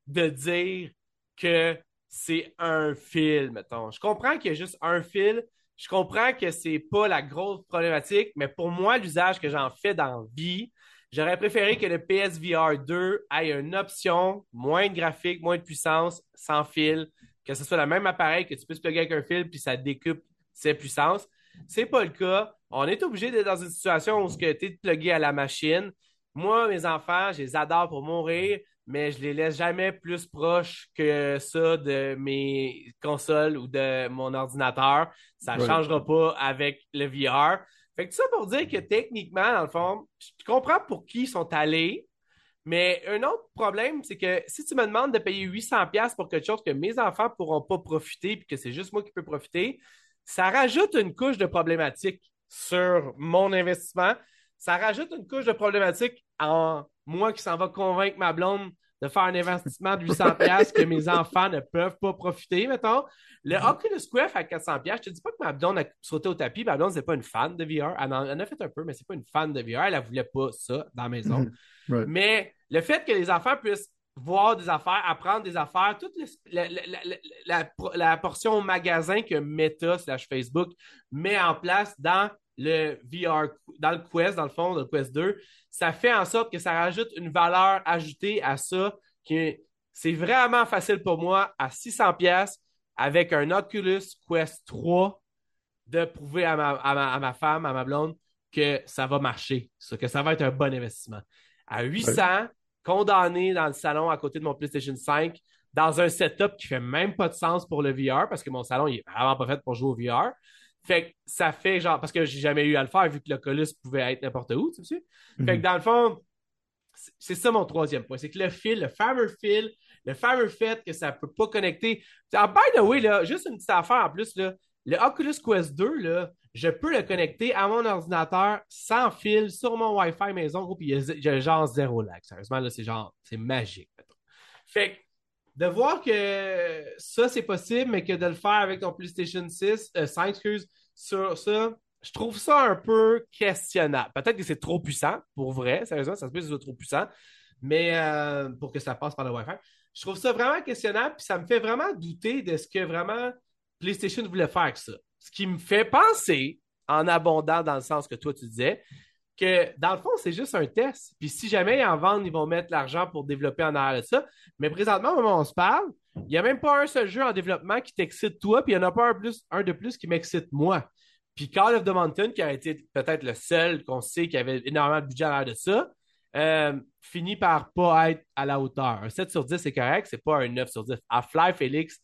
[SPEAKER 1] de dire que c'est un fil, mettons. Je comprends qu'il y a juste un fil. Je comprends que c'est pas la grosse problématique, mais pour moi, l'usage que j'en fais dans vie, j'aurais préféré que le PSVR 2 ait une option, moins de graphique, moins de puissance, sans fil, que ce soit le même appareil, que tu puisses plugger avec un fil, puis ça décupe ses puissances. C'est pas le cas. On est obligé d'être dans une situation où tu es plugué à la machine. Moi, mes enfants, je les adore pour mourir, mais je les laisse jamais plus proches que ça de mes consoles ou de mon ordinateur. Ça ne
[SPEAKER 2] Ouais.
[SPEAKER 1] changera pas avec le VR. Fait que tout ça pour dire que techniquement, dans le fond, je comprends pour qui ils sont allés, mais un autre problème, c'est que si tu me demandes de payer 800$ pour quelque chose que mes enfants ne pourront pas profiter puis que c'est juste moi qui peux profiter, ça rajoute une couche de problématique sur mon investissement. Ça rajoute une couche de problématique en moi qui s'en va convaincre ma blonde de faire un investissement de 800$ que mes enfants ne peuvent pas profiter, mettons. Le Oculus Quest à 400$, je te dis pas que ma blonde a sauté au tapis. Ma blonde, c'est pas une fan de VR. Elle en, elle a fait un peu, mais c'est pas une fan de VR. Elle ne voulait pas ça dans la maison.
[SPEAKER 2] Right.
[SPEAKER 1] Mais le fait que les enfants puissent voir des affaires, apprendre des affaires, toute le- la, la- la- la- la- la portion magasin que Meta slash Facebook met en place dans le VR, dans le Quest, dans le fond, dans le Quest 2, ça fait en sorte que ça rajoute une valeur ajoutée à ça, qui c'est vraiment facile pour moi à 600 pièces avec un Oculus Quest 3 de prouver à ma, à ma- à ma femme, à ma blonde, que ça va marcher, que ça va être un bon investissement. À 800, condamné dans le salon à côté de mon PlayStation 5, dans un setup qui fait même pas de sens pour le VR, parce que mon salon, il est vraiment pas fait pour jouer au VR. Fait que ça fait genre, parce que j'ai jamais eu à le faire, vu que l'Oculus pouvait être n'importe où, tu sais. Fait que dans le fond, c'est- ça mon troisième point. C'est que le fil, le fameux fil, le fameux fait que ça peut pas connecter. Ah, by the way, là, juste une petite affaire en plus, là, le Oculus Quest 2, là, je peux le connecter à mon ordinateur sans fil sur mon Wi-Fi maison, gros, puis j'ai genre zéro lag. Sérieusement, là, c'est genre, c'est magique. Fait que de voir que ça, c'est possible, mais que de le faire avec ton PlayStation 6, euh, 5, excuse, sur ça, je trouve ça un peu questionnable. Peut-être que c'est trop puissant, pour vrai, sérieusement, ça se peut que ce soit trop puissant, mais euh, pour que ça passe par le Wi-Fi. Je trouve ça vraiment questionnable, puis ça me fait vraiment douter de ce que vraiment PlayStation voulait faire avec ça. Ce qui me fait penser, en abondant dans le sens que toi tu disais, que dans le fond, c'est juste un test. Puis si jamais ils en vendent, ils vont mettre l'argent pour développer en arrière de ça. Mais présentement, au moment où on se parle, il n'y a même pas un seul jeu en développement qui t'excite toi, puis il n'y en a pas un, de plus qui m'excite moi. Puis Call of the Mountain, qui a été peut-être le seul qu'on sait qui avait énormément de budget à l'arrière de ça, euh, finit par pas être à la hauteur. Un 7 sur 10, c'est correct, c'est pas un 9 sur 10. Half-Life, Felix,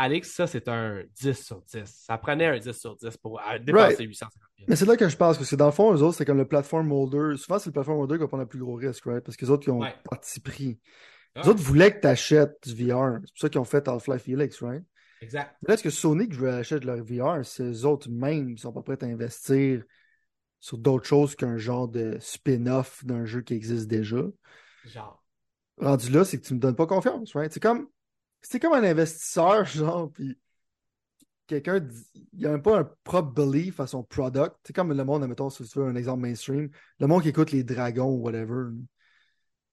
[SPEAKER 1] Alex, ça, c'est un 10 sur 10. Ça prenait un 10 sur 10 pour euh, dépasser
[SPEAKER 2] Right.
[SPEAKER 1] 850
[SPEAKER 2] Mais c'est là que je pense, parce que dans le fond, eux autres, c'est comme le platform holder. Souvent, c'est le platform holder qui va prendre le plus gros risque, right? Parce que les autres, ils ont
[SPEAKER 1] Ouais.
[SPEAKER 2] parti pris. Les
[SPEAKER 1] Ouais.
[SPEAKER 2] autres voulaient que tu achètes du VR. C'est pour ça qu'ils ont fait Half-Life Helix, right?
[SPEAKER 1] Exact.
[SPEAKER 2] Mais là, est-ce que Sony que je veux acheter leur VR, c'est eux autres mêmes qui sont pas prêts à investir sur d'autres choses qu'un genre de spin-off d'un jeu qui existe déjà?
[SPEAKER 1] Genre.
[SPEAKER 2] rendu là, c'est que tu me donnes pas confiance, right? C'est comme, c'est comme un investisseur, genre, puis quelqu'un, il a même pas un propre belief à son product. C'est comme le monde, admettons, si tu veux un exemple mainstream, le monde qui écoute les dragons ou whatever.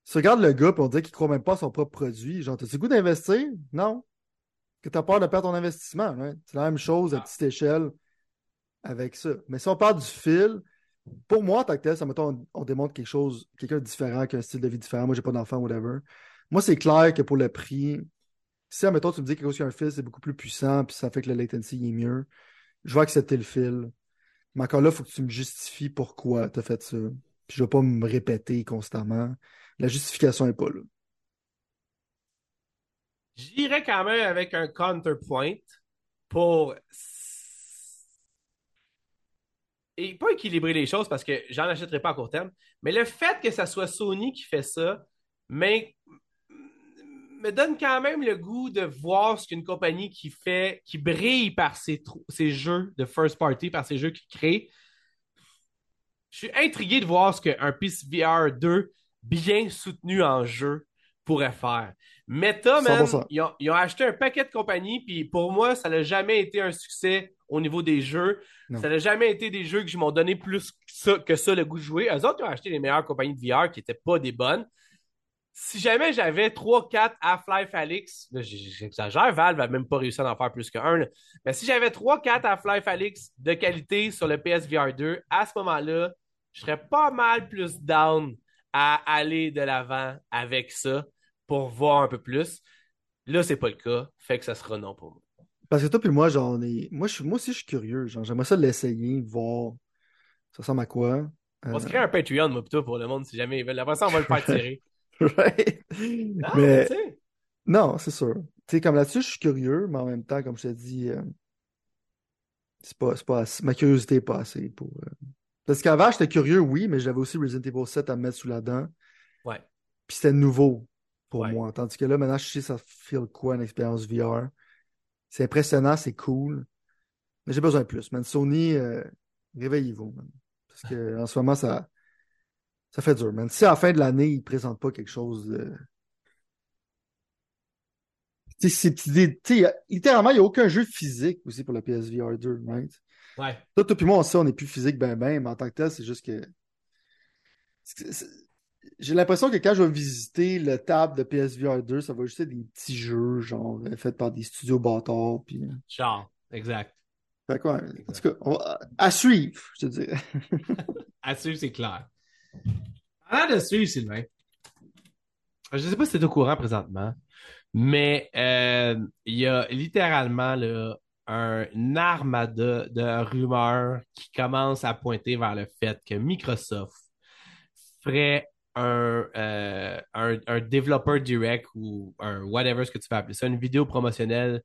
[SPEAKER 2] Si tu regardes le gars, puis on dirait qu'il croit même pas à son propre produit, genre, t'as-tu goût d'investir? Non. Que t'as peur de perdre ton investissement? C'est la même chose à
[SPEAKER 1] Ah.
[SPEAKER 2] petite échelle avec ça. Mais si on parle du fil, pour moi, tant que tel, ça mettons, on, on démontre quelque chose, quelqu'un de différent, qui a un style de vie différent. Moi, j'ai pas d'enfant, whatever. Moi, c'est clair que pour le prix, si, admettons, tu me dis quelque chose qui a un fil, c'est beaucoup plus puissant, puis ça fait que le latency il est mieux, je vais accepter le fil. Mais encore là, il faut que tu me justifies pourquoi tu as fait ça. Puis je vais pas me répéter constamment. La justification n'est pas là.
[SPEAKER 1] J'irais quand même avec un counterpoint pour. Et pas équilibrer les choses parce que j'en achèterai pas à court terme, mais le fait que ça soit Sony qui fait ça mais, me donne quand même le goût de voir ce qu'une compagnie qui fait, qui brille par ses, ses jeux de first party, par ses jeux qu'il crée. Je suis intrigué de voir ce qu'un PSVR 2 bien soutenu en jeu pourrait faire. Meta, man,
[SPEAKER 2] 100%.
[SPEAKER 1] ils ont, ils ont acheté un paquet de compagnies, puis pour moi, ça n'a jamais été un succès au niveau des jeux.
[SPEAKER 2] Non.
[SPEAKER 1] Ça n'a jamais été des jeux qui m'ont donné plus que ça, que ça le goût de jouer. Eux autres, ils ont acheté les meilleures compagnies de VR qui n'étaient pas des bonnes. Si jamais j'avais 3-4 Half-Life Alix, j'exagère, Valve n'a même pas réussi à en faire plus qu'un. Mais si j'avais 3-4 Half-Life Alix de qualité sur le PSVR 2, à ce moment-là, je serais pas mal plus down à aller de l'avant avec ça pour voir un peu plus. Là, c'est pas le cas, fait que ça sera non pour moi.
[SPEAKER 2] Parce que toi puis moi, on est... moi, je... moi aussi, je suis curieux. J'aimerais ça l'essayer, voir ça ressemble à quoi.
[SPEAKER 1] On se
[SPEAKER 2] Euh,
[SPEAKER 1] créer un Patreon, moi, plutôt, pour le monde, si jamais ils veulent. Après ça, on va le faire tirer.
[SPEAKER 2] right?
[SPEAKER 1] Non,
[SPEAKER 2] Mais
[SPEAKER 1] mais tu sais,
[SPEAKER 2] non, c'est sûr. Tu sais, comme là-dessus, je suis curieux, mais en même temps, comme je te dis, euh, c'est pas, assez- ma curiosité n'est pas assez pour. euh, Parce qu'avant, j'étais curieux, oui, mais j'avais aussi Resident Evil 7 à me mettre sous la dent.
[SPEAKER 1] ouais.
[SPEAKER 2] Puis c'était nouveau pour
[SPEAKER 1] Ouais.
[SPEAKER 2] moi. Tandis que là, maintenant, je sais ça feel quoi une expérience VR. C'est impressionnant, c'est cool. Mais j'ai besoin de plus. Man, Sony, euh, réveillez-vous. Parce que en ce moment, ça, ça fait dur, man. Si à la fin de l'année, ils ne présentent pas quelque chose de. Tu sais, littéralement, il n'y a aucun jeu physique aussi pour la PSVR 2, right?
[SPEAKER 1] Ouais.
[SPEAKER 2] Toi, toi puis moi, on sait, on n'est plus physique ben ben, mais en tant que tel, c'est juste que. j'ai l'impression que quand je vais visiter le table de PSVR 2, ça va juste être des petits jeux, genre, euh, faits par des studios bâtards. Puis... euh,
[SPEAKER 1] Genre, exact.
[SPEAKER 2] Fait quoi, en tout cas, on va- à suivre, je te dirais.
[SPEAKER 1] À suivre, c'est clair. Parlant de suivre, Sylvain, je sais pas si t'es au courant présentement, mais euh, il y a littéralement là, un armada de rumeurs qui commence à pointer vers le fait que Microsoft ferait un, euh, un, développeur direct ou un whatever ce que tu veux appeler ça, une vidéo promotionnelle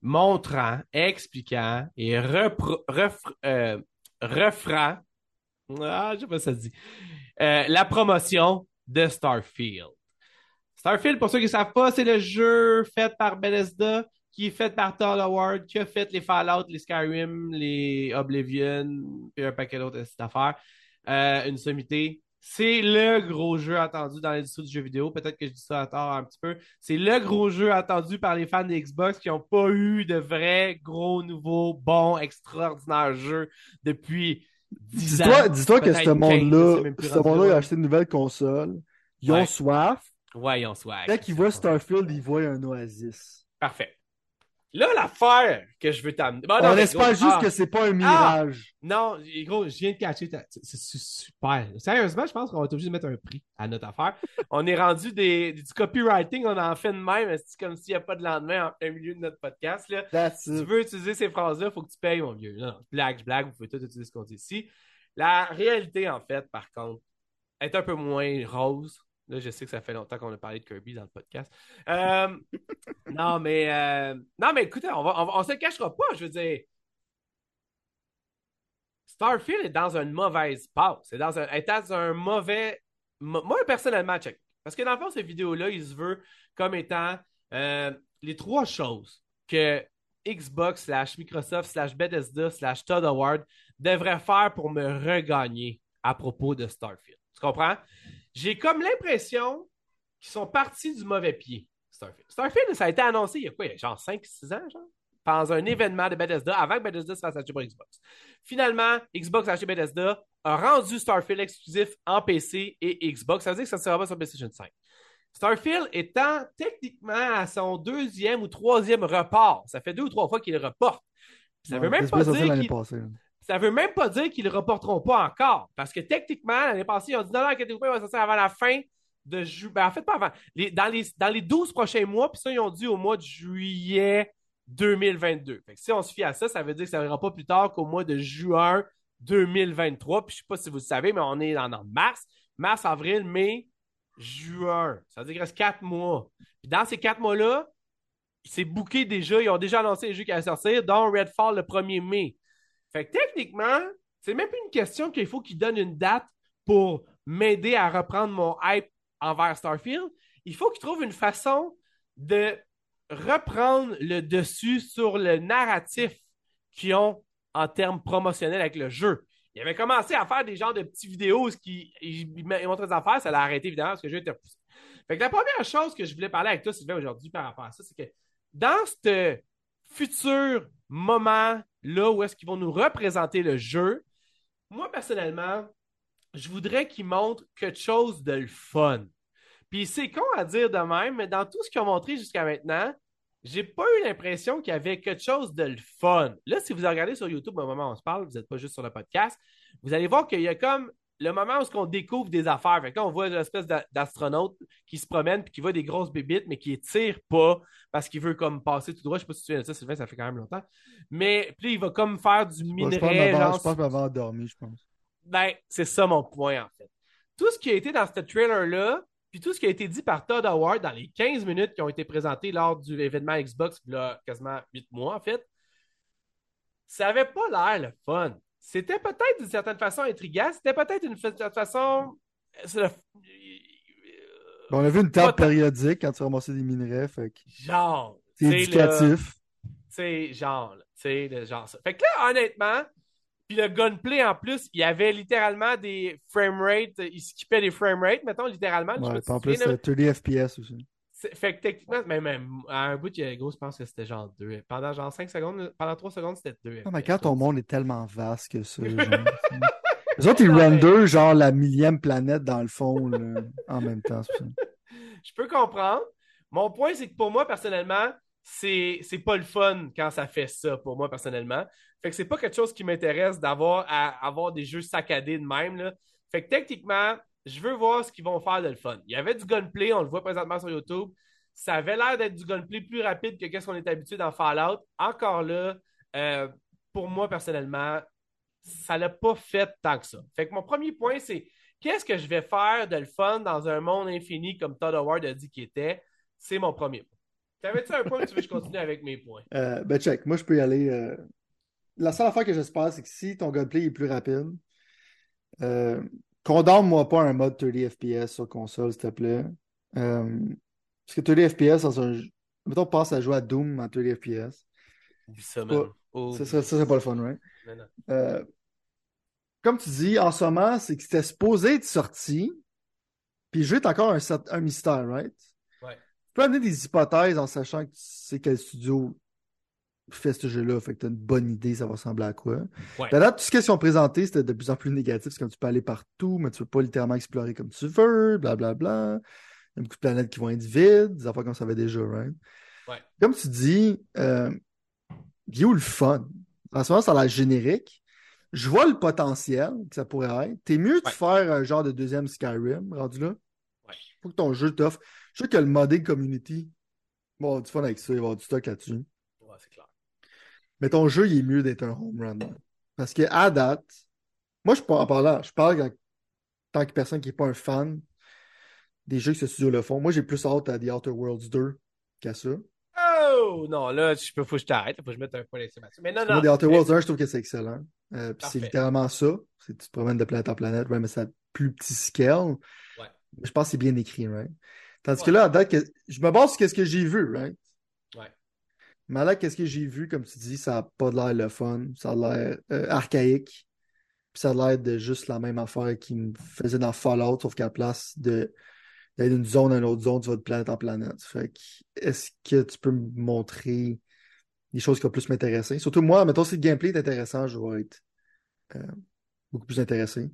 [SPEAKER 1] montrant, expliquant et repro- euh, referant ah, je sais pas ça dit. Euh, la promotion de Starfield. Starfield, pour ceux qui ne savent pas, c'est le jeu fait par Bethesda, qui est fait par Todd Howard, qui a fait les Fallout, les Skyrim, les Oblivion, et un paquet d'autres affaires. Euh, une sommité. C'est le gros jeu attendu dans l'industrie du jeu vidéo. Peut-être que je dis ça à tort un petit peu. C'est le gros jeu attendu par les fans de Xbox qui n'ont pas eu de vrais gros, nouveaux, bons, extraordinaires jeux depuis 10 ans.
[SPEAKER 2] Dis-toi, dis-toi que ce
[SPEAKER 1] 15, je sais
[SPEAKER 2] monde-là, ce monde-là, a acheté une nouvelle console. Ils ont
[SPEAKER 1] Ouais.
[SPEAKER 2] soif.
[SPEAKER 1] Ouais, ils ont swag.
[SPEAKER 2] Dès qu'ils voient Starfield, ils voient un oasis.
[SPEAKER 1] Parfait. Là, l'affaire que je veux t'amener. Bon,
[SPEAKER 2] On espère
[SPEAKER 1] gros,
[SPEAKER 2] juste
[SPEAKER 1] ah,
[SPEAKER 2] que c'est pas un mirage.
[SPEAKER 1] Non, gros, je viens de catcher. ta- C'est super. Sérieusement, je pense qu'on va être obligé de mettre un prix à notre affaire. on est rendu des, du copywriting, on en fait de même. C'est comme s'il n'y a pas de lendemain en plein milieu de notre podcast. Là.
[SPEAKER 2] That's
[SPEAKER 1] Si tu veux utiliser ces phrases-là, il faut que tu payes, mon vieux. Non, non, blague, je blague, vous pouvez tout utiliser ce qu'on dit ici. La réalité, en fait, par contre, est un peu moins rose. Là, je sais que ça fait longtemps qu'on a parlé de Kirby dans le podcast. Euh, non, mais euh, non, mais écoutez, on, va, on, va- on se le cachera pas. Je veux dire, Starfield est dans une mauvaise passe. C'est dans un, est dans un mauvais. mo- Moi, personnellement, check. Parce que dans le fond, cette vidéo-là, il se veut comme étant euh, les trois choses que Xbox slash Microsoft slash Bethesda slash Todd Howard devrait faire pour me regagner à propos de Starfield. Tu comprends? J'ai comme l'impression qu'ils sont partis du mauvais pied, Starfield. Starfield, ça a été annoncé il y a quoi? Il y a genre 5-6 ans, genre? Dans un événement de Bethesda avant que Bethesda se fasse acheter par Xbox. Finalement, Xbox a acheté Bethesda, a rendu Starfield exclusif en PC et Xbox. Ça veut dire que ça ne sera pas sur PlayStation 5. Starfield étant techniquement à son deuxième ou troisième report. Ça fait deux ou trois fois qu'il reporte. Ça veut
[SPEAKER 2] Ouais,
[SPEAKER 1] même pas dire ça veut même pas dire qu'ils ne le reporteront pas encore. Parce que techniquement, l'année passée, ils ont dit non, non, il va sortir avant la fin de juillet. Ben, en fait, pas avant. Dans, les, dans les 12 prochains mois, puis ça, ils ont dit au mois de juillet 2022. Fait que si on se fie à ça, ça veut dire que ça verra pas plus tard qu'au mois de juin 2023. Puis je sais pas si vous le savez, mais on est en, en mars. Mars, avril, mai, juin. Ça veut dire qu'il reste quatre mois. Puis dans ces quatre mois-là, c'est booké déjà. Ils ont déjà annoncé les jeux qui allaient sortir, dont Redfall le 1er mai. Fait que techniquement, c'est même plus une question qu'il faut qu'ils donnent une date pour m'aider à reprendre mon hype envers Starfield. Il faut qu'ils trouvent une façon de reprendre le dessus sur le narratif qu'ils ont en termes promotionnels avec le jeu. Ils avaient commencé à faire des genres de petites vidéos, ce qui montraient des affaires, ça l'a arrêté évidemment parce que le jeu était repoussé. Fait que la première chose que je voulais parler avec toi, Sylvain, aujourd'hui par rapport à ça, c'est que dans ce futur moment-là où est-ce qu'ils vont nous représenter le jeu, moi, personnellement, je voudrais qu'ils montrent quelque chose de le fun. Puis c'est con à dire de même, mais dans tout ce qu'ils ont montré jusqu'à maintenant, j'ai pas eu l'impression qu'il y avait quelque chose de le fun. Là, si vous regardez sur YouTube au moment où on se parle, vous n'êtes pas juste sur le podcast, vous allez voir qu'il y a comme le moment où on découvre des affaires. Fait que là, on voit une espèce d'a- d'astronaute qui se promène puis qui voit des grosses bébites, mais qui tire pas parce qu'il veut comme passer tout droit. Je sais pas si tu te souviens de ça, Sylvain, ça fait quand même longtemps. Mais puis là, il va comme faire du
[SPEAKER 2] Moi, je pense
[SPEAKER 1] minerai.
[SPEAKER 2] m'avoir-
[SPEAKER 1] genre,
[SPEAKER 2] je pense m'avoir endormi, je pense.
[SPEAKER 1] ben, c'est ça mon point, en fait. Tout ce qui a été dans ce trailer-là, puis tout ce qui a été dit par Todd Howard dans les 15 minutes qui ont été présentées lors du événement Xbox, il y a quasiment 8 mois, en fait, ça avait pas l'air le fun. C'était peut-être d'une certaine façon intriguant, c'était peut-être d'une fa- façon. c'est le-
[SPEAKER 2] Bon, on a vu une table périodique quand tu ramassais des minerais, fait que
[SPEAKER 1] Genre.
[SPEAKER 2] c'est éducatif.
[SPEAKER 1] Sais, genre, le genre ça. Fait que là, honnêtement, puis le gunplay en plus, il y avait littéralement des framerates, il skippait des framerates, mettons, littéralement.
[SPEAKER 2] Ouais, en plus,
[SPEAKER 1] là.
[SPEAKER 2] euh, 30 FPS aussi.
[SPEAKER 1] Fait que techniquement, même, même à un bout, il y a gros, je pense que c'était genre 2. Pendant genre 5 secondes, pendant 3 secondes, c'était 2.
[SPEAKER 2] Non, mais quand ton monde est tellement vaste que ça, genre, Les autres, ils
[SPEAKER 1] Ouais.
[SPEAKER 2] render genre la millième planète dans le fond là, en même temps. ça.
[SPEAKER 1] Je peux comprendre. Mon point, c'est que pour moi, personnellement, c'est c'est pas le fun quand ça fait ça, pour moi, personnellement. Fait que c'est pas quelque chose qui m'intéresse d'avoir à avoir des jeux saccadés de même. Là. Fait que techniquement, je veux voir ce qu'ils vont faire de le fun. Il y avait du gunplay, on le voit présentement sur YouTube. Ça avait l'air d'être du gunplay plus rapide que ce qu'on est habitué dans Fallout. Encore là, euh, pour moi, personnellement, ça l'a pas fait tant que ça. Fait que mon premier point, c'est qu'est-ce que je vais faire de le fun dans un monde infini comme Todd Howard a dit qu'il était? C'est mon premier point. T'avais-tu un point ou tu veux que je continue avec mes points?
[SPEAKER 2] Euh, ben check, moi je peux y aller. euh, La seule affaire que j'espère, c'est que si ton gunplay est plus rapide, condamne-moi pas un mode 30 FPS sur console, s'il te plaît. Euh, Parce que 30 FPS dans un. Mettons, passe à jouer à Doom en 30 FPS.
[SPEAKER 1] Ça. Oublie
[SPEAKER 2] Ça, ça, ça, c'est pas le fun, right? Euh, comme tu dis, en ce moment, c'est que c'était supposé être sorti, puis jeu est encore un, mystère, right?
[SPEAKER 1] Ouais.
[SPEAKER 2] Tu peux amener des hypothèses en sachant que tu sais quel studio fait ce jeu-là, fait que tu as une bonne idée, ça va ressembler à quoi.
[SPEAKER 1] Ouais.
[SPEAKER 2] Puis à date, tout ce qu'ils ont présenté, c'était de plus en plus négatif. C'est comme tu peux aller partout, mais tu peux pas littéralement explorer comme tu veux, blablabla. Il y a beaucoup de planètes qui vont être vides, des affaires qu'on savait déjà, right?
[SPEAKER 1] Ouais.
[SPEAKER 2] Comme tu dis, euh, il est où le fun? En ce moment, ça a l'air générique. Je vois le potentiel que ça pourrait être. T'es mieux de
[SPEAKER 1] Ouais.
[SPEAKER 2] faire un genre de deuxième Skyrim, rendu là.
[SPEAKER 1] Ouais.
[SPEAKER 2] Faut que ton jeu t'offre. Je sais que le modding community, bon, du fun avec ça, il va y avoir du stock là-dessus. Mais ton jeu, il est mieux d'être un home run. Parce que à date, moi, je parle en parlant, je parle en tant que personne qui n'est pas un fan des jeux que ce studio le font. Moi, j'ai plus hâte à The Outer Worlds 2 qu'à ça.
[SPEAKER 1] Oh! Non, là, je peux, faut que je t'arrête. Faut que je mette un point d'exclamation. Mais non, non.
[SPEAKER 2] Moi, The Outer
[SPEAKER 1] mais-
[SPEAKER 2] Worlds 1, je trouve que c'est excellent. Euh, c'est littéralement ça. C'est tu te promènes de planète en planète, ouais, mais c'est à plus petit scale.
[SPEAKER 1] Ouais.
[SPEAKER 2] Je pense que c'est bien écrit, right? Tandis que là, à date, que- je me base sur ce que j'ai vu, right?
[SPEAKER 1] Ouais.
[SPEAKER 2] Là, qu'est-ce que j'ai vu, comme tu dis, ça n'a pas l'air le fun. Ça a l'air euh, archaïque. Puis ça a l'air de juste la même affaire qui me faisait dans Fallout, sauf qu'à la place d'aller d'une zone à une autre zone, tu vas de planète en planète. Fait que, est-ce que tu peux me montrer des choses qui vont plus m'intéresser? Surtout moi, mettons, si le gameplay est intéressant, je vais être euh, beaucoup plus intéressé.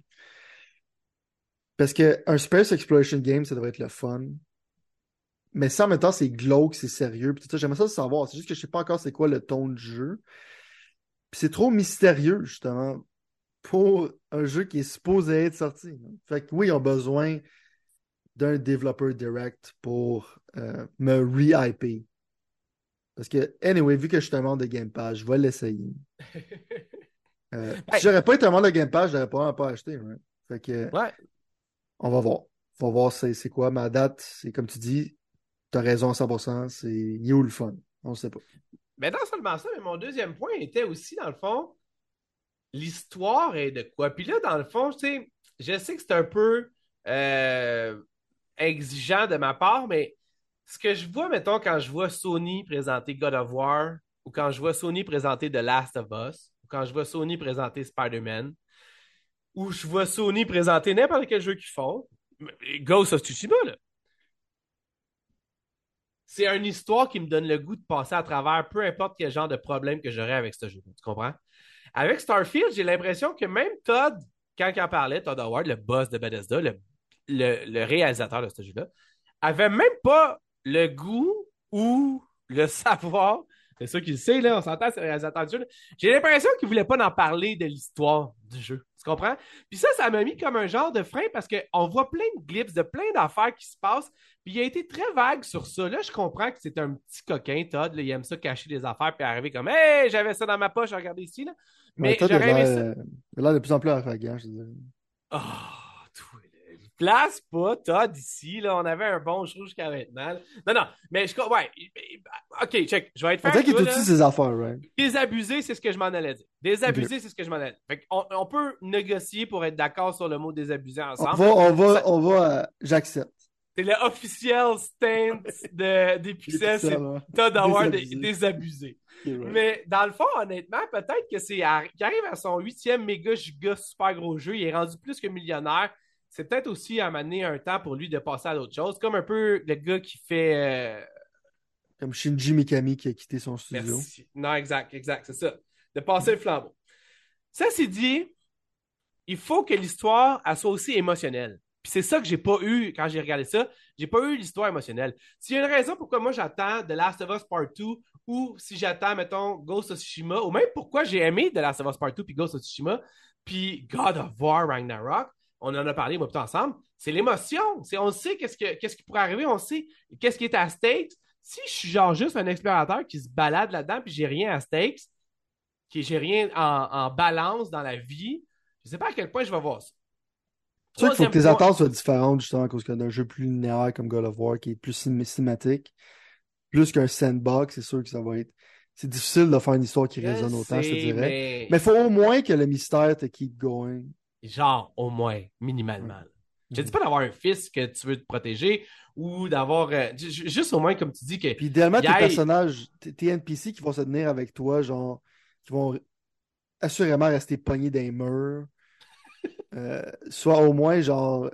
[SPEAKER 2] Parce que un Space Exploration Game, ça devrait être le fun. Mais ça, en même temps, c'est glauque, c'est sérieux. Puis j'aimerais ça le savoir. C'est juste que je sais pas encore c'est quoi le ton du jeu. Puis c'est trop mystérieux, justement, pour un jeu qui est supposé être sorti. Fait que oui, ils ont besoin d'un développeur direct pour euh, me re-hyper. Parce que, anyway, vu que je suis un membre de Game Pass, je vais l'essayer. Euh,
[SPEAKER 1] Hey.
[SPEAKER 2] Si j'aurais pas été un membre de Game Pass, j'aurais pas pas acheté. right? Fait que,
[SPEAKER 1] Ouais.
[SPEAKER 2] on va voir. On va voir c'est quoi. Ma date, c'est comme tu dis, t'as raison à 100%, c'est il est où le fun? On sait pas.
[SPEAKER 1] Mais non seulement ça, mais mon deuxième point était aussi, dans le fond, l'histoire est de quoi? Puis là, dans le fond, tu sais, je sais que c'est un peu euh, exigeant de ma part, mais ce que je vois, mettons, quand je vois Sony présenter God of War, ou quand je vois Sony présenter The Last of Us, ou quand je vois Sony présenter Spider-Man, ou je vois Sony présenter n'importe quel jeu qu'ils font, Ghost of Tsushima, là. C'est une histoire qui me donne le goût de passer à travers peu importe quel genre de problème que j'aurais avec ce jeu. Tu comprends? Avec Starfield, j'ai l'impression que même Todd, quand il en parlait, Todd Howard, le boss de Bethesda, le, le, le réalisateur de ce jeu-là, avait même pas le goût ou le savoir. C'est ça qu'il sait, là, on s'entend, c'est réalisateur du jeu. J'ai l'impression qu'il voulait pas en parler de l'histoire du jeu. Tu comprends? Puis ça, ça m'a mis comme un genre de frein parce qu'on voit plein de glips, de plein d'affaires qui se passent. Puis il a été très vague sur ça. Là, je comprends que c'est un petit coquin, Todd. là, il aime ça cacher des affaires puis arriver comme Hey, j'avais ça dans ma poche, regardez ici. Là. Mais
[SPEAKER 2] Ouais, t'as
[SPEAKER 1] j'aurais aimé ça.
[SPEAKER 2] euh, t'as l'air de plus en plus arrogant, je dirais.
[SPEAKER 1] Oh. Place pas Todd ici. Là. On avait un bon show jusqu'à maintenant. Non, non, mais je. Ouais. Ok, check. Je vais être
[SPEAKER 2] On
[SPEAKER 1] faire.
[SPEAKER 2] dirait qu'il de ses affaires, right?
[SPEAKER 1] Désabusé, c'est ce que je m'en allais dire. Désabusé, c'est ce que je m'en allais dire. Fait on, on peut négocier pour être d'accord sur le mot désabusé
[SPEAKER 2] On
[SPEAKER 1] ensemble.
[SPEAKER 2] va, on va,
[SPEAKER 1] Ça-
[SPEAKER 2] on va, euh, j'accepte.
[SPEAKER 1] C'est le officiel stand de, des pixels, c'est. Todd Howard
[SPEAKER 2] Désabusé.
[SPEAKER 1] Mais dans le fond, honnêtement, peut-être que c'est qu'il arrive à son huitième méga giga super gros jeu, il est rendu plus que millionnaire. C'est peut-être aussi à m'amener un temps pour lui de passer à d'autres choses, comme un peu le gars qui fait. euh,
[SPEAKER 2] Comme Shinji Mikami qui a quitté son studio.
[SPEAKER 1] Merci. Non, exact, exact, c'est ça. De passer le flambeau. Ça, c'est dit. il faut que l'histoire soit aussi émotionnelle. Puis c'est ça que j'ai pas eu quand j'ai regardé ça. J'ai pas eu l'histoire émotionnelle. S'il y a une raison pourquoi moi j'attends The Last of Us Part 2 ou si j'attends, mettons, Ghost of Tsushima, ou même pourquoi j'ai aimé The Last of Us Part 2 puis Ghost of Tsushima, puis God of War Ragnarok, on en a parlé, moi, tout ensemble, c'est l'émotion. C'est, on sait qu'est-ce, que, qu'est-ce qui pourrait arriver, on sait qu'est-ce qui est à stakes. Si je suis genre juste un explorateur qui se balade là-dedans puis j'ai rien à stakes, que j'ai rien en, en balance dans la vie, je sais pas à quel point je vais voir ça.
[SPEAKER 2] C'est sûr qu'il faut que tes
[SPEAKER 1] point-
[SPEAKER 2] attentes soient différentes, justement, à cause d'un jeu plus linéaire comme God of War, qui est plus cin- cinématique, plus qu'un sandbox, c'est sûr que ça va être. C'est difficile de faire une histoire qui résonne autant, je te dirais.
[SPEAKER 1] Mais...
[SPEAKER 2] Mais il faut au moins que le mystère te keep going.
[SPEAKER 1] Genre, au moins, minimalement. Je dis pas d'avoir un fils que tu veux te protéger ou d'avoir. euh, ju- ju- juste au moins, comme tu dis, que.
[SPEAKER 2] Puis idéalement, tes personnages, tes NPC qui vont se tenir avec toi, genre, qui vont assurément rester pognés dans les murs, euh, soit au moins, genre,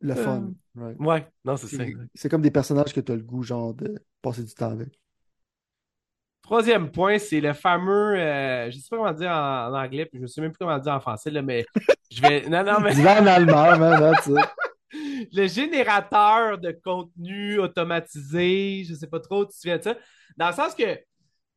[SPEAKER 2] le fun. right?
[SPEAKER 1] Ouais, non, c'est ça.
[SPEAKER 2] C'est c'est comme des personnages que tu as le goût, genre, de passer du temps avec.
[SPEAKER 1] Troisième point, c'est le fameux. euh, je sais pas comment dire en, en anglais, puis je sais même plus comment dire en français, là, mais je vais. Non, non, mais.
[SPEAKER 2] Dis-le en allemand, man, hein, tu sais.
[SPEAKER 1] le générateur de contenu automatisé, je sais pas trop, tu te souviens de ça? Dans le sens que,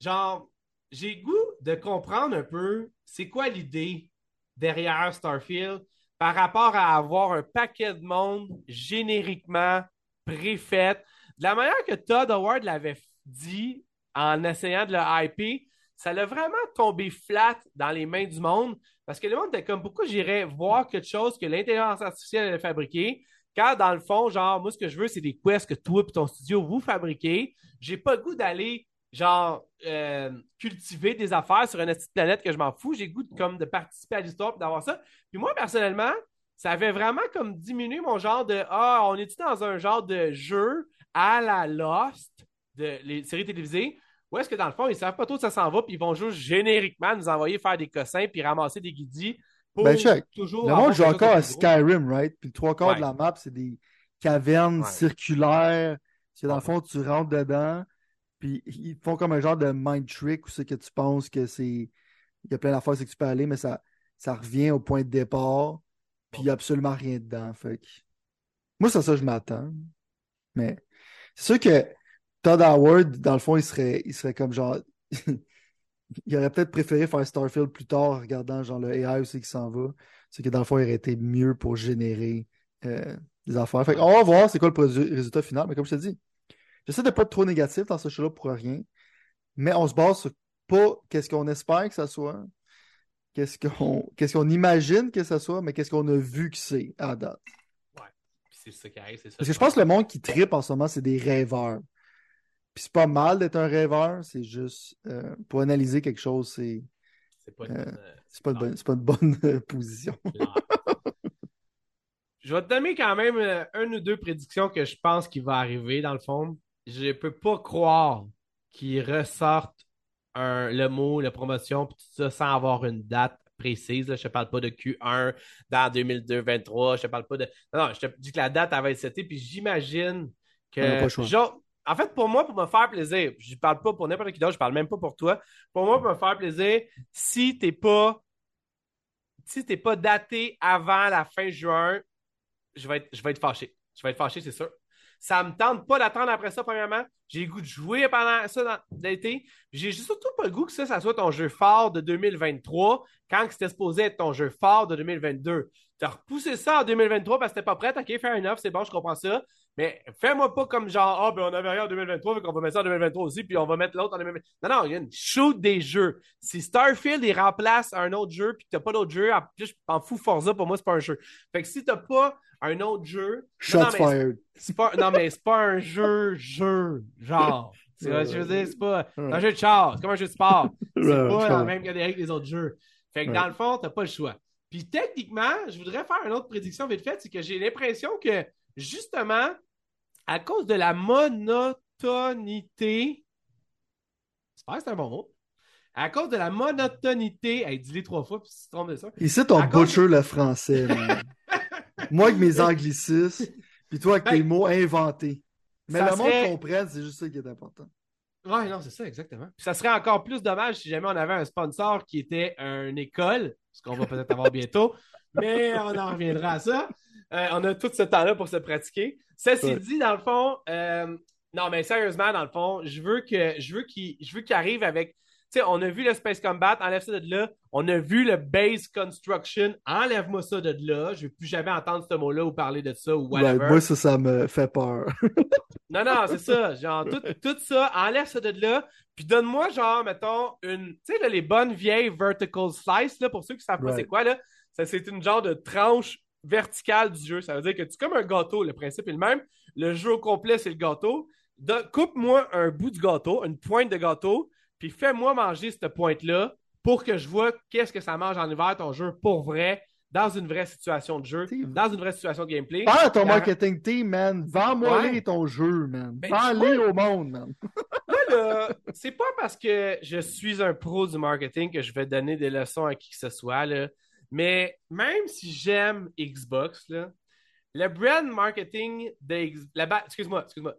[SPEAKER 1] genre, j'ai goût de comprendre un peu c'est quoi l'idée derrière Starfield par rapport à avoir un paquet de monde génériquement préfait. De la manière que Todd Howard l'avait dit en essayant de le hyper, ça l'a vraiment tombé flat dans les mains du monde parce que le monde était comme pourquoi j'irais voir quelque chose que l'intelligence artificielle a fabriqué quand dans le fond, genre, moi ce que je veux, c'est des quests que toi et ton studio vous fabriquez. J'ai pas le goût d'aller genre euh, cultiver des affaires sur une petite planète que je m'en fous. J'ai goût de, comme de participer à l'histoire et d'avoir ça. Puis moi, personnellement, ça avait vraiment comme diminué mon genre de Ah, on est-tu dans un genre de jeu à la Lost de les séries télévisées? Ou est-ce que dans le fond, ils savent pas trop où ça s'en va, puis ils vont juste génériquement nous envoyer faire des cossins puis ramasser des guidis pour
[SPEAKER 2] Ben, check.
[SPEAKER 1] toujours.
[SPEAKER 2] Le monde joue encore à. Skyrim, right? Puis le trois quarts
[SPEAKER 1] Ouais.
[SPEAKER 2] de la map, c'est des cavernes
[SPEAKER 1] Ouais.
[SPEAKER 2] circulaires. C'est dans le fond, tu rentres dedans, puis ils font comme un genre de mind trick où c'est que tu penses que c'est. Il y a plein d'affaires, c'est que tu peux aller, mais ça, ça revient au point de départ, puis il n'y a absolument rien dedans. Fait que... Moi, c'est ça je m'attends. Mais c'est sûr que Todd Howard, dans le fond, il serait, il serait comme genre. il aurait peut-être préféré faire Starfield plus tard en regardant genre le AI aussi qui s'en va. C'est que dans le fond, il aurait été mieux pour générer euh, des affaires. Fait on va voir c'est quoi le résultat final. Mais comme je te dis, j'essaie de pas être trop négatif dans ce show-là pour rien. Mais on se base sur pas qu'est-ce qu'on espère que ça soit, qu'est-ce qu'on qu'est-ce qu'on imagine que ça soit, mais qu'est-ce qu'on a vu que c'est à date.
[SPEAKER 1] Puis c'est ça qui arrive, c'est ça.
[SPEAKER 2] Parce que je pense que le monde qui tripe en ce moment, c'est des rêveurs. Puis c'est pas mal d'être un rêveur, c'est juste euh, pour analyser quelque chose, c'est
[SPEAKER 1] c'est pas une
[SPEAKER 2] euh, pas, pas une bonne position.
[SPEAKER 1] Je vais te donner quand même euh, une ou deux prédictions que je pense qu'il va arriver dans le fond. Je peux pas croire qu'ils ressortent un- le mot, la promotion, puis tout ça sans avoir une date précise. là. Je te parle pas de Q1 dans 2023. Je te parle pas de. Non, non, je te dis que la date être setée, puis j'imagine que.
[SPEAKER 2] On n'a pas le choix.
[SPEAKER 1] En fait, pour moi, pour me faire plaisir, je parle pas pour n'importe qui d'autre, je parle même pas pour toi. Pour moi, pour me faire plaisir, si t'es pas si t'es pas daté avant la fin juin, je vais être, je vais être fâché. Je vais être fâché, c'est sûr. Ça me tente pas d'attendre après ça, premièrement. J'ai le goût de jouer pendant ça l'été. J'ai surtout pas le goût que ça, ça soit ton jeu fort de 2023 quand c'était supposé être ton jeu fort de 2022. T'as repoussé ça en 2023 parce que t'étais pas prêt. OK, fair enough, c'est bon, je comprends ça. Mais fais-moi pas comme genre, ah, ben on avait rien en 2023, fait qu'on va mettre ça en 2023 aussi, puis on va mettre l'autre en 2023. Non, non, il y a une shoot des jeux. Si Starfield, il remplace un autre jeu, puis que t'as pas d'autre jeu, je m'en fous, Forza, pour moi, c'est pas un jeu. Fait que si t'as pas un autre jeu.
[SPEAKER 2] Shots
[SPEAKER 1] non, non, mais
[SPEAKER 2] fired.
[SPEAKER 1] c'est pas, non, mais c'est pas un jeu, jeu, genre. C'est
[SPEAKER 2] Ouais,
[SPEAKER 1] je veux dire, c'est pas c'est un jeu de char, c'est comme un jeu de sport. C'est
[SPEAKER 2] Ouais,
[SPEAKER 1] pas la même catégorie que les autres jeux. Fait que dans le fond, t'as pas le choix. Puis techniquement, je voudrais faire une autre prédiction vite faite, c'est que j'ai l'impression que justement, à cause de la monotonité, j'espère que c'est un bon mot, à cause de la monotonité, hey, dis-les trois fois, puis si tu te trompes de ça,
[SPEAKER 2] Ici, on
[SPEAKER 1] À cause-
[SPEAKER 2] butcher le français. man. Moi, avec mes anglicismes, puis toi, avec tes
[SPEAKER 1] Ben,
[SPEAKER 2] mots inventés. Mais le monde
[SPEAKER 1] serait-
[SPEAKER 2] comprenne, c'est juste ça qui est important.
[SPEAKER 1] Ouais, non, c'est ça, exactement. Puis ça serait encore plus dommage si jamais on avait un sponsor qui était une école, ce qu'on va peut-être avoir bientôt. Mais on en reviendra à ça. Euh, on a tout ce temps-là pour se pratiquer. Ceci
[SPEAKER 2] Ouais.
[SPEAKER 1] dit, dans le fond, euh, non, mais sérieusement, dans le fond, je veux que je veux qu'il je veux qu'il arrive avec. Tu sais, on a vu le Space Combat, enlève ça de là. On a vu le Base Construction, enlève-moi ça de là. Je veux plus jamais entendre ce mot-là ou parler de ça ou whatever.
[SPEAKER 2] moi, ça, ça me fait peur.
[SPEAKER 1] Non, non, c'est ça. Genre, tout, tout ça, enlève ça de là. Puis donne-moi, genre, mettons, une. Tu sais, les bonnes vieilles vertical slice, là, pour ceux qui savent pas c'est quoi, là, ça, c'est une genre de tranche verticale du jeu. Ça veut dire que tu comme un gâteau, le principe est le même. Le jeu au complet, c'est le gâteau. Coupe-moi un bout du gâteau, une pointe de gâteau, puis fais-moi manger cette pointe-là pour que je vois qu'est-ce que ça mange en hiver, ton jeu, pour vrai, dans une vraie situation de jeu, dans une vraie situation de gameplay.
[SPEAKER 2] Parle à ton marketing team, man. Vends-moi
[SPEAKER 1] Ouais.
[SPEAKER 2] ton jeu, man.
[SPEAKER 1] Ben,
[SPEAKER 2] Vends-les au monde, man.
[SPEAKER 1] Là, là, c'est pas parce que je suis un pro du marketing que je vais donner des leçons à qui que ce soit, là. Mais même si j'aime Xbox, là, le brand marketing de X- la ba- excuse-moi, excuse-moi,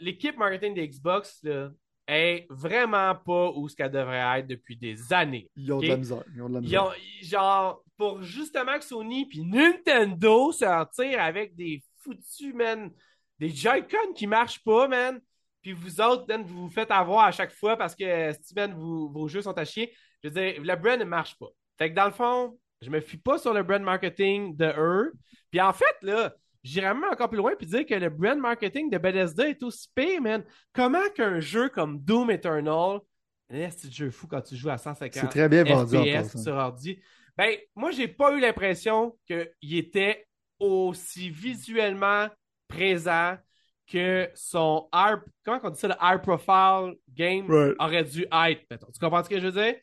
[SPEAKER 1] l'équipe marketing de Xbox là, est vraiment pas où ce qu'elle devrait être depuis des années.
[SPEAKER 2] Ils ont de la misère. Ils ont de la
[SPEAKER 1] Ils
[SPEAKER 2] misère.
[SPEAKER 1] ont, genre, pour justement que Sony puis Nintendo sortir avec des foutus, man, des Joy-Con qui marchent pas, man, puis vous autres, man, vous vous faites avoir à chaque fois parce que, man, vous- vos jeux sont à chier. Je veux dire, le brand ne marche pas. Fait que dans le fond, je me fie pas sur le brand marketing de eux. Puis en fait, là, j'irais même encore plus loin puis dire que le brand marketing de Bethesda est aussi pire, man. Comment qu'un jeu comme Doom Eternal, c'est un jeu fou quand tu joues à 150
[SPEAKER 2] C'est très bien vendu en
[SPEAKER 1] FPS sur ordi. Ben, moi, j'ai pas eu l'impression qu'il était aussi visuellement présent que son comment on dit ça, le high profile game
[SPEAKER 2] Right.
[SPEAKER 1] aurait dû être. Tu comprends ce que je veux dire?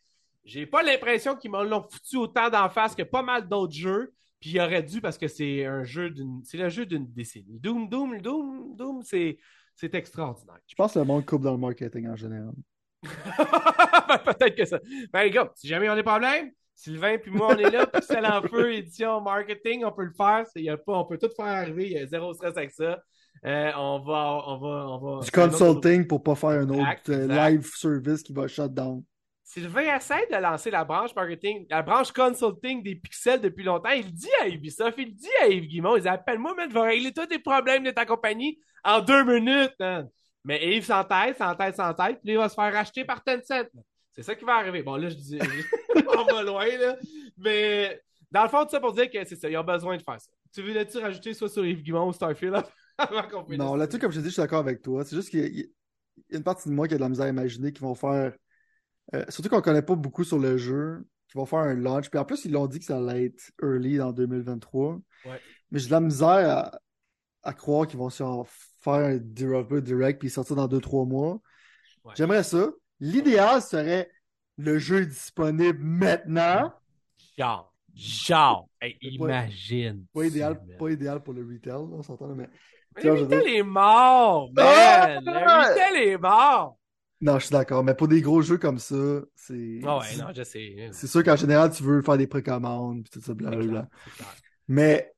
[SPEAKER 1] J'ai pas l'impression qu'ils m'en l'ont foutu autant d'en face que pas mal d'autres jeux. Puis il aurait dû parce que c'est un jeu d'une. C'est le jeu d'une décennie. Doom, Doom, Doom, Doom, c'est, c'est extraordinaire.
[SPEAKER 2] Je pense que le monde coupe dans le marketing en général.
[SPEAKER 1] Ben, Peut-être que ça. Ben, les gars, si jamais on a des problèmes, Sylvain puis moi, on est là. Pixel en feu, édition, marketing, on peut le faire. Y a pas, on peut tout faire arriver. Il y a zéro stress avec ça. Euh, on va. On va, on va
[SPEAKER 2] Du
[SPEAKER 1] un autre-
[SPEAKER 2] consulting pour pas faire un autre
[SPEAKER 1] Exact,
[SPEAKER 2] euh,
[SPEAKER 1] exact.
[SPEAKER 2] live service qui va shut down.
[SPEAKER 1] Sylvain essaie de lancer la branche marketing, la branche consulting des pixels depuis longtemps. Il dit à Ubisoft, il dit à Yves Guimond. Il dit Appelle-moi, man, je vais régler tous tes problèmes de ta compagnie en deux minutes. man. Mais Yves s'entête, s'entête, s'entête, puis il va se faire racheter par Tencent. C'est ça qui va arriver. Bon, là, je dis, on va loin, là. Mais dans le fond, tout ça pour dire que c'est ça, ils ont besoin de faire ça. Tu veux-tu rajouter soit sur Yves Guimond ou Starfield? Avant qu'on?
[SPEAKER 2] Non, là-dessus, comme je te dis, je suis d'accord avec toi. C'est juste qu'il y a une partie de moi qui a de la misère à imaginer qu'ils vont faire. Euh, surtout qu'on connaît pas beaucoup sur le jeu, qu'ils vont faire un launch. Puis en plus, ils l'ont dit que ça allait être early en 2023.
[SPEAKER 1] Ouais.
[SPEAKER 2] Mais j'ai de la misère à, à croire qu'ils vont faire un developer direct puis sortir dans 2-3 mois.
[SPEAKER 1] Ouais.
[SPEAKER 2] J'aimerais ça. L'idéal serait le jeu est disponible maintenant.
[SPEAKER 1] Genre, genre, Hey,
[SPEAKER 2] C'est pas-
[SPEAKER 1] imagine.
[SPEAKER 2] Pas idéal,
[SPEAKER 1] man.
[SPEAKER 2] pas idéal pour le retail, on s'entend, là, mais.
[SPEAKER 1] Mais
[SPEAKER 2] vois,
[SPEAKER 1] le retail est mort, man!
[SPEAKER 2] Ah!
[SPEAKER 1] Le retail est mort!
[SPEAKER 2] Non, je suis d'accord, mais pour des gros jeux comme ça, c'est.
[SPEAKER 1] Ah ouais, non, je sais.
[SPEAKER 2] C'est sûr qu'en général, tu veux faire des précommandes, puis tout ça, blablabla. Mais,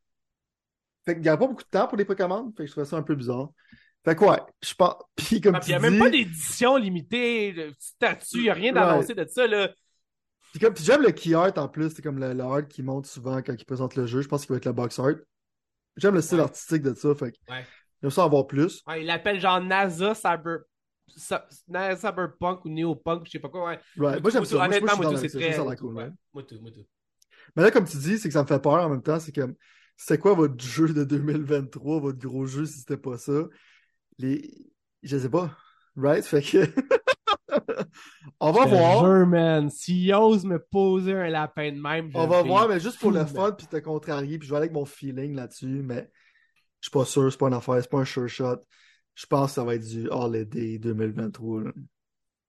[SPEAKER 2] fait qu'il n'y a pas beaucoup de temps pour les précommandes, fait que je trouvais ça un peu bizarre. Fait que ouais, je pense. Puis comme
[SPEAKER 1] Ah,
[SPEAKER 2] tu
[SPEAKER 1] il n'y a
[SPEAKER 2] dis,
[SPEAKER 1] même pas d'édition limitée, de statut, il n'y a rien d'annoncé de ça, là.
[SPEAKER 2] puis comme j'aime le key art en plus, c'est comme le, le art qui monte souvent quand il présente le jeu. Je pense qu'il va être le box art. J'aime le style
[SPEAKER 1] Ouais.
[SPEAKER 2] artistique de ça, fait que
[SPEAKER 1] Ouais.
[SPEAKER 2] j'aime ça en voir plus.
[SPEAKER 1] Ouais, il l'appelle genre NASA Cyber... Cyberpunk ou Neopunk, je sais pas quoi, ouais.
[SPEAKER 2] Ouais, moi j'aime ça.
[SPEAKER 1] Honnêtement, moi, c'est très... moi, tout. Moi, tout, moi, tout.
[SPEAKER 2] Mais là, comme tu dis, c'est que ça me fait peur en même temps. C'est comme, c'était quoi votre jeu de 2023, votre gros jeu, si c'était pas ça? Les... Je sais pas. Right? Fait que. On va voir.
[SPEAKER 1] man, s'il ose me poser un lapin de même,
[SPEAKER 2] On va voir, mais juste pour le fun, puis te contrarier, puis je vais aller avec mon feeling là-dessus, mais je suis pas sûr, c'est pas une affaire, c'est pas un sure shot. Je pense que ça va être du Holiday 2023. là.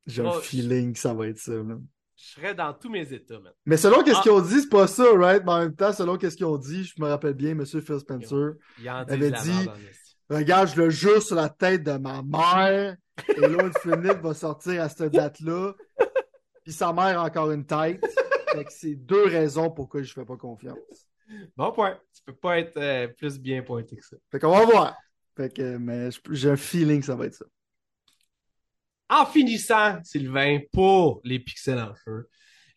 [SPEAKER 2] J'ai un
[SPEAKER 1] Oh,
[SPEAKER 2] feeling que ça va être ça. là.
[SPEAKER 1] Je serais dans tous mes états, man.
[SPEAKER 2] Mais selon qu'est-ce
[SPEAKER 1] Ah.
[SPEAKER 2] qu'ils ont dit, c'est pas ça, right? Mais en même temps, selon qu'est-ce qu'ils ont dit, je me rappelle bien, Monsieur Phil Spencer.
[SPEAKER 1] Il
[SPEAKER 2] avait
[SPEAKER 1] dit.
[SPEAKER 2] Regarde, je le jure sur la tête de ma mère. Halo Infinite va sortir à cette date-là. Puis sa mère a encore une tête. Fait que c'est deux raisons pourquoi je fais pas confiance.
[SPEAKER 1] Bon point. Tu peux pas être euh, plus bien pointé que ça.
[SPEAKER 2] Fait qu'on va voir. Fait que, mais j'ai un feeling que ça va être ça.
[SPEAKER 1] En finissant, Sylvain, pour les pixels en feu,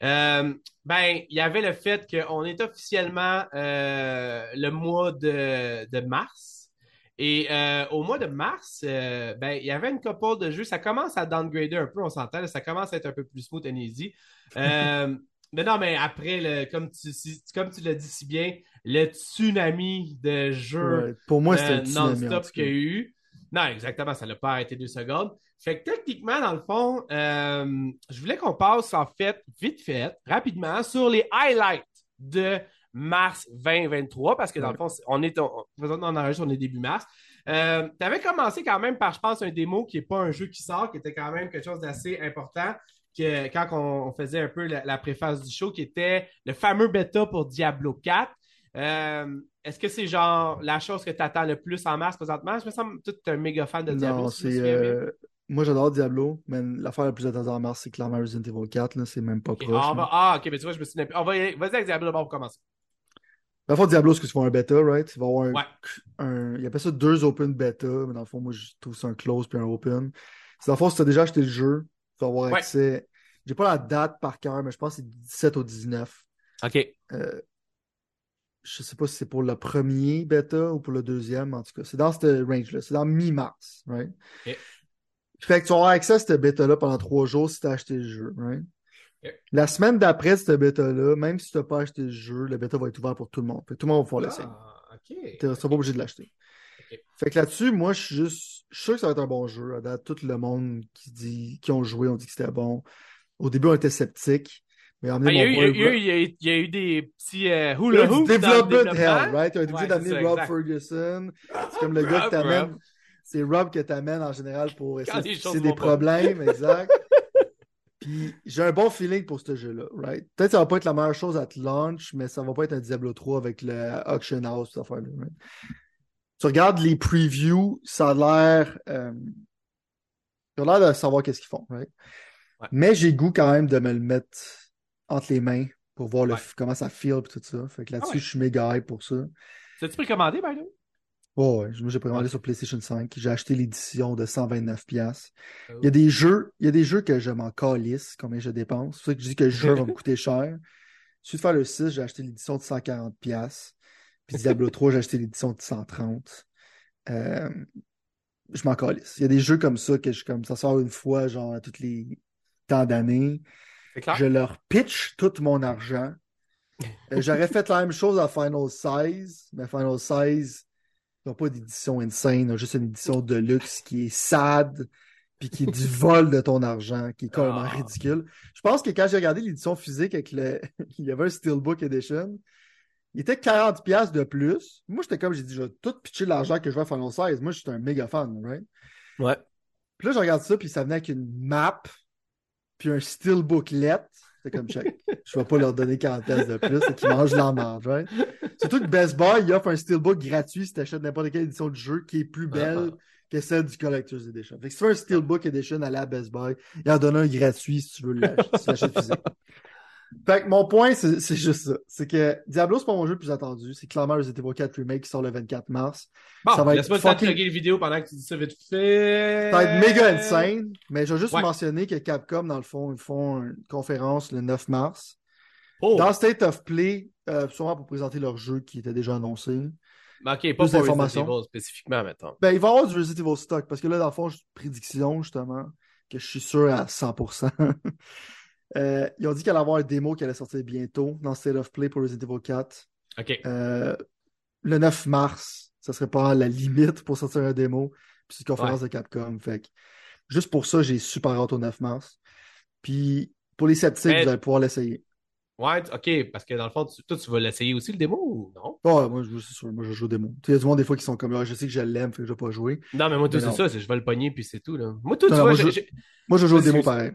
[SPEAKER 1] Euh, ben, il y avait le fait qu'on est officiellement euh, le mois de, de mars. Et euh, au mois de mars, ben, il y avait une couple de jeux. Ça commence à downgrader un peu, on s'entend. Ça commence à être un peu plus smooth and easy. Mais non, mais après, le, comme tu, si- comme tu l'as dit si bien, le tsunami de jeux
[SPEAKER 2] Ouais, Pour moi, c'était
[SPEAKER 1] euh, non-stop qu'il y a eu. Non, exactement, ça l'a pas arrêté deux secondes. Fait que techniquement, dans le fond, euh, je voulais qu'on passe en fait, vite fait, rapidement, sur les highlights de mars 2023, parce que dans
[SPEAKER 2] Ouais.
[SPEAKER 1] le fond, on est, on, on enregistre, on est début mars. Euh, tu avais commencé quand même par, je pense, un démo qui n'est pas un jeu qui sort, qui était quand même quelque chose d'assez important, que, quand on, on faisait un peu la, la préface du show, qui était le fameux bêta pour Diablo 4. Euh, Est-ce que c'est genre la chose que tu attends le plus en mars présentement? Je me sens que tu es un méga fan de Diablo.
[SPEAKER 2] Non,
[SPEAKER 1] si
[SPEAKER 2] c'est. euh, Moi, j'adore Diablo, mais l'affaire la plus attendue en mars, c'est clairement Resident Evil 4. là, C'est même pas
[SPEAKER 1] Ok,
[SPEAKER 2] proche.
[SPEAKER 1] ah, va- ah, ok, mais tu vois, je me suis. On va y- Vas-y avec Diablo d'abord pour commencer.
[SPEAKER 2] Dans le fond, Diablo, c'est qu'ils font un bêta, right? Il va y avoir un,
[SPEAKER 1] Ouais.
[SPEAKER 2] un- Il appelle ça deux open bêta, mais dans le fond, moi, je trouve ça un close puis un open. C'est dans le fond, si tu as déjà acheté le jeu, tu vas avoir
[SPEAKER 1] Ouais.
[SPEAKER 2] accès. J'ai pas la date par cœur, mais je pense que c'est du 17 au 19.
[SPEAKER 1] Ok.
[SPEAKER 2] Euh, je sais pas si c'est pour le premier bêta ou pour le deuxième, en tout cas. C'est dans ce range-là. C'est dans mi-mars, right? Fait que tu vas avoir accès à cette bêta-là pendant trois jours si tu as acheté le jeu, right? La semaine d'après cette bêta-là, même si tu n'as pas acheté le jeu, le bêta va être ouvert pour tout le monde. Fait que tout le monde va pouvoir l'essayer.
[SPEAKER 1] Ah.
[SPEAKER 2] Tu ne seras pas obligé de l'acheter. Fait que là-dessus, moi, je suis juste. Je suis sûr que ça va être un bon jeu. À date, tout le monde qui dit, qui ont joué ont dit que c'était bon. Au début, on était sceptiques. Mais emmener
[SPEAKER 1] il, y a eu,
[SPEAKER 2] mon
[SPEAKER 1] il, y a
[SPEAKER 2] boy
[SPEAKER 1] eu, il, y a eu, il y a eu des petits euh, hula hoops
[SPEAKER 2] development hell, right? Tu as été obligé d'amener Rob
[SPEAKER 1] exact.
[SPEAKER 2] Ferguson. C'est comme le gars
[SPEAKER 1] Rob,
[SPEAKER 2] qui t'amène.
[SPEAKER 1] Rob.
[SPEAKER 2] C'est Rob que t'amène en général pour essayer de des problèmes, exact. Puis j'ai un bon feeling pour ce jeu-là, right? Peut-être que ça va pas être la meilleure chose à te launch, mais ça va pas être un Diablo 3 avec le Auction House, cette affaire-là, right? Tu regardes les previews, ça a l'air. Euh... ça a l'air de savoir qu'est-ce qu'ils font, right?
[SPEAKER 1] Ouais.
[SPEAKER 2] Mais j'ai goût quand même de me le mettre entre les mains pour voir le,
[SPEAKER 1] Ouais.
[SPEAKER 2] comment ça feel et tout ça. Fait que là-dessus,
[SPEAKER 1] Ah ouais.
[SPEAKER 2] je suis méga hype pour ça.
[SPEAKER 1] T'as-tu précommandé, by the way?
[SPEAKER 2] Oh, ouais, moi j'ai précommandé sur PlayStation 5. J'ai acheté l'édition de 129$. piastres.
[SPEAKER 1] Oh.
[SPEAKER 2] Il y a des jeux, il y a des jeux que je m'en calisse, combien je dépense. C'est pour ça que je dis que le jeu va me coûter cher. Suite de faire le 6, j'ai acheté l'édition de 140$. piastres. Puis Diablo 3, j'ai acheté l'édition de 130$. Euh, je m'en calisse. Il y a des jeux comme ça que je comme ça sort une fois, genre à toutes les temps d'années.
[SPEAKER 1] Clair?
[SPEAKER 2] Je leur pitch tout mon argent. Euh, J'aurais fait la même chose à Final 16, mais Final 16, ils n'ont pas d'édition insane, ils ont juste une édition de luxe qui est sad, puis qui est du vol de ton argent, qui est complètement
[SPEAKER 1] Ah.
[SPEAKER 2] ridicule. Je pense que quand j'ai regardé l'édition physique avec le. il y avait un Steelbook Edition, il était 40$ piastres de plus. Moi, j'étais comme, j'ai dit, je vais tout pitcher l'argent que je vais à Final 16. Moi, je suis un méga fan, right?
[SPEAKER 1] Ouais.
[SPEAKER 2] Puis là, je regarde ça, puis ça venait avec une map, puis un steelbooklet. C'est comme, check, je vais pas leur donner 40 pièces de plus, et qu'ils mangent la marge, right? Surtout que Best Buy, il offre un steelbook gratuit si tu achètes n'importe quelle édition du jeu qui est plus belle que celle du Collector's Edition. Fait que si tu veux un steelbook edition à la Best Buy, il en donne un gratuit si tu veux l'acheter, si physique. Fait que mon point, c'est juste ça. C'est que Diablo, c'est pas mon jeu le plus attendu. C'est clairement Resident Evil 4 Remake qui sort le 24 mars.
[SPEAKER 1] Bon,
[SPEAKER 2] Ça va être
[SPEAKER 1] de
[SPEAKER 2] fucking-
[SPEAKER 1] les vidéos pendant que tu dis ça vite fait.
[SPEAKER 2] Ça va être méga insane, mais je vais juste
[SPEAKER 1] Ouais.
[SPEAKER 2] mentionner que Capcom, dans le fond, ils font une conférence le 9 mars.
[SPEAKER 1] Oh,
[SPEAKER 2] Dans State of Play, euh, sûrement pour présenter leur jeu qui était déjà annoncé.
[SPEAKER 1] mais ok, pas
[SPEAKER 2] plus
[SPEAKER 1] pour Resident. Evil spécifiquement, mettons.
[SPEAKER 2] Ben, il va y avoir du Resident Evil stock, parce que là, dans le fond, j'ai une prédiction, justement, que je suis sûr à 100%. Euh, ils ont dit qu'il allait avoir un démo qui allait sortir bientôt dans State of Play pour Resident Evil 4.
[SPEAKER 1] Ok.
[SPEAKER 2] Euh, le 9 mars, ça serait pas la limite pour sortir un démo. Puis c'est une conférence de Capcom. Fait que juste pour ça, j'ai super hâte au 9 mars. Puis pour les sceptiques,
[SPEAKER 1] Mais-
[SPEAKER 2] vous allez pouvoir l'essayer.
[SPEAKER 1] Ouais, ok, parce que dans le fond, tu- toi, tu vas l'essayer aussi, le démo, ou non?
[SPEAKER 2] Oh, moi, je- c'est sûr, moi, je joue au démo. Tu sais, Il y a du monde des fois qui sont comme, Ah, je sais que je l'aime, fait que je vais pas jouer.
[SPEAKER 1] Non, mais moi, tout, c'est ça, c'est je vais le pogner, puis c'est tout, là. Moi, tout, tu
[SPEAKER 2] Non,
[SPEAKER 1] vois,
[SPEAKER 2] moi, je-
[SPEAKER 1] j'ai-
[SPEAKER 2] Moi, je joue au démo pareil.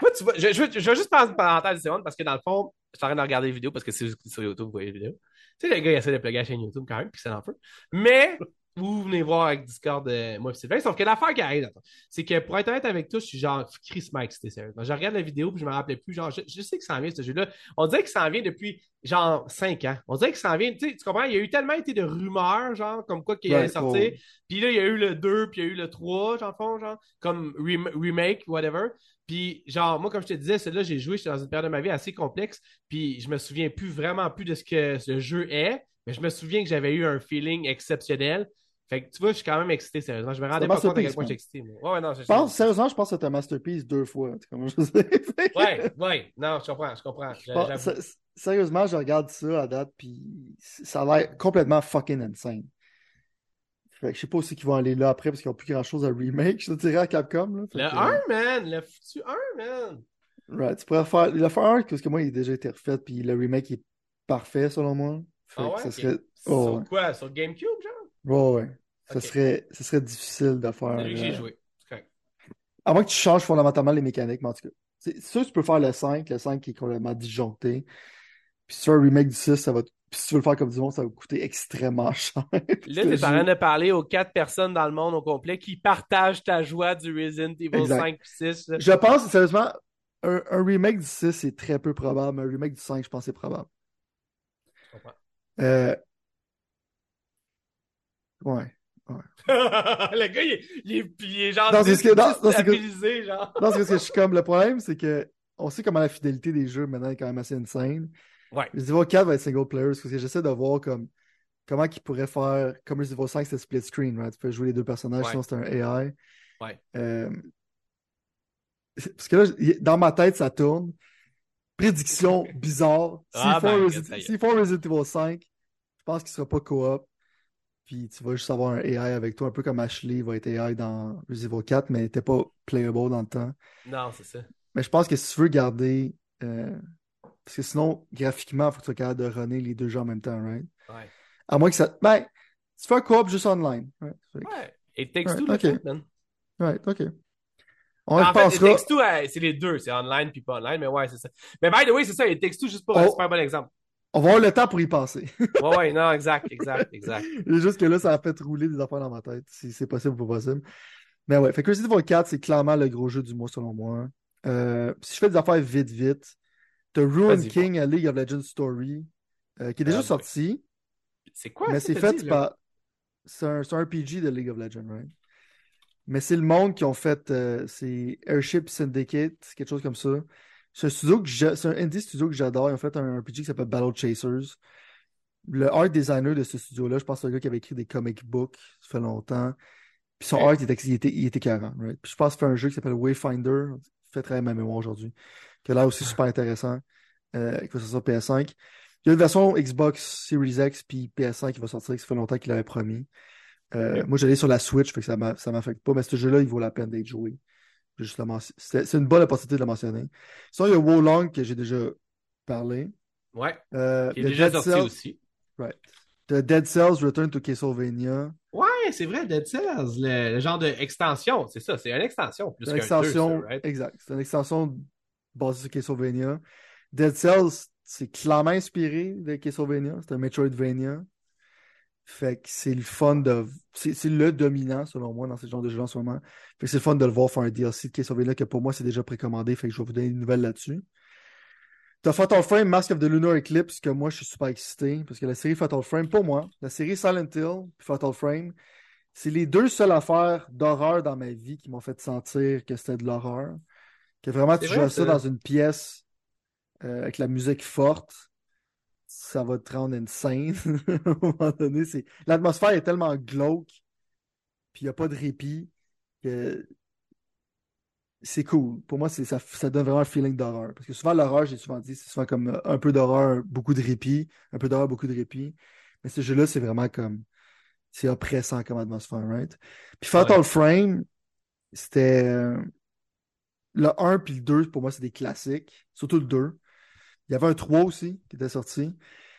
[SPEAKER 1] Moi, tu vois, je, je, je vais juste prendre une parenthèse une seconde parce que dans le fond, je suis en train de regarder les vidéos parce que c'est sur YouTube, vous voyez les vidéos. Tu sais, le gars, il essaie de plugger la chaîne YouTube quand même, puis c'est en feu. Mais, Ou venez voir avec Discord euh, moi et Sylvain. Sauf que l'affaire qui arrive, c'est que pour être honnête avec toi, je suis genre Chris Mike, c'était sérieux. Je regarde la vidéo puis je me rappelais plus, genre, je, je sais que ça en vient ce jeu-là. On dirait que ça en vient depuis genre 5 ans. On dirait que ça en vient, tu comprends? Il y a eu tellement été de rumeurs, genre, comme quoi qu'il
[SPEAKER 2] Ouais,
[SPEAKER 1] allait sortir.
[SPEAKER 2] ouais.
[SPEAKER 1] Puis là, il y a eu le 2, puis il y a eu le 3, genre, fond, genre, comme rem- remake, whatever. Puis, genre, moi, comme je te disais, celui-là, j'ai joué, j'étais dans une période de ma vie assez complexe, puis je me souviens plus vraiment plus de ce que ce jeu est, mais je me souviens que j'avais eu un feeling exceptionnel. Fait que tu vois, je suis quand même excité, sérieusement. Je me rendais pas compte à quel point j'étais excité. Ouais, ouais, non, je,
[SPEAKER 2] pense, sérieusement, je pense que c'est un masterpiece deux fois. comment je sais.
[SPEAKER 1] Ouais, ouais, non, je comprends, je comprends.
[SPEAKER 2] Je Sérieusement, je regarde ça à date, puis ça a l'air complètement fucking insane. Fait que je sais pas aussi qu'ils vont aller là après parce qu'ils n'ont plus grand chose à remake, je te dirais à Capcom. Là.
[SPEAKER 1] Le
[SPEAKER 2] que,
[SPEAKER 1] 1, man, le foutu 1, man.
[SPEAKER 2] right, tu pourrais faire le faire un parce que moi, il a déjà été refait, puis le remake est parfait selon moi. Fait
[SPEAKER 1] Ah ouais?
[SPEAKER 2] ça serait.
[SPEAKER 1] Sur
[SPEAKER 2] Oh, ouais.
[SPEAKER 1] quoi? Sur GameCube, genre?
[SPEAKER 2] Ouais, ouais. Ça serait, ça serait difficile de faire.
[SPEAKER 1] C'est lui que j'ai
[SPEAKER 2] euh,
[SPEAKER 1] joué.
[SPEAKER 2] À moins que tu changes fondamentalement les mécaniques, mais en tout cas. C'est sûr tu peux faire le 5, le 5 qui est complètement disjoncté. Puis fais un remake du 6, ça va. te- Puis si tu veux le faire comme du monde, ça va coûter extrêmement cher.
[SPEAKER 1] Là, t'es en train de parler aux quatre personnes dans le monde au complet qui partagent ta joie du Resident Evil
[SPEAKER 2] Exact.
[SPEAKER 1] 5 et 6. là.
[SPEAKER 2] Je pense, sérieusement, un, un remake du 6 c'est très peu probable, mais un remake du 5, je pense c'est probable.
[SPEAKER 1] Je comprends.
[SPEAKER 2] Euh... Ouais.
[SPEAKER 1] le gars, il est, il est, il est genre
[SPEAKER 2] c'est ce que- que-
[SPEAKER 1] déstabilisé, genre.
[SPEAKER 2] Non, parce que je suis comme. Le problème, c'est que on sait comment la fidélité des jeux maintenant est quand même assez insane.
[SPEAKER 1] Ouais.
[SPEAKER 2] Resident Evil 4 va être single player parce que j'essaie de voir comme comment ils pourraient faire. Comme Resident Evil 5, c'était split screen, right? Tu peux jouer les deux personnages,
[SPEAKER 1] Ouais.
[SPEAKER 2] sinon c'est un AI.
[SPEAKER 1] Ouais.
[SPEAKER 2] Euh, Parce que là, dans ma tête, ça tourne. Prédiction bizarre. S'ils
[SPEAKER 1] Ah,
[SPEAKER 2] font,
[SPEAKER 1] ben,
[SPEAKER 2] Resi- font Resident Evil 5, je pense qu'il sera pas co-op. Puis tu vas juste avoir un AI avec toi, un peu comme Ashley va être AI dans Resident Evil 4, mais n'était pas playable dans le temps.
[SPEAKER 1] Non, c'est ça.
[SPEAKER 2] Mais je pense que si tu veux garder. euh, Parce que sinon, graphiquement, il faut que tu sois capable de runner les deux jeux en même temps, right?
[SPEAKER 1] Ouais.
[SPEAKER 2] À moins que ça. Ben, tu fais un co-op juste online. Right,
[SPEAKER 1] Ouais. Et Takes
[SPEAKER 2] Ouais,
[SPEAKER 1] Two, le
[SPEAKER 2] ok.
[SPEAKER 1] fait, man.
[SPEAKER 2] right, ok. On y
[SPEAKER 1] en fait. It Takes Two, euh, c'est les deux. C'est online puis pas online, mais ouais, c'est ça. Mais by the way, c'est ça. It Takes Two, juste pour un
[SPEAKER 2] Oh.
[SPEAKER 1] super bon exemple.
[SPEAKER 2] On va avoir le temps pour y penser.
[SPEAKER 1] Ouais, ouais, non, exact, exact, exact.
[SPEAKER 2] C'est juste que là, ça a fait rouler des affaires dans ma tête, si c'est possible ou pas possible. Mais ouais, fait que Resident Evil 4, c'est clairement le gros jeu du mois selon moi. Euh, si je fais des affaires vite, vite, t'as Ruin King à League of Legends Story, euh, qui est déjà
[SPEAKER 1] Ah,
[SPEAKER 2] sorti,
[SPEAKER 1] C'est quoi
[SPEAKER 2] mais c'est fait
[SPEAKER 1] dit,
[SPEAKER 2] par. C'est un, un RPG de League of Legends, right? Mais c'est le monde qui ont fait. euh, c'est Airship Syndicate, quelque chose comme ça. C'est un studio que j'a- c'est un indie studio que j'adore. Ils ont fait un RPG qui s'appelle Battle Chasers. Le art designer de ce studio-là, je pense que c'est un gars qui avait écrit des comic books, ça fait longtemps. Puis son art, il était, il était, il était carré, right? Puis je pense qu'il fait un jeu qui s'appelle Wayfinder, fait très ma mémoire aujourd'hui, qui a l'air aussi super intéressant, euh, qui va sortir sur PS5. Il y a une version Xbox Series X puis PS5 qui va sortir, qui ça fait longtemps qu'il l'avait promis. Euh, Moi, j'allais sur la Switch, fait que ça ça m'affecte pas, mais ce jeu-là, il vaut la peine d'être joué. C'est une bonne opportunité de le mentionner. Sinon, il y a Wolong que j'ai déjà parlé.
[SPEAKER 1] Ouais.
[SPEAKER 2] Euh,
[SPEAKER 1] Qui est déjà
[SPEAKER 2] Dead
[SPEAKER 1] sorti
[SPEAKER 2] Cells,
[SPEAKER 1] aussi.
[SPEAKER 2] right. The Dead Cells Return to Castlevania.
[SPEAKER 1] Ouais, c'est vrai, Dead Cells, le, le genre d'extension, c'est ça, c'est une extension plus qu'un
[SPEAKER 2] extension,
[SPEAKER 1] 2, ça, right?
[SPEAKER 2] exact. C'est une extension basée sur Castlevania. Dead Cells, c'est clairement inspiré de Castlevania. C'est un Metroidvania. Fait que c'est le fun de. C'est le dominant, selon moi, dans ce genre de jeu en ce moment. Fait que c'est le fun de le voir faire un DLC de Castlevania que pour moi, c'est déjà précommandé. Fait que je vais vous donner une nouvelle là-dessus. T'as Fatal Frame, Mask of the Lunar Eclipse, que moi, je suis super excité. Parce que la série Fatal Frame, pour moi, la série Silent Hill puis Fatal Frame, c'est les deux seules affaires d'horreur dans ma vie qui m'ont fait sentir que c'était de l'horreur. Que vraiment, tu joues ça dans une pièce euh, avec la musique forte, ça va te rendre insane. à un moment donné, c'est... l'atmosphère est tellement glauque, puis il n'y a pas de répit, que c'est cool. Pour moi, c'est, ça, ça donne vraiment un feeling d'horreur. Parce que souvent, l'horreur, j'ai souvent dit, c'est souvent comme euh, un peu d'horreur, beaucoup de répit, un peu d'horreur, beaucoup de répit. Mais ce jeu-là, c'est vraiment comme, c'est oppressant comme atmosphère, right? Puis Fatal
[SPEAKER 1] Ouais.
[SPEAKER 2] Frame, c'était, euh, le 1 puis le 2, pour moi, c'est des classiques. Surtout le 2. Il y avait un 3 aussi qui était sorti.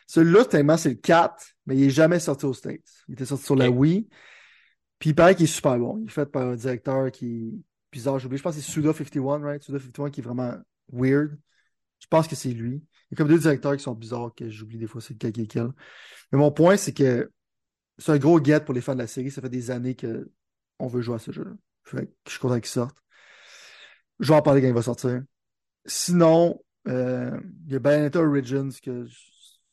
[SPEAKER 2] Celui-là, tellement c'est le 4, mais il est jamais sorti aux States. Il était sorti sur la. Wii. Puis il paraît qu'il est super bon. Il est fait par un directeur qui est bizarre. J'ai oublié. Je pense que c'est Suda51, right? Suda51 qui est vraiment weird. Je pense que c'est lui. Il y a comme deux directeurs qui sont bizarres que j'oublie des fois c'est lequel qui. Mais mon point, c'est que c'est un gros get pour les fans de la série. Ça fait des années que on veut jouer à ce jeu-là. Je suis content qu'il sorte. Je vais en parler quand il va sortir. Sinon, euh, il y a Bayonetta Origins que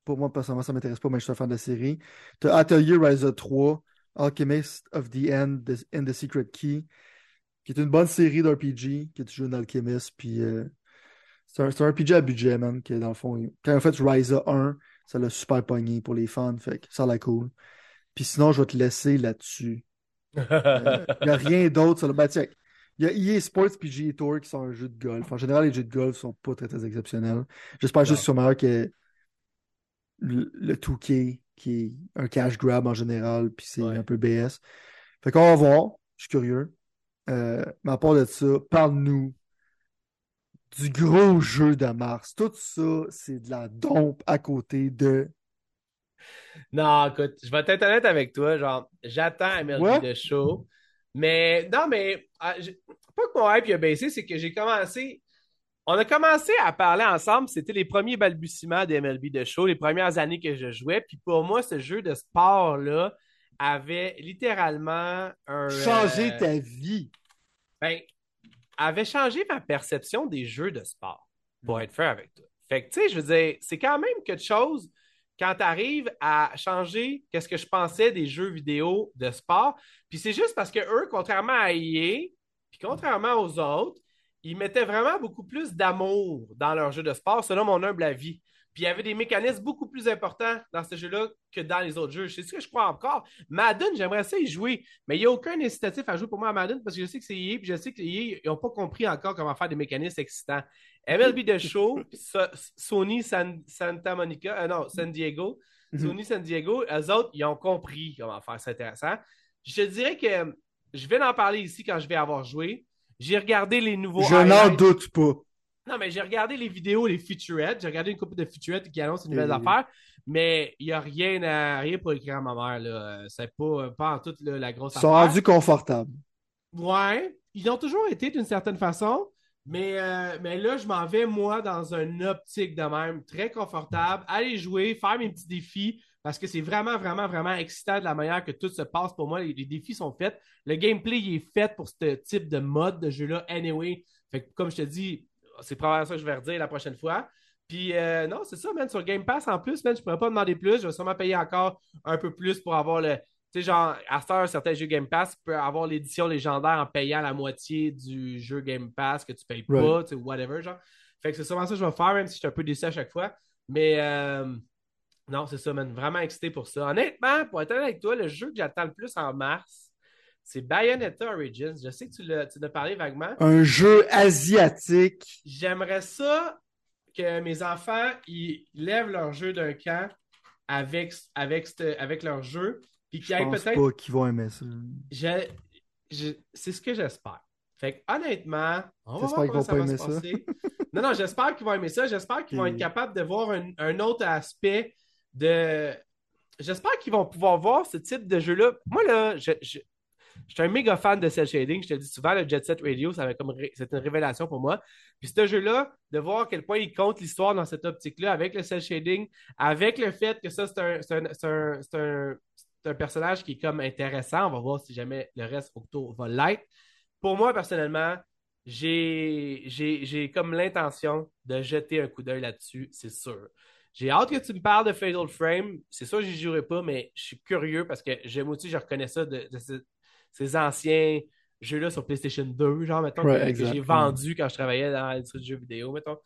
[SPEAKER 2] pour moi, personnellement, ça m'intéresse pas, mais je suis un fan de la série. T'as Atelier Rise 3, Alchemist of the End and the Secret Key, qui est une bonne série d'RPG, que tu joues un alchimiste, puis euh, c'est un, RPG à budget, man, que dans le fond, quand ont fait Rise 1, ça l'a super pogné pour les fans, fait que ça a l'air cool. Puis sinon, je vais te laisser là-dessus. Euh, Il n'y a rien d'autre sur le. Ben, il y a EA Sports puis GA Tour qui sont un jeu de golf. En général, les jeux de golf sont pas très, très exceptionnels. J'espère juste meilleurs que le, le 2K, qui est un cash grab en général, puis c'est
[SPEAKER 1] Ouais.
[SPEAKER 2] un peu BS. Fait qu'on va voir. Je suis curieux. Euh, mais à part de ça, parle-nous du gros jeu de mars. Tout ça, c'est de la dompe à côté de.
[SPEAKER 1] Non, écoute, je vais être honnête avec toi. Genre, j'attends MLB
[SPEAKER 2] Ouais.
[SPEAKER 1] de show. Mais non, mais ah, pas que mon hype a baissé, c'est que j'ai commencé. On a commencé à parler ensemble. C'était les premiers balbutiements de MLB de show, les premières années que je jouais. Puis pour moi, ce jeu de sport-là avait littéralement un.
[SPEAKER 2] Changer
[SPEAKER 1] euh,
[SPEAKER 2] ta vie.
[SPEAKER 1] ben, avait changé ma perception des jeux de sport, pour être fair avec toi. Fait que, tu sais, je veux dire, c'est quand même quelque chose quand tu arrives à changer qu'est-ce que je pensais des jeux vidéo de sport. Puis c'est juste parce que eux, contrairement à EA, puis contrairement aux autres, ils mettaient vraiment beaucoup plus d'amour dans leurs jeux de sport, selon mon humble avis. Puis il y avait des mécanismes beaucoup plus importants dans ce jeu-là que dans les autres jeux. C'est ce que je crois encore. Madden, j'aimerais ça y jouer, mais il n'y a aucun incitatif à jouer pour moi à Madden parce que je sais que c'est EA, puis je sais que n'ont pas compris encore comment faire des mécanismes excitants. MLB de show, So- Sony San- Santa Monica, euh, non, San Diego,
[SPEAKER 2] Mhm.
[SPEAKER 1] Sony San Diego, eux autres, ils ont compris comment faire ça intéressant. Je te dirais que je vais en parler ici quand je vais avoir joué. J'ai regardé les nouveaux
[SPEAKER 2] Je n'en doute pas.
[SPEAKER 1] Non, mais j'ai regardé les vidéos, les featurettes. J'ai regardé une couple de featurettes qui annoncent une nouvelle affaire. Mais il n'y a rien, à, rien pour écrire à ma mère. là. C'est pas, pas en toute là, la grosse
[SPEAKER 2] Ils sont
[SPEAKER 1] affaire.
[SPEAKER 2] rendus confortables.
[SPEAKER 1] Ouais, ils ont toujours été d'une certaine façon, mais, euh, mais là, je m'en vais, moi, dans une optique de même, très confortable, aller jouer, faire mes petits défis, parce que c'est vraiment, vraiment, vraiment excitant de la manière que tout se passe pour moi. Les, défis sont faits. Le gameplay il est fait pour ce type de mode de jeu-là, anyway. Fait que, comme je te dis, c'est probablement ça que je vais redire la prochaine fois. Puis, euh, non, c'est ça, man. Sur Game Pass, en plus, man, je pourrais pas demander plus. Je vais sûrement payer encore un peu plus pour avoir le, tu sais, genre, à cette heure, certains jeux Game Pass peuvent avoir l'édition légendaire en payant la moitié du jeu Game Pass que tu payes pas, tu sais, whatever, genre. Fait que c'est sûrement ça que je vais faire, même si je suis un peu déçu à chaque fois. Mais euh, non, c'est ça, man. Vraiment excité pour ça. Honnêtement, pour être honnête avec toi, le jeu que j'attends le plus en mars, c'est Bayonetta Origins. Je sais que tu l'as tu en as parlé vaguement.
[SPEAKER 2] Un jeu asiatique.
[SPEAKER 1] J'aimerais ça que mes enfants ils lèvent leur jeu d'un camp avec, avec, avec leur jeu, puis qu'il
[SPEAKER 2] Je
[SPEAKER 1] y ait
[SPEAKER 2] pense
[SPEAKER 1] peut-être
[SPEAKER 2] pas qu'ils vont aimer ça.
[SPEAKER 1] je- je- c'est ce que j'espère. Fait que, honnêtement, on va voir comment ça va se
[SPEAKER 2] ça?
[SPEAKER 1] passer. non, non, j'espère qu'ils vont aimer ça. J'espère qu'ils vont être capables de voir un, un autre aspect de. J'espère qu'ils vont pouvoir voir ce type de jeu-là. Moi, là, je, je, je suis un méga fan de cel shading. Je te le dis souvent, le Jet Set Radio, ça avait comme ré- c'est une révélation pour moi. Puis ce jeu-là, de voir à quel point il compte l'histoire dans cette optique-là, avec le cel shading, avec le fait que ça, c'est un, c'est un, c'est un, c'est un, c'est un personnage qui est comme intéressant. On va voir si jamais le reste autour va l'être. Pour moi, personnellement, j'ai comme l'intention de jeter un coup d'œil là-dessus, c'est sûr. J'ai hâte que tu me parles de Fatal Frame. C'est sûr que j'y jouerai pas, mais je suis curieux parce que j'aime aussi, je reconnais ça de, de ce- ces anciens jeux-là sur PlayStation 2, genre, mettons,
[SPEAKER 2] Ouais,
[SPEAKER 1] que, j'ai vendu quand je travaillais dans l'industrie du jeu vidéo, mettons.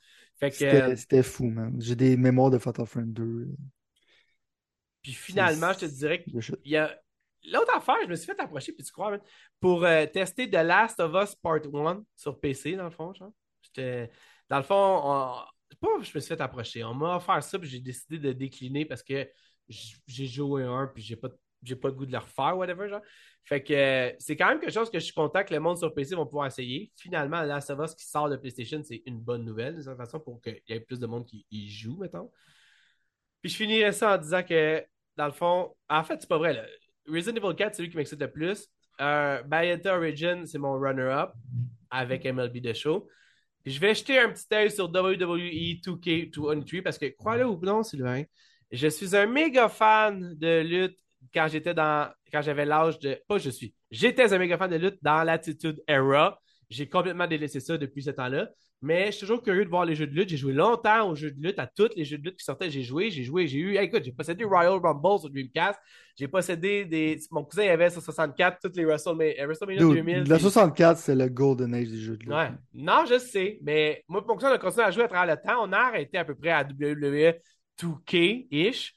[SPEAKER 1] Euh,
[SPEAKER 2] c'était fou, man. J'ai des mémoires de Fatal Frame 2.
[SPEAKER 1] Puis finalement, je te dirais que
[SPEAKER 2] De shit.
[SPEAKER 1] il y a l'autre affaire, je me suis fait approcher, puis tu crois, man, pour euh, tester The Last of Us Part 1 sur PC, dans le fond, genre. Dans le fond, on- pas je me suis fait approcher. On m'a offert ça, puis j'ai décidé de décliner parce que j'ai joué un, puis j'ai pas, j'ai pas le goût de le refaire, whatever, genre. Fait que euh, c'est quand même quelque chose que je suis content que le monde sur PC vont pouvoir essayer. Finalement, The Last of Us qui sort de PlayStation, c'est une bonne nouvelle, de toute façon, pour qu'il y ait plus de monde qui y joue, mettons. Puis je finirais ça en disant que, dans le fond, en fait, c'est pas vrai. Là. Resident Evil 4, c'est lui qui m'excite le plus. Euh, Origin, c'est mon runner-up avec MLB The Show. Je vais jeter un petit œil sur WWE 2K23 parce que, crois-le ou non, Sylvain, je suis un méga fan de lutte quand j'étais dans. Quand j'avais l'âge de. Pas je suis. J'étais un méga fan de lutte dans l'attitude era. J'ai complètement délaissé ça depuis ce temps-là. Mais je suis toujours curieux de voir les jeux de lutte. J'ai joué longtemps aux jeux de lutte, à tous les jeux de lutte qui sortaient. J'ai joué, j'ai joué, j'ai eu. écoute, j'ai possédé Royal Rumble sur Dreamcast. J'ai possédé des. Mon cousin avait sur 64 toutes les WrestleMania, WrestleMania
[SPEAKER 2] Dude,
[SPEAKER 1] 2000.
[SPEAKER 2] la
[SPEAKER 1] puis-
[SPEAKER 2] 64, c'est le golden age des jeux de lutte.
[SPEAKER 1] Ouais. Non, je sais, mais moi, mon cousin, on a continué à jouer à travers le temps. On a arrêté à peu près à WWE 2K-ish.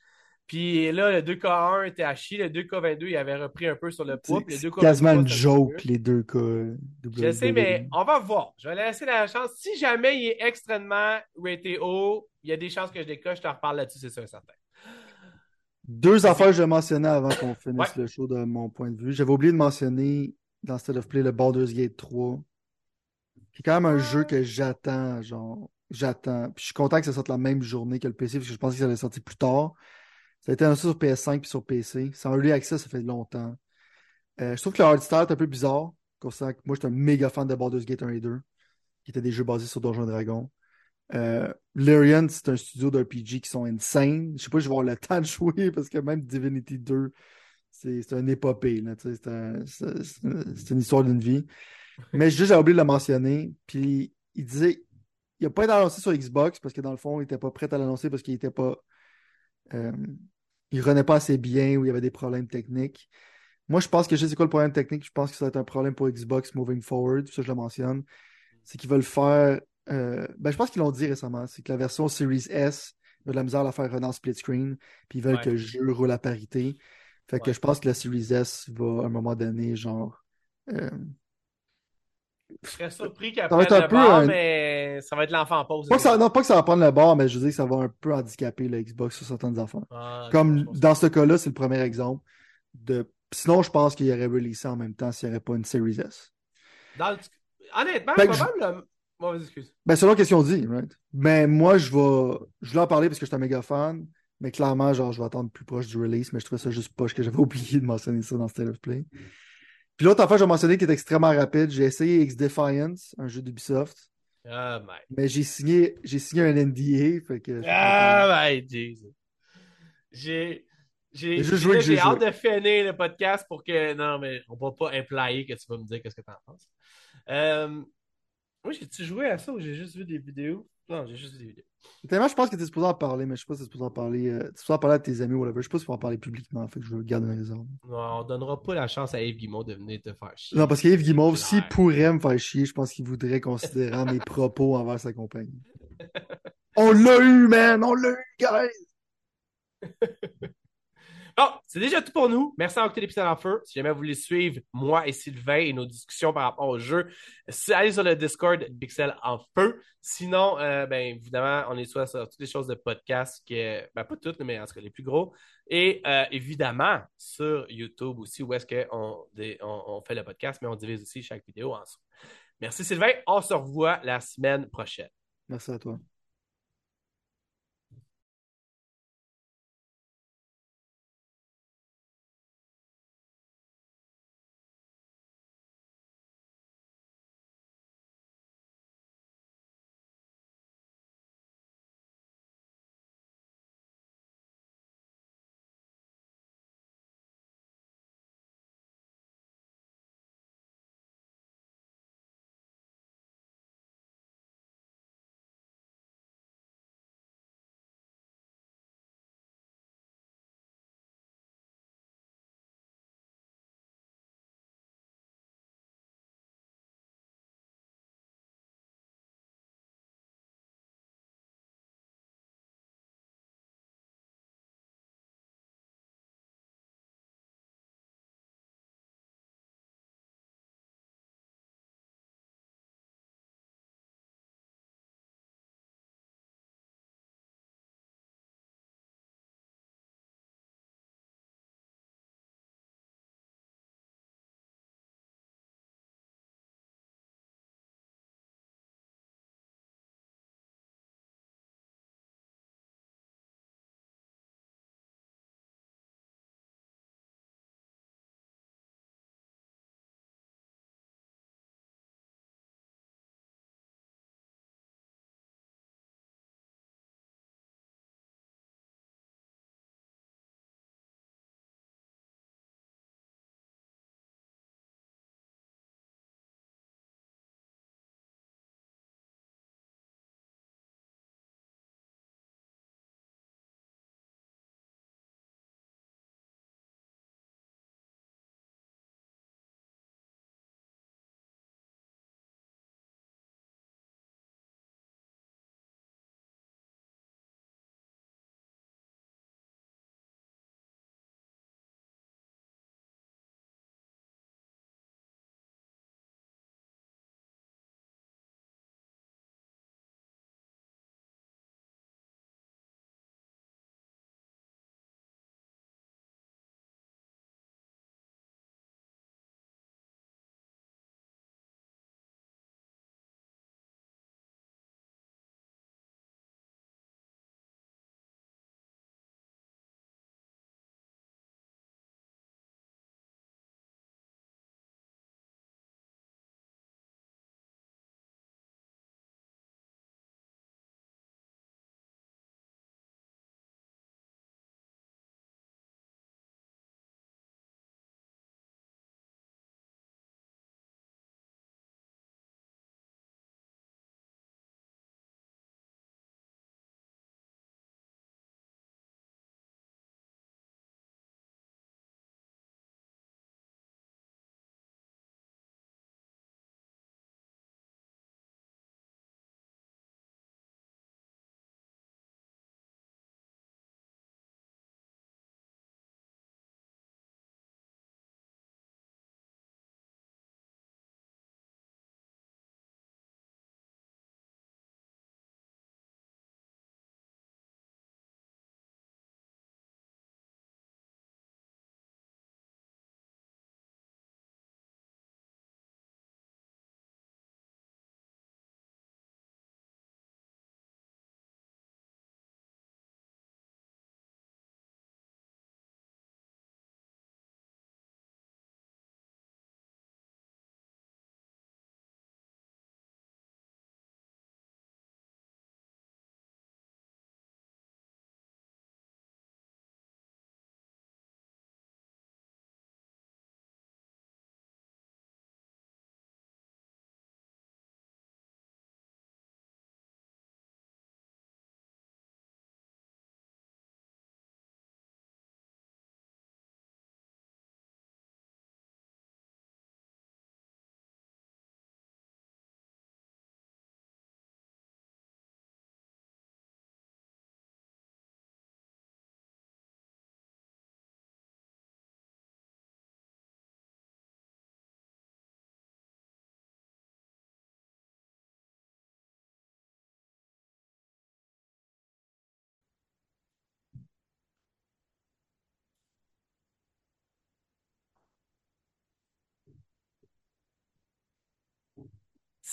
[SPEAKER 1] Puis là, le 2K1 était à chier. Le 2K22, il avait repris un peu sur le poids.
[SPEAKER 2] C'est
[SPEAKER 1] 2K23,
[SPEAKER 2] quasiment une joke, les deux cas.
[SPEAKER 1] Je sais, mais on va voir. Je vais laisser la chance. Si jamais il est extrêmement raté haut, il y a des chances que je décoche. Je te reparle là-dessus, c'est sûr et certain.
[SPEAKER 2] Deux affaires que je vais mentionner avant qu'on finisse
[SPEAKER 1] Ouais.
[SPEAKER 2] le show de mon point de vue. J'avais oublié de mentionner dans State of Play le Baldur's Gate 3, qui est quand même un jeu que j'attends, genre, j'attends. Puis je suis content que ça sorte la même journée que le PC, parce que je pensais que ça allait sortir plus tard. Ça a été annoncé sur PS5 puis sur PC. C'est en early access, ça fait longtemps. Euh, je trouve que le hard start est un peu bizarre, considérant que moi, j'étais un méga fan de Baldur's Gate 1 et 2, qui étaient des jeux basés sur Donjons et Dragons. Euh, Larian, c'est un studio d'RPG qui sont insane. Je sais pas si je vais avoir le temps de jouer parce que même Divinity 2, c'est une épopée. C'est un- une histoire d'une vie. Mais juste, j'ai oublié de le mentionner. Puis il disait, il n'a pas été annoncé sur Xbox parce que dans le fond, il n'était pas prêt à l'annoncer parce qu'il était pas. euh, il renaît pas assez bien ou il y avait des problèmes techniques. Moi, je pense que je sais quoi le problème technique. Je pense que ça va être un problème pour Xbox moving forward. Ça, je le mentionne. C'est qu'ils veulent faire. euh, ben, je pense qu'ils l'ont dit récemment. C'est que la version Series S, ont de la misère à la faire runner en split screen. Puis ils veulent
[SPEAKER 1] Ouais.
[SPEAKER 2] que le jeu roule à parité. Fait que je pense que la Series S va à un moment donné, genre. euh,
[SPEAKER 1] Je serais surpris qu'après
[SPEAKER 2] un un-
[SPEAKER 1] mais ça va être l'enfant en pause.
[SPEAKER 2] pas que ça, non, pas que ça va prendre le bord, mais je veux dire que ça va un peu handicaper le Xbox sur certaines affaires.
[SPEAKER 1] Ah,
[SPEAKER 2] Comme
[SPEAKER 1] je
[SPEAKER 2] dans ce cas-là, c'est le premier exemple. De... Sinon, je pense qu'il y aurait releasé en même temps s'il n'y avait pas une Series S.
[SPEAKER 1] Dans le- Honnêtement,
[SPEAKER 2] je-
[SPEAKER 1] probablement. Mauvaise excuse.
[SPEAKER 2] Ben, selon ce qu'ils ont dit, right? Mais moi, je vais. Je voulais en parler parce que je suis un méga fan. Mais clairement, genre, je vais attendre plus proche du release. Mais je trouvais ça juste poche que j'avais oublié de mentionner ça dans State of Play. Puis l'autre affaire, je vais mentionner qui est extrêmement rapide. J'ai essayé X-Defiance, un jeu d'Ubisoft.
[SPEAKER 1] Ah, ben.
[SPEAKER 2] Mais j'ai signé, j'ai signé un NDA. Fait que.
[SPEAKER 1] Ah, ben, Jesus. J'ai. J'ai
[SPEAKER 2] J'ai
[SPEAKER 1] j'ai
[SPEAKER 2] j'ai
[SPEAKER 1] hâte de finir le podcast pour que. Non, mais on va pas implier que tu vas me dire qu'est-ce que t'en penses. Euh... Moi, j'ai-tu joué à ça ou j'ai juste vu des vidéos? Non, j'ai juste vu des vidéos.
[SPEAKER 2] Tellement, je pense que tu es supposé en parler, mais je sais pas si tu es supposé en parler. euh, tu es supposé en parler à tes amis ou whatever. Je sais pas si tu peux en parler publiquement. Fait que je veux garder une réserve.
[SPEAKER 1] Non, on donnera pas la chance à Yves Guimond de venir te faire chier.
[SPEAKER 2] Non, parce qu'Yves
[SPEAKER 1] C'est
[SPEAKER 2] s'il pourrait me faire chier, je pense qu'il voudrait considérer mes propos envers sa compagnie. On l'a eu, man! On l'a eu, guys!
[SPEAKER 1] Bon, c'est déjà tout pour nous. Merci d'avoir écouté l'épisode en feu. Si jamais vous voulez suivre moi et Sylvain et nos discussions par rapport au jeu, allez sur le Discord Pixel en feu. Sinon, euh, ben, évidemment, on est soit sur toutes les choses de podcast, que, ben, pas toutes, mais en tout cas les plus gros. Et euh, évidemment, sur YouTube aussi, où est-ce qu'on on, fait le podcast, mais on divise aussi chaque vidéo en sous. Merci Sylvain. On se revoit la semaine prochaine.
[SPEAKER 2] Merci à toi.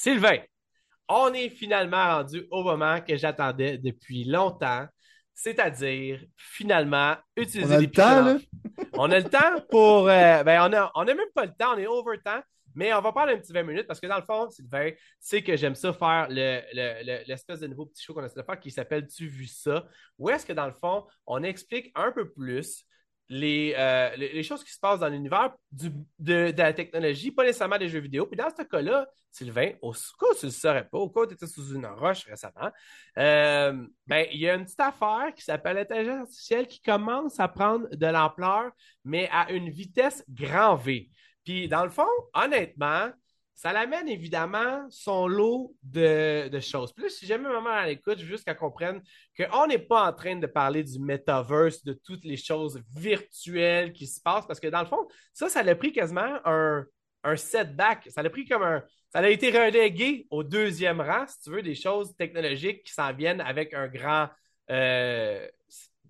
[SPEAKER 1] Sylvain, on est finalement rendu au moment que j'attendais depuis longtemps, c'est-à-dire finalement utiliser
[SPEAKER 2] On a
[SPEAKER 1] les
[SPEAKER 2] le temps, là?
[SPEAKER 1] On a le temps pour. euh, ben, on a, on a même pas le temps, on est over temps. Mais on va parler un petit 20 minutes parce que dans le fond, Sylvain, c'est que j'aime ça faire le- le- le- l'espèce de nouveau petit show qu'on essaie de faire qui s'appelle Tu vu ça? Où est-ce que dans le fond, on explique un peu plus les, euh, les, les choses qui se passent dans l'univers de, de la technologie, pas nécessairement des jeux vidéo. Puis dans ce cas-là, Sylvain, au cas où tu ne le saurais pas, au cas où tu étais sous une roche récemment, euh, ben, il y a une petite affaire qui s'appelle l'intelligence artificielle qui commence à prendre de l'ampleur, mais à une vitesse grand V. Puis dans le fond, honnêtement, ça l'amène évidemment son lot de, choses. Là, si jamais maman à l'écoute, juste qu'elle comprenne qu'on n'est pas en train de parler du metaverse, de toutes les choses virtuelles qui se passent, parce que dans le fond, ça, ça l'a pris quasiment un, un setback. Ça l'a pris comme un. Ça a été relégué au deuxième rang, si tu veux, des choses technologiques qui s'en viennent avec un grand euh,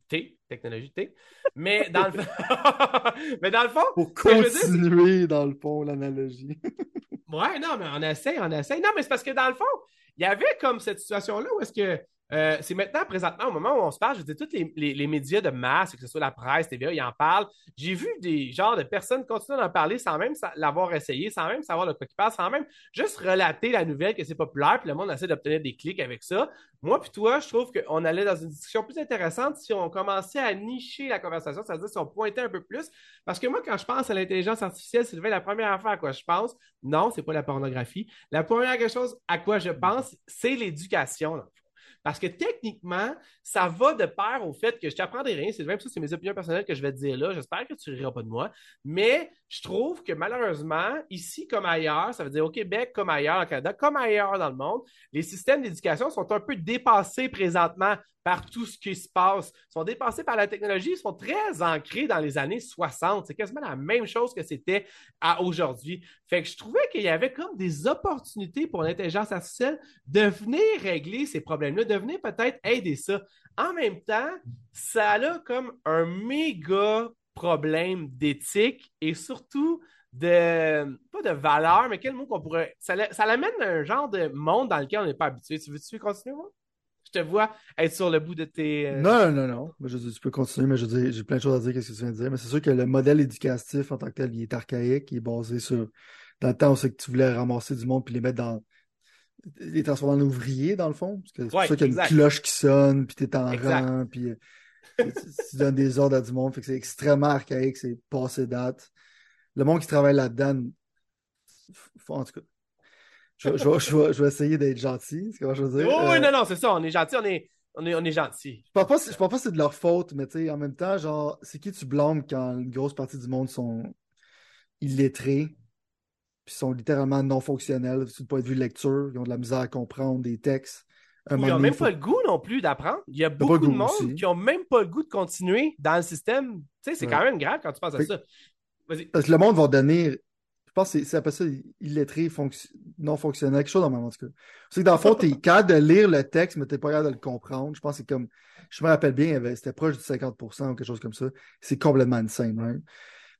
[SPEAKER 1] T, technologie T. Mais dans le, mais dans le fond,
[SPEAKER 2] Pour
[SPEAKER 1] dire,
[SPEAKER 2] continuer, dans le fond, l'analogie.
[SPEAKER 1] Ouais, non, mais on essaie, on essaie. Non, mais c'est parce que dans le fond, il y avait comme cette situation-là où est-ce que euh, c'est maintenant, présentement, au moment où on se parle, je dire, tous les, les- médias de masse, que ce soit la presse, TVA, ils en parlent. J'ai vu des genres de personnes continuer d'en parler sans même l'avoir essayé, sans même savoir de quoi ils parlent, sans même juste relater la nouvelle que c'est populaire, puis le monde essaie d'obtenir des clics avec ça. Moi puis toi, je trouve qu'on allait dans une discussion plus intéressante si on commençait à nicher la conversation, c'est-à-dire si on pointait un peu plus. Parce que moi, quand je pense à l'intelligence artificielle, Sylvain, la première affaire à quoi je pense, non, c'est pas la pornographie. La première chose à quoi je pense, c'est l'éducation. Parce que techniquement, ça va de pair au fait que je t'apprendrai rien, Sylvain, puis ça, c'est mes opinions personnelles que je vais te dire là. J'espère que tu riras pas de moi. Mais je trouve que malheureusement, ici comme ailleurs, ça veut dire au Québec comme ailleurs, au Canada, comme ailleurs dans le monde, les systèmes d'éducation sont un peu dépassés présentement par tout ce qui se passe, sont dépassés par la technologie, ils sont très ancrés dans les années 60. C'est quasiment la même chose que c'était à aujourd'hui. Fait que je trouvais qu'il y avait comme des opportunités pour l'intelligence artificielle de venir régler ces problèmes-là, de venir peut-être aider ça. En même temps, ça a comme un méga problème d'éthique et surtout de, pas de valeur, mais quel mot qu'on pourrait, ça, ça l'amène à un genre de monde dans lequel on n'est pas habitué. Tu veux-tu continuer, moi? Je te vois être sur le bout de tes... euh,
[SPEAKER 2] Non, non, non. Je veux dire, tu peux continuer, mais je veux dire, j'ai plein de choses à dire, qu'est-ce que tu viens de dire. Mais c'est sûr que le modèle éducatif en tant que tel, il est archaïque, il est basé sur. Dans le temps, on sait que tu voulais ramasser du monde puis les mettre dans. les transformer en ouvriers, dans le fond. Parce que c'est
[SPEAKER 1] Ouais,
[SPEAKER 2] pour ça qu'il y a
[SPEAKER 1] exact.
[SPEAKER 2] une cloche qui sonne, puis t'es en
[SPEAKER 1] Exact.
[SPEAKER 2] rang, puis euh, tu, tu donnes des ordres à du monde. Fait que c'est extrêmement archaïque, c'est passé date. Le monde qui travaille là-dedans, en tout cas. Je, je vais- je vais, je vais essayer d'être gentil, c'est comment je veux dire?
[SPEAKER 1] Oh, oui,
[SPEAKER 2] Euh,
[SPEAKER 1] non, non, c'est ça, on est gentil, on est, on est, on est gentil.
[SPEAKER 2] je pense pas, je pense pas que c'est de leur faute, mais tu sais, en même temps, genre, c'est qui tu blâmes quand une grosse partie du monde sont illettrés, puis sont littéralement non fonctionnels du point de vue lecture, ils ont de la misère à comprendre des textes. Un
[SPEAKER 1] Ils n'ont même
[SPEAKER 2] faut-
[SPEAKER 1] pas le goût non plus d'apprendre. Il y a beaucoup de monde
[SPEAKER 2] aussi.
[SPEAKER 1] qui n'ont même pas le goût de continuer dans le système. Tu sais, c'est
[SPEAKER 2] Ouais.
[SPEAKER 1] quand même grave quand tu penses à
[SPEAKER 2] Fait-
[SPEAKER 1] ça.
[SPEAKER 2] Parce que le monde va donner, je pense que c'est- c'est appelé ça illettré, non fonctionnel, quelque chose dans en tout cas. C'est que dans le fond, t'es capable de lire le texte, mais t'es pas capable de le comprendre. Je pense que c'est comme, je me rappelle bien, c'était proche du 50% ou quelque chose comme ça. C'est complètement insane, right?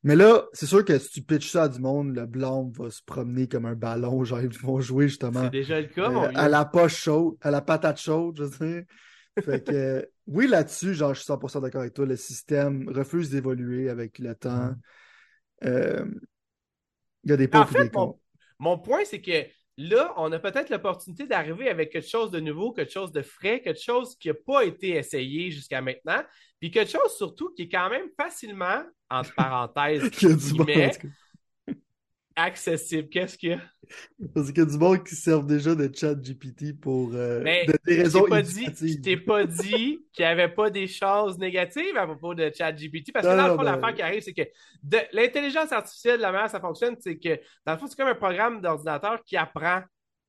[SPEAKER 2] Mais là, c'est sûr que si tu pitches ça à du monde, le blanc va se promener comme un ballon, genre ils vont jouer justement
[SPEAKER 1] C'est déjà le cas,
[SPEAKER 2] euh,
[SPEAKER 1] mon
[SPEAKER 2] à la poche chaude, à la patate chaude, je veux dire. Fait que, euh, oui, là-dessus, genre, je suis 100% d'accord avec toi. Le système refuse d'évoluer avec le temps. Euh, il y a des
[SPEAKER 1] En
[SPEAKER 2] des
[SPEAKER 1] fait, mon, point, c'est que là, on a peut-être l'opportunité d'arriver avec quelque chose de nouveau, quelque chose de frais, quelque chose qui n'a pas été essayé jusqu'à maintenant, puis quelque chose surtout qui est quand même facilement, entre parenthèses,
[SPEAKER 2] a du monde,
[SPEAKER 1] guillemets,
[SPEAKER 2] en tout cas.
[SPEAKER 1] Accessible. Qu'est-ce qu'il y a?
[SPEAKER 2] Parce qu'il y a du monde qui servent déjà de chat GPT pour euh,
[SPEAKER 1] Mais
[SPEAKER 2] de- des raisons
[SPEAKER 1] pas dit, je t'ai pas dit qu'il n'y avait pas des choses négatives à propos de ChatGPT. Parce que
[SPEAKER 2] Non,
[SPEAKER 1] dans le fond,
[SPEAKER 2] ben-
[SPEAKER 1] l'affaire qui arrive, c'est que de- l'intelligence artificielle, la manière ça fonctionne, c'est que dans le fond, c'est comme un programme d'ordinateur qui apprend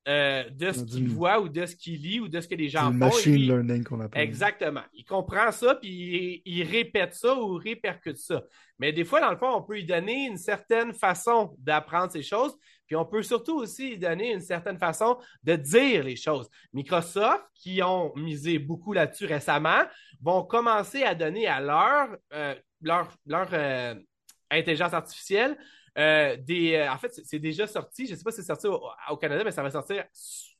[SPEAKER 1] euh, de ce qu'il voit ou de ce qu'il lit ou de ce que les gens font.
[SPEAKER 2] machine learning qu'on appelle.
[SPEAKER 1] Exactement. Il comprend ça, puis il, il répète ça ou répercute ça. Mais des fois, dans le fond, on peut lui donner une certaine façon d'apprendre ces choses, puis on peut surtout aussi lui donner une certaine façon de dire les choses. Microsoft, qui ont misé beaucoup là-dessus récemment, vont commencer à donner à leur, euh, leur, leur euh, intelligence artificielle euh, des. euh, en fait, c'est- déjà sorti. Je ne sais pas si c'est sorti au, Canada, mais ça va sortir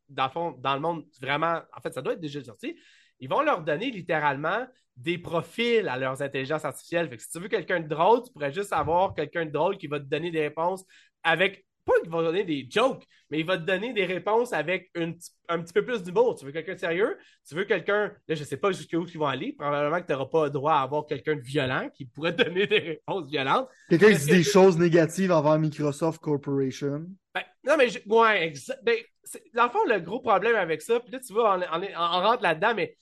[SPEAKER 1] dans le monde vraiment. En fait, ça doit être déjà sorti. Ils vont leur donner littéralement des profils à leurs intelligences artificielles. Fait si tu veux quelqu'un de drôle, tu pourrais juste avoir quelqu'un de drôle qui va te donner des réponses avec. Pas qu'il va donner des jokes, mais il va te donner des réponses avec une un petit peu plus d'humour. Tu veux quelqu'un de sérieux? Tu veux quelqu'un. Là, je sais pas jusqu'où ils vont aller. Probablement que tu n'auras pas droit à avoir quelqu'un de violent qui pourrait te donner des réponses violentes.
[SPEAKER 2] Quelqu'un qui dit des choses négatives envers Microsoft Corporation.
[SPEAKER 1] Ben, non, mais je- ouais, exa- ben, dans le fond, le gros problème avec ça, puis là, tu vois, on, on, est- on rentre là-dedans, mais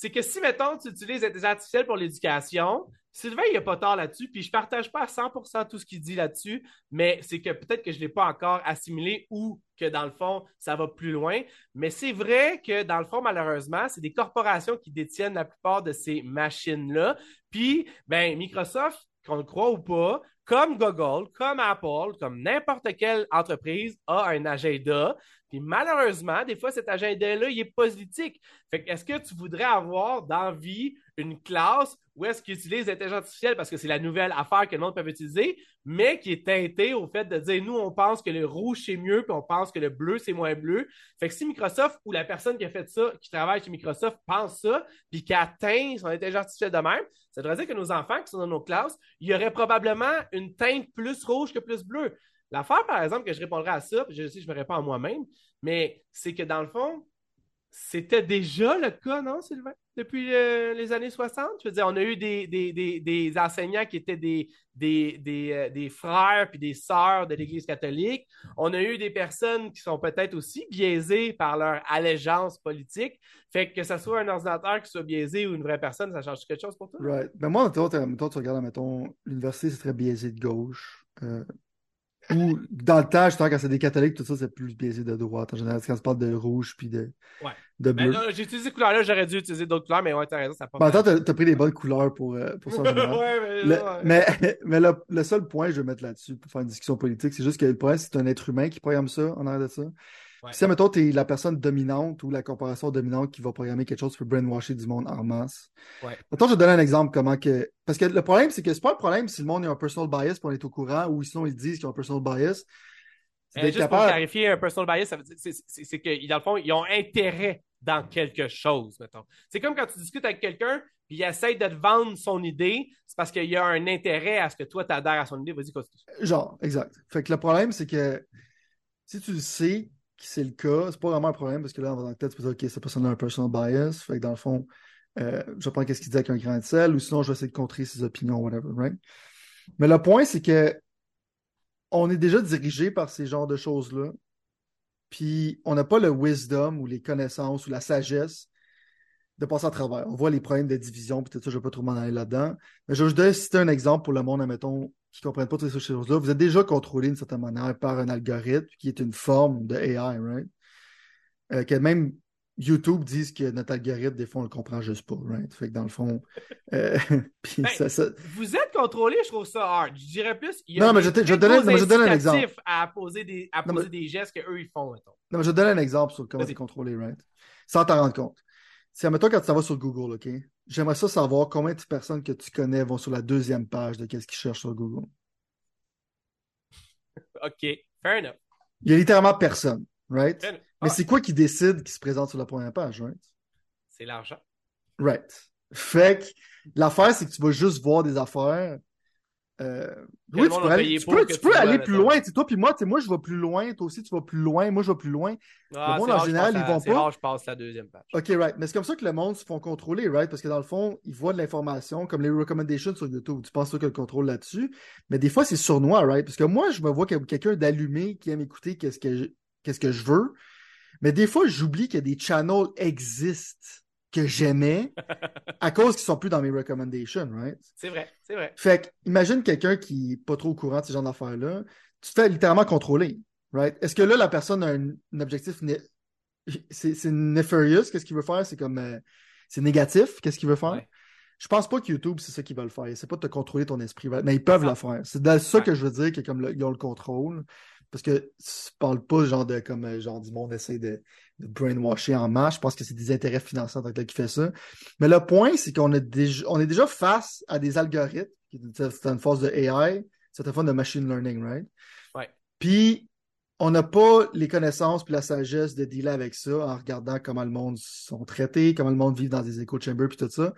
[SPEAKER 1] c'est que si, mettons, tu utilises l'intelligence artificielle pour l'éducation, Sylvain, il a pas tort là-dessus, puis je partage pas à 100% tout ce qu'il dit là-dessus, mais c'est que peut-être que je l'ai pas encore assimilé ou que dans le fond, ça va plus loin. Mais c'est vrai que dans le fond, malheureusement, c'est des corporations qui détiennent la plupart de ces machines-là. Puis, ben, Microsoft, qu'on le croit ou pas, comme Google, comme Apple, comme n'importe quelle entreprise, a un agenda. Puis malheureusement, des fois, cet agenda-là, il est politique. Fait que est-ce que tu voudrais avoir dans vie une classe où est-ce qu'ils utilisent l'intelligence artificielle parce que c'est la nouvelle affaire que le monde peut utiliser, mais qui est teintée au fait de dire nous, on pense que le rouge c'est mieux, puis on pense que le bleu c'est moins bleu. Fait que si Microsoft ou la personne qui a fait ça, qui travaille chez Microsoft, pense ça, puis qui atteint son intelligence artificielle de même, ça devrait dire que nos enfants qui sont dans nos classes, il y aurait probablement une teinte plus rouge que plus bleue. L'affaire, par exemple, que je répondrais à ça, puis je sais, je me réponds à moi-même, mais c'est que dans le fond, c'était déjà le cas, non, Sylvain? Depuis euh, les années 60? Je veux dire, on a eu des, des, des, des enseignants qui étaient des, euh, des frères puis des sœurs de l'Église catholique. On a eu des personnes qui sont peut-être aussi biaisées par leur allégeance politique. Fait que que ce soit un ordinateur qui soit biaisé ou une vraie personne, ça change quelque chose pour toi?
[SPEAKER 2] Right. Ben moi, mettons, tu regardes, mettons, l'université, c'est très biaisé de gauche. Euh, ou dans le temps, justement, quand c'est des catholiques, tout ça, c'est plus biaisé de droite. En général, quand on parle de rouge puis de,
[SPEAKER 1] Ouais.
[SPEAKER 2] de
[SPEAKER 1] Ben,
[SPEAKER 2] bleu.
[SPEAKER 1] j'ai utilisé ces couleurs-là, j'aurais dû utiliser d'autres couleurs, mais ouais, t'as raison, ça pas
[SPEAKER 2] Ben, t'as t'as pris les bonnes couleurs pour, euh, pour ça en général.
[SPEAKER 1] ouais, mais,
[SPEAKER 2] Le-
[SPEAKER 1] ouais.
[SPEAKER 2] mais mais le, le seul point que je vais mettre là-dessus pour faire une discussion politique, c'est juste que le problème, c'est un être humain qui programme ça en arrière de ça.
[SPEAKER 1] Ouais.
[SPEAKER 2] Si, mettons, t'es la personne dominante ou la corporation dominante qui va programmer quelque chose, tu peux brainwasher du monde en masse.
[SPEAKER 1] Ouais.
[SPEAKER 2] Mettons, je vais te donner un exemple comment que. Parce que le problème, c'est que c'est pas un problème si le monde a un personal bias puis on est au courant ou sinon ils disent qu'ils ont un personal bias. C'est
[SPEAKER 1] Euh, juste pour
[SPEAKER 2] capable.
[SPEAKER 1] clarifier un personal bias, ça veut dire c'est- que dans le fond, ils ont intérêt dans quelque chose, mettons. C'est comme quand tu discutes avec quelqu'un, puis il essaie de te vendre son idée, c'est parce qu'il y a un intérêt à ce que toi t'adhères à son idée. Vas-y, continue.
[SPEAKER 2] Genre, exact. Fait que le problème, c'est que si tu le sais c'est le cas, c'est pas vraiment un problème parce que là, en tant tu peux dire, OK, cette personne a un personal bias. Fait que dans le fond, euh, je vais prendre qu'est-ce qu'il dit avec un grain de sel ou sinon, je vais essayer de contrer ses opinions, whatever, right? Mais le point, c'est que on est déjà dirigé par ces genres de choses-là. Puis on n'a pas le wisdom ou les connaissances ou la sagesse de passer à travers. On voit les problèmes de division, puis tout ça, je ne vais pas trop m'en aller là-dedans. Mais je vais juste citer un exemple pour le monde, admettons, qui ne comprennent pas toutes ces choses-là. Vous êtes déjà contrôlé d'une certaine manière par un algorithme qui est une forme de AI, right? Euh, que même YouTube disent que notre algorithme, des fois, on le comprend juste pas, right? Fait que dans le fond, euh,
[SPEAKER 1] Ben,
[SPEAKER 2] ça, ça-
[SPEAKER 1] Vous êtes contrôlé, je trouve ça hard. Je dirais plus. Il y a
[SPEAKER 2] Non, mais je te- je donne- non, je donne un exemple.
[SPEAKER 1] À poser des, à
[SPEAKER 2] Non,
[SPEAKER 1] poser
[SPEAKER 2] mais-
[SPEAKER 1] des gestes qu'eux, ils font, mettons.
[SPEAKER 2] Non, mais je donner un exemple sur comment c'est contrôlé, right? Sans t'en rendre compte. Si, admettons, quand tu t'en vas sur Google, OK? J'aimerais ça savoir combien de personnes que tu connais vont sur la deuxième page de qu'est-ce qu'ils cherchent sur Google.
[SPEAKER 1] OK, fair enough.
[SPEAKER 2] Il y a littéralement personne, right? Mais
[SPEAKER 1] Ah,
[SPEAKER 2] c'est quoi qui décide qui se présente sur la première page, right?
[SPEAKER 1] c'est l'argent.
[SPEAKER 2] Right. Fait que l'affaire, c'est que tu vas juste voir des affaires. Euh, Oui,
[SPEAKER 1] le
[SPEAKER 2] tu
[SPEAKER 1] monde
[SPEAKER 2] peux aller, tu peux, tu
[SPEAKER 1] vois,
[SPEAKER 2] aller plus loin. Tu sais, toi puis moi, moi, je vais plus loin. Toi aussi, tu vas plus loin. Moi, je vais plus loin.
[SPEAKER 1] Ah,
[SPEAKER 2] monde,
[SPEAKER 1] c'est
[SPEAKER 2] en
[SPEAKER 1] rare,
[SPEAKER 2] général, ils
[SPEAKER 1] à-
[SPEAKER 2] vont pas.
[SPEAKER 1] rare, je passe la deuxième page.
[SPEAKER 2] OK, right. Mais c'est comme ça que le monde se font contrôler, right? Parce que dans le fond, ils voient de l'information, comme les recommendations sur YouTube. Tu penses que le contrôle là-dessus. Mais des fois, c'est sournois, right? Parce que moi, je me vois comme quelqu'un d'allumé qui aime écouter qu'est-ce que je, qu'est-ce que je veux. Mais des fois, j'oublie que des channels existent que j'aimais à cause qu'ils sont plus dans mes recommendations, right?
[SPEAKER 1] C'est vrai, c'est vrai.
[SPEAKER 2] Fait que, imagine quelqu'un qui n'est pas trop au courant de ce genre d'affaires-là. Tu te fais littéralement contrôler, right? Est-ce que là, la personne a un, un objectif né- c'est nefarious, qu'est-ce qu'il veut faire? C'est comme euh, c'est négatif, qu'est-ce qu'il veut faire?
[SPEAKER 1] Ouais.
[SPEAKER 2] Je pense pas que YouTube, c'est ça qu'ils veulent faire. C'est pas de te contrôler ton esprit, right? mais ils peuvent le faire. C'est de ça
[SPEAKER 1] Ouais.
[SPEAKER 2] que je veux dire, que comme le- ils ont le contrôle. Parce que tu parles pas genre de comme euh, genre du monde essaie de, de brainwasher en masse. Je pense que c'est des intérêts financiers en tant que tel qui fait ça. Mais le point, c'est qu'on a déjà, on est déjà face à des algorithmes, qui est une phase de AI, certaine forme de machine learning, right? Puis, on n'a pas les connaissances puis la sagesse de dealer avec ça en regardant comment le monde sont traités, comment le monde vit dans des echo chambers puis tout ça.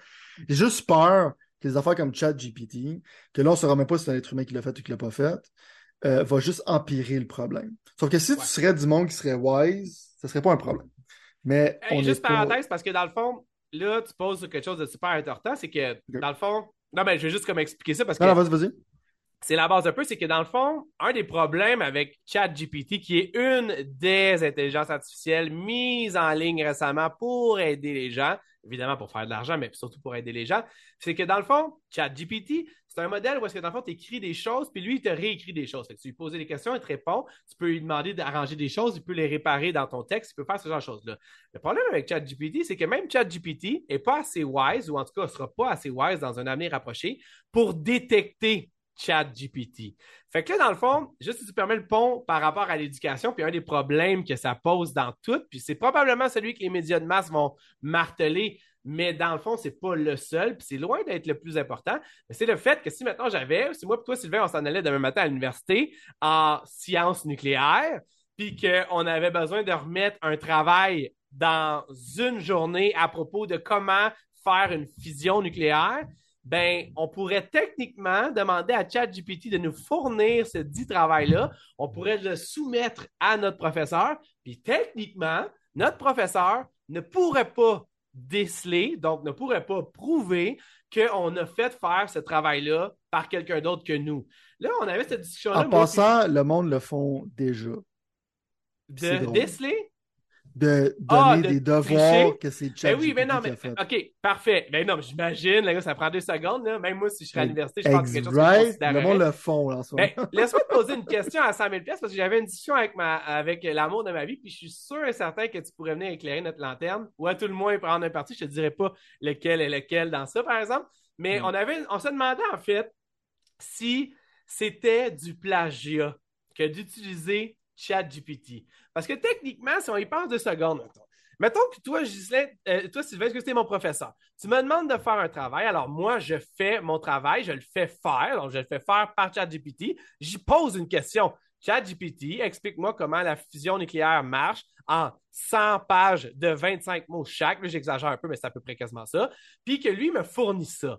[SPEAKER 2] J'ai juste peur que les affaires comme ChatGPT, que là, on ne saura même pas si c'est un être humain qui l'a fait ou qui l'a pas fait, euh, va juste empirer le problème. Sauf que si tu
[SPEAKER 1] Ouais.
[SPEAKER 2] serais du monde qui serait wise, ça serait pas un problème. Mais
[SPEAKER 1] Hey,
[SPEAKER 2] on
[SPEAKER 1] juste
[SPEAKER 2] pas-
[SPEAKER 1] parenthèse, parce que dans le fond, là, tu poses quelque chose de super important, c'est que dans le fond, non, mais je vais juste comme expliquer ça parce que
[SPEAKER 2] non, vas-y, vas-y.
[SPEAKER 1] c'est la base un peu, c'est que dans le fond, un des problèmes avec ChatGPT, qui est une des intelligences artificielles mises en ligne récemment pour aider les gens, évidemment pour faire de l'argent, mais surtout pour aider les gens, c'est que dans le fond, ChatGPT, c'est un modèle où est-ce que dans le fond, tu écris des choses, puis lui, il te réécrit des choses. Tu lui poses des questions, il te répond, tu peux lui demander d'arranger des choses, il peut les réparer dans ton texte, il peut faire ce genre de choses-là. Le problème avec ChatGPT, c'est que même ChatGPT n'est pas assez wise, ou en tout cas, ne sera pas assez wise dans un avenir rapproché, pour détecter ChatGPT. Fait que là, dans le fond, juste si tu permets le pont par rapport à l'éducation, puis un des problèmes que ça pose dans tout, puis c'est probablement celui que les médias de masse vont marteler, mais dans le fond, c'est pas le seul, puis c'est loin d'être le plus important. C'est le fait que si maintenant j'avais, si moi et toi, Sylvain, on s'en allait demain matin à l'université en sciences nucléaires, puis qu'on avait besoin de remettre un travail dans une journée à propos de comment faire une fusion nucléaire, ben, on pourrait techniquement demander à ChatGPT de nous fournir ce dit travail-là. On pourrait le soumettre à notre professeur. Puis techniquement, notre professeur ne pourrait pas déceler, donc ne pourrait pas prouver qu'on a fait faire ce travail-là par quelqu'un d'autre que nous. Là, on avait cette discussion-là.
[SPEAKER 2] En
[SPEAKER 1] moi,
[SPEAKER 2] passant, le monde le font déjà.
[SPEAKER 1] de déceler?
[SPEAKER 2] De donner
[SPEAKER 1] Ah, de
[SPEAKER 2] des devoirs
[SPEAKER 1] tricher?
[SPEAKER 2] que c'est
[SPEAKER 1] Ben
[SPEAKER 2] ChatGPT
[SPEAKER 1] oui, mais non, mais. OK, parfait. Ben non, mais j'imagine, là, ça prend deux secondes. Là. Même moi, si je serais à l'université, je pense que c'est quelque chose que je
[SPEAKER 2] Right? Le
[SPEAKER 1] considérerais.
[SPEAKER 2] monde le font là, en.
[SPEAKER 1] Ben, laisse-moi te poser une question à 100 000 parce que j'avais une discussion avec, ma, avec l'amour de ma vie, puis je suis sûr et certain que tu pourrais venir éclairer notre lanterne, ou à tout le moins prendre un parti. Je te dirais pas lequel est lequel dans ça, par exemple. Mais
[SPEAKER 2] Mm.
[SPEAKER 1] on avait, on se demandait en fait si c'était du plagiat que d'utiliser ChatGPT. Parce que techniquement, si on y pense deux secondes, mettons, mettons que toi, Ghislain, euh, toi, Sylvain, est-ce que c'était mon professeur? Tu me demandes de faire un travail, alors moi, je fais mon travail, je le fais faire, donc je le fais faire par ChatGPT, j'y pose une question. ChatGPT, explique-moi comment la fusion nucléaire marche en 100 pages de 25 mots chaque. J'exagère un peu, mais c'est à peu près quasiment ça. Puis que lui me fournit ça.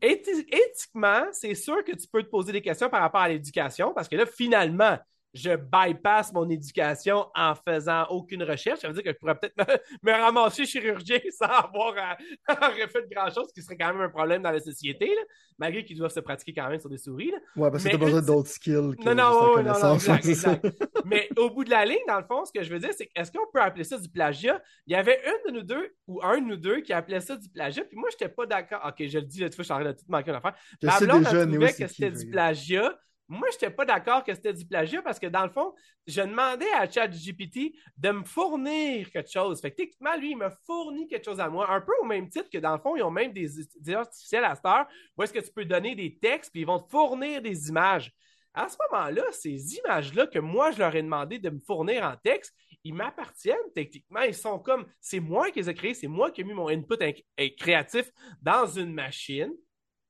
[SPEAKER 1] Éthi- éthiquement, c'est sûr que tu peux te poser des questions par rapport à l'éducation, parce que là, finalement, je bypass mon éducation en faisant aucune recherche. Ça veut dire que je pourrais peut-être me, me ramasser chirurgien sans avoir à, à refait de grand-chose, ce qui serait quand même un problème dans la société, là, malgré qu'ils doivent se pratiquer quand même sur des souris. là.
[SPEAKER 2] Ouais, parce que t'as besoin d'autres skills que
[SPEAKER 1] Non, non, ouais, non, non, exact, exact. Mais au bout de la ligne, dans le fond, ce que je veux dire, c'est est-ce qu'on peut appeler ça du plagiat? Il y avait une de nous deux ou un de nous deux qui appelait ça du plagiat, puis moi, je n'étais pas d'accord. Ok, je le dis, là, tu vois, je suis en train de tout manquer une affaire.
[SPEAKER 2] Je
[SPEAKER 1] Ma
[SPEAKER 2] sais
[SPEAKER 1] blonde,
[SPEAKER 2] déjà,
[SPEAKER 1] elle
[SPEAKER 2] Néo,
[SPEAKER 1] trouvait que c'était du plagiat. Moi, je n'étais pas d'accord que c'était du plagiat parce que dans le fond, je demandais à ChatGPT de me fournir quelque chose. Fait que techniquement, lui, il me fournit quelque chose à moi, un peu au même titre que dans le fond, ils ont même des des artificiels à cette heure où est-ce que tu peux donner des textes puis ils vont te fournir des images. À ce moment-là, ces images-là que moi, je leur ai demandé de me fournir en texte, ils m'appartiennent techniquement. Ils sont comme, c'est moi qui les ai créés, c'est moi qui ai mis mon input créatif dans une machine,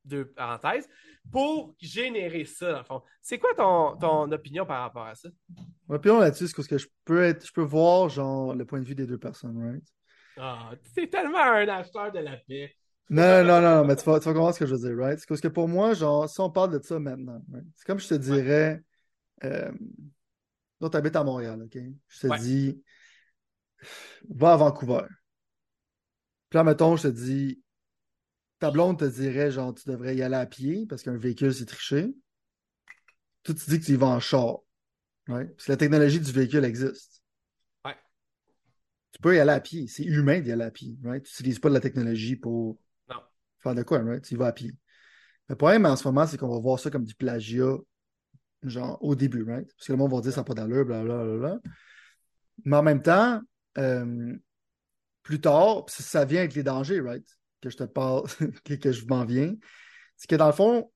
[SPEAKER 1] de parenthèses, pour générer ça, dans le fond. C'est quoi ton, ton opinion par rapport à ça?
[SPEAKER 2] Mon opinion là-dessus, c'est parce que je peux être, je peux voir genre le point de vue des deux personnes, right?
[SPEAKER 1] Ah, t'es tellement un acheteur de la paix.
[SPEAKER 2] Non, non, non, non, mais tu vas, tu vas comprendre ce que je veux dire, right? C'est parce que pour moi, genre, si on parle de ça maintenant, right? c'est comme je te dirais, euh, toi, t'habites à Montréal, OK? Je te
[SPEAKER 1] Ouais.
[SPEAKER 2] dis, va à Vancouver. Puis là, mettons, je te dis, ta blonde te dirait, genre, tu devrais y aller à pied parce qu'un véhicule, c'est triché. Toi, tu dis que tu y vas en char, right? Parce que la technologie du véhicule existe.
[SPEAKER 1] Ouais.
[SPEAKER 2] Tu peux y aller à pied. C'est humain d'y aller à pied, right? Tu n'utilises pas de la technologie pour
[SPEAKER 1] Non.
[SPEAKER 2] faire de quoi, right? Tu y vas à pied. Le problème en ce moment, c'est qu'on va voir ça comme du plagiat, genre au début, right? Parce que le monde va dire ça n'a pas d'allure, blablabla. Mais en même temps, euh, plus tard, ça vient avec les dangers, right? Que je te parle, que, que je m'en viens. C'est que dans le fond,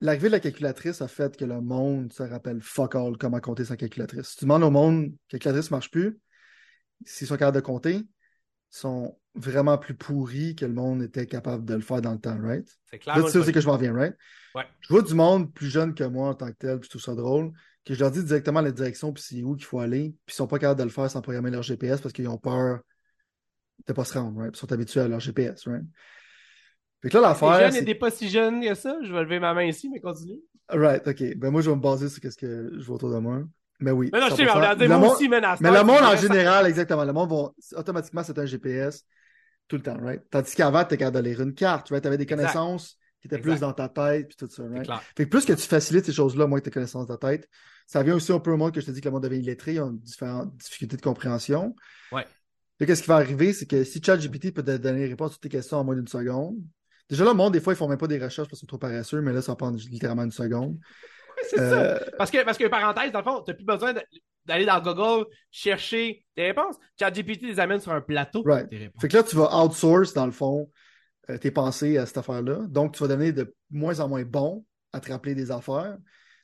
[SPEAKER 2] l'arrivée de la calculatrice a fait que le monde se rappelle fuck all comment compter sa calculatrice. Si tu demandes au monde, calculatrice ne marche plus, s'ils sont capables de compter, ils sont vraiment plus pourri que le monde était capable de le faire dans le temps, right?
[SPEAKER 1] C'est
[SPEAKER 2] Là,
[SPEAKER 1] clairement.
[SPEAKER 2] tu sais
[SPEAKER 1] le
[SPEAKER 2] où c'est que je m'en viens, right?
[SPEAKER 1] Ouais.
[SPEAKER 2] Je vois du monde plus jeune que moi en tant que tel, puis je trouve ça drôle, que je leur dis directement la direction, puis c'est où qu'il faut aller, puis ils sont pas capables de le faire sans programmer leur GPS parce qu'ils ont peur de pas se rendre, right? Ils sont habitués à leur GPS, right? Fait que là,
[SPEAKER 1] Des
[SPEAKER 2] l'affaire.
[SPEAKER 1] jeunes et
[SPEAKER 2] c'est-
[SPEAKER 1] des pas si jeunes que ça. Je vais lever ma main ici, mais continue.
[SPEAKER 2] Right, ok. Ben moi, je vais me baser sur ce que je vois autour de moi. Mais oui.
[SPEAKER 1] Mais non, je sais, mais on
[SPEAKER 2] 100%.
[SPEAKER 1] va dire,
[SPEAKER 2] Le
[SPEAKER 1] moi
[SPEAKER 2] monde-
[SPEAKER 1] aussi,
[SPEAKER 2] Mais
[SPEAKER 1] temps,
[SPEAKER 2] le monde en général, exactement. Le monde va automatiquement, c'est un GPS tout le temps, right? Tandis qu'avant, tu capable de lire une carte, right? Tu avais des
[SPEAKER 1] Exact.
[SPEAKER 2] connaissances qui étaient plus dans ta tête, puis tout ça, right? Fait que plus que tu facilites ces choses-là, moins que tes connaissances de ta tête, ça vient aussi un peu au monde que je te dis que le monde devient illettré, ils ont différentes difficultés de compréhension.
[SPEAKER 1] Ouais.
[SPEAKER 2] Fait que ce qui va arriver, c'est que si ChatGPT peut te donner les réponses à toutes tes questions en moins d'une seconde, déjà là, le monde, des fois, ils font même pas des recherches parce qu'ils sont trop paresseux, mais là, ça va prendre littéralement une seconde.
[SPEAKER 1] Ouais, c'est ça.
[SPEAKER 2] Euh,
[SPEAKER 1] Parce que, parce que, parenthèse, dans le fond, t'as plus besoin d'aller dans Google chercher tes réponses. ChatGPT les amène sur un plateau.
[SPEAKER 2] Right.
[SPEAKER 1] Tes réponses.
[SPEAKER 2] Fait que là, tu vas outsource, dans le fond, euh, tes pensées à cette affaire-là. Donc, tu vas devenir de moins en moins bon à te rappeler des affaires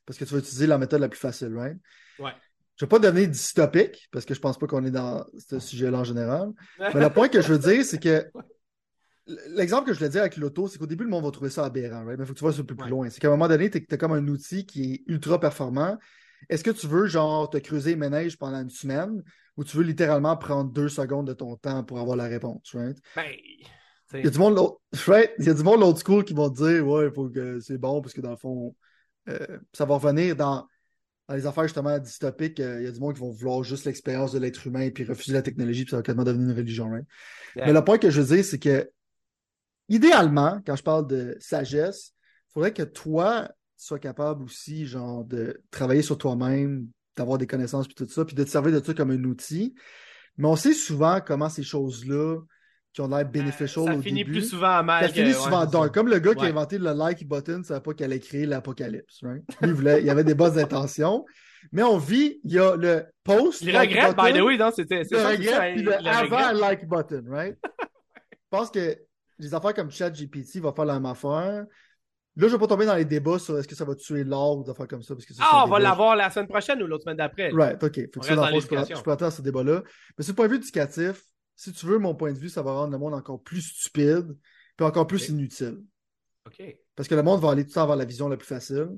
[SPEAKER 2] parce que tu vas utiliser la méthode la plus facile, right?
[SPEAKER 1] Ouais.
[SPEAKER 2] Je ne vais pas devenir dystopique parce que je pense pas qu'on est dans ce sujet-là en général. Mais le point que je veux dire, c'est que l'exemple que je voulais dire avec l'auto, c'est qu'au début, le monde va trouver ça aberrant, right? Mais il faut que tu vas un peu plus
[SPEAKER 1] Ouais.
[SPEAKER 2] loin. C'est qu'à un moment donné, tu as comme un outil qui est ultra performant. Est-ce que tu veux, genre, te creuser les ménages pendant une semaine ou tu veux littéralement prendre deux secondes de ton temps pour avoir la réponse, right?
[SPEAKER 1] Ben,
[SPEAKER 2] Il y a du monde, l'autre- right? Il y a du monde old school qui vont te dire, ouais, il faut que c'est bon parce que dans le fond, euh, ça va revenir dans, dans les affaires justement dystopiques. euh, il y a du monde qui vont vouloir juste l'expérience de l'être humain puis refuser la technologie puis ça va quasiment devenir une religion, right?
[SPEAKER 1] Yeah.
[SPEAKER 2] Mais le point que je veux dire, c'est que idéalement, quand je parle de sagesse, il faudrait que toi, sois capable aussi, genre, de travailler sur toi-même, d'avoir des connaissances puis tout ça, puis de te servir de ça comme un outil. Mais on sait souvent comment ces choses-là qui ont l'air beneficial
[SPEAKER 1] ça
[SPEAKER 2] au
[SPEAKER 1] finit
[SPEAKER 2] début,
[SPEAKER 1] plus souvent mal.
[SPEAKER 2] ça
[SPEAKER 1] que-
[SPEAKER 2] finit
[SPEAKER 1] ouais,
[SPEAKER 2] souvent
[SPEAKER 1] c'est
[SPEAKER 2] dark.
[SPEAKER 1] ça.
[SPEAKER 2] Comme le gars qui a
[SPEAKER 1] Ouais.
[SPEAKER 2] inventé le like button, ne savait pas qu'elle allait créer l'apocalypse. Right? Lui, il, voulait- il avait des bonnes intentions. Mais on vit, il y a le post. Like
[SPEAKER 1] regrette, by the way, non, c'était. c'est
[SPEAKER 2] le
[SPEAKER 1] ça,
[SPEAKER 2] regret,
[SPEAKER 1] ça,
[SPEAKER 2] puis
[SPEAKER 1] le
[SPEAKER 2] avant like button, right? Je pense que les affaires comme ChatGPT va faire la même affaire. Là, je ne vais pas tomber dans les débats sur est-ce que ça va tuer l'art ou des affaires comme ça. Parce que ça, c'est
[SPEAKER 1] Ah, on va l'avoir la semaine prochaine ou l'autre semaine d'après.
[SPEAKER 2] Right, OK. Fait que ça, dans
[SPEAKER 1] dans
[SPEAKER 2] le fond, je peux,
[SPEAKER 1] l'éducation.
[SPEAKER 2] je peux attendre à ce débat-là. Mais sur le point de vue éducatif, si tu veux, mon point de vue, ça va rendre le monde encore plus stupide puis encore plus inutile.
[SPEAKER 1] OK.
[SPEAKER 2] Parce que le monde va aller tout le temps vers la vision la plus facile.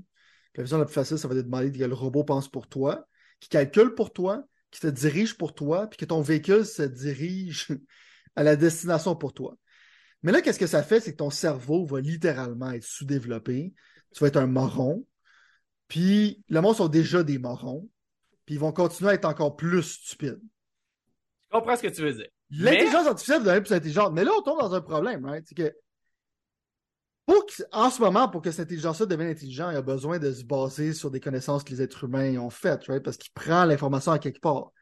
[SPEAKER 2] Puis la vision la plus facile, ça va te demander que le robot pense pour toi, qui calcule pour toi, qui te dirige pour toi, puis que ton véhicule se dirige à la destination pour toi. Mais là, qu'est-ce que ça fait? C'est que ton cerveau va littéralement être sous-développé. Tu vas être un moron. Puis le monde sont déjà des morons. Puis ils vont continuer à être encore plus stupides.
[SPEAKER 1] Je comprends ce que tu veux dire.
[SPEAKER 2] L'intelligence artificielle devenir plus intelligente. Mais là, on tombe dans un problème, right? C'est que- en ce moment, pour que cette intelligence-là devienne intelligente, il a besoin de se baser sur des connaissances que les êtres humains ont faites, right? Parce qu'il prend l'information à quelque part.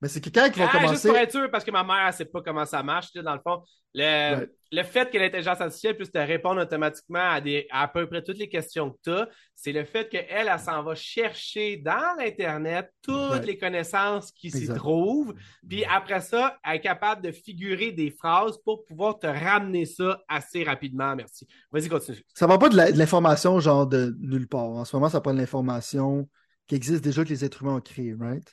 [SPEAKER 2] Mais c'est que quand ils vont
[SPEAKER 1] Ah, juste
[SPEAKER 2] commencer.
[SPEAKER 1] pour être sûr, parce que ma mère, elle sait pas comment ça marche, dans le fond. Le,
[SPEAKER 2] Ouais.
[SPEAKER 1] le fait que l'intelligence artificielle puisse te répondre automatiquement à, des, à, peu près toutes les questions que tu as, c'est le fait qu'elle, elle, elle s'en va chercher dans l'Internet toutes
[SPEAKER 2] Ouais.
[SPEAKER 1] les connaissances qui s'y trouvent. Puis après ça, elle est capable de figurer des phrases pour pouvoir te ramener ça assez rapidement. Merci. Vas-y, continue.
[SPEAKER 2] Ça va pas de l'information genre de nulle part. En ce moment, ça prend de l'information qui existe déjà que les êtres humains ont créée, right?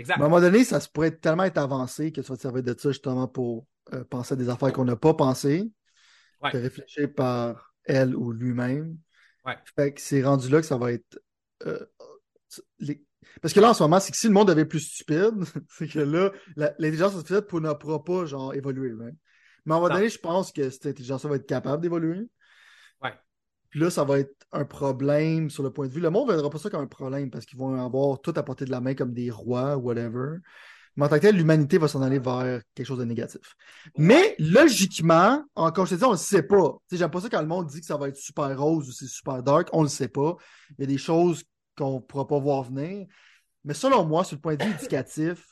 [SPEAKER 1] Exact.
[SPEAKER 2] Mais à un moment donné, ça se pourrait tellement être avancé que tu vas te servir de ça justement pour euh, penser à des affaires qu'on n'a pas pensées,
[SPEAKER 1] Ouais.
[SPEAKER 2] de réfléchir par elle ou lui-même.
[SPEAKER 1] Ouais.
[SPEAKER 2] Fait que c'est rendu là que ça va être. euh, les- Parce que là, en ce moment, c'est que si le monde devient plus stupide, c'est que là, l'intelligence artificielle pour- ne pourra pas genre évoluer, right? Mais à un moment donné, je pense que cette intelligence va être capable d'évoluer. Puis là, ça va être un problème sur le point de vue. Le monde ne verra pas ça comme un problème parce qu'ils vont avoir tout à portée de la main comme des rois, whatever. Mais en tant que tel, l'humanité va s'en aller vers quelque chose de négatif. Mais logiquement, encore je te dis, on ne le sait pas. J'aime pas ça quand le monde dit que ça va être super rose ou c'est super dark. On ne le sait pas. Il y a des choses qu'on ne pourra pas voir venir. Mais selon moi, sur le point de vue éducatif,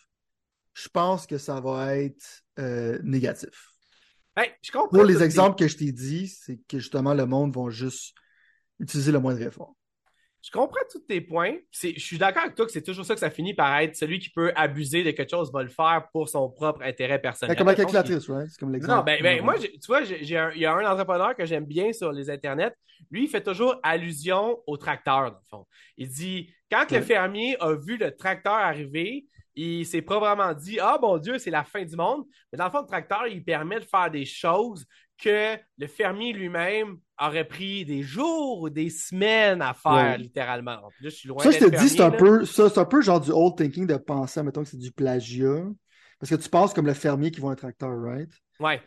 [SPEAKER 2] je pense que ça va être euh, négatif.
[SPEAKER 1] Je comprends
[SPEAKER 2] Pour les exemples que je t'ai dit, c'est que justement, le monde va juste utiliser le moindre effort.
[SPEAKER 1] Je comprends tous tes points. Je suis d'accord avec toi que c'est toujours ça que ça finit par être celui qui peut abuser de quelque chose va le faire pour son propre intérêt personnel.
[SPEAKER 2] Ben, comme la calculatrice, right? C'est comme l'exemple.
[SPEAKER 1] Non, ben, ben, moi, tu vois, il y a un entrepreneur que j'aime bien sur les internets. Lui, il fait toujours allusion au tracteur, dans le fond. Il dit, quand le fermier a vu le tracteur arriver, il s'est probablement dit Ah mon Dieu, c'est la fin du monde. Mais dans le fond, le tracteur, il permet de faire des choses que le fermier lui-même aurait pris des jours ou des semaines à faire,
[SPEAKER 2] Ouais.
[SPEAKER 1] littéralement. Là, je suis loin
[SPEAKER 2] Ça, je te dis, c'est un peu, ça, c'est un peu genre du old thinking de penser, mettons que c'est du plagiat. Parce que tu penses comme le fermier qui voit un tracteur, right?
[SPEAKER 1] Ouais.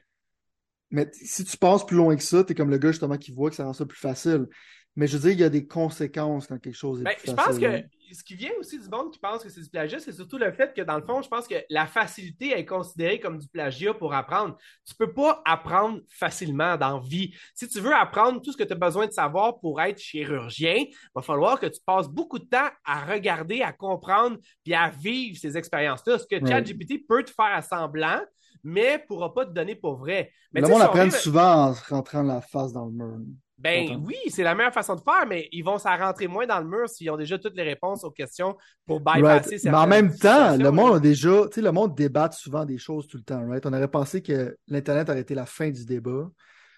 [SPEAKER 2] Mais si tu passes plus loin que ça, t'es comme le gars justement qui voit que ça rend ça plus facile. Mais je veux dire, il y a des conséquences quand quelque chose est
[SPEAKER 1] Ben,
[SPEAKER 2] plus
[SPEAKER 1] je pense
[SPEAKER 2] facile. hein.
[SPEAKER 1] que ce qui vient aussi du monde qui pense que c'est du plagiat, c'est surtout le fait que, dans le fond, je pense que la facilité est considérée comme du plagiat pour apprendre. Tu peux pas apprendre facilement dans la vie. Si tu veux apprendre tout ce que tu as besoin de savoir pour être chirurgien, il va falloir que tu passes beaucoup de temps à regarder, à comprendre, puis à vivre ces expériences-là. Ce que. ChatGPT peut te faire à semblant, mais pourra pas te donner pour vrai. Mais
[SPEAKER 2] le monde
[SPEAKER 1] si
[SPEAKER 2] apprend souvent en rentrant la face dans le mur.
[SPEAKER 1] Ben oui, c'est la meilleure façon de faire, mais ils vont s'en rentrer moins dans le mur s'ils ont déjà toutes les réponses aux questions pour bypasser
[SPEAKER 2] Right. Mais en même temps, le monde a déjà, tu sais, le monde débatte souvent des choses tout le temps, right? On aurait pensé que l'Internet aurait été la fin du débat.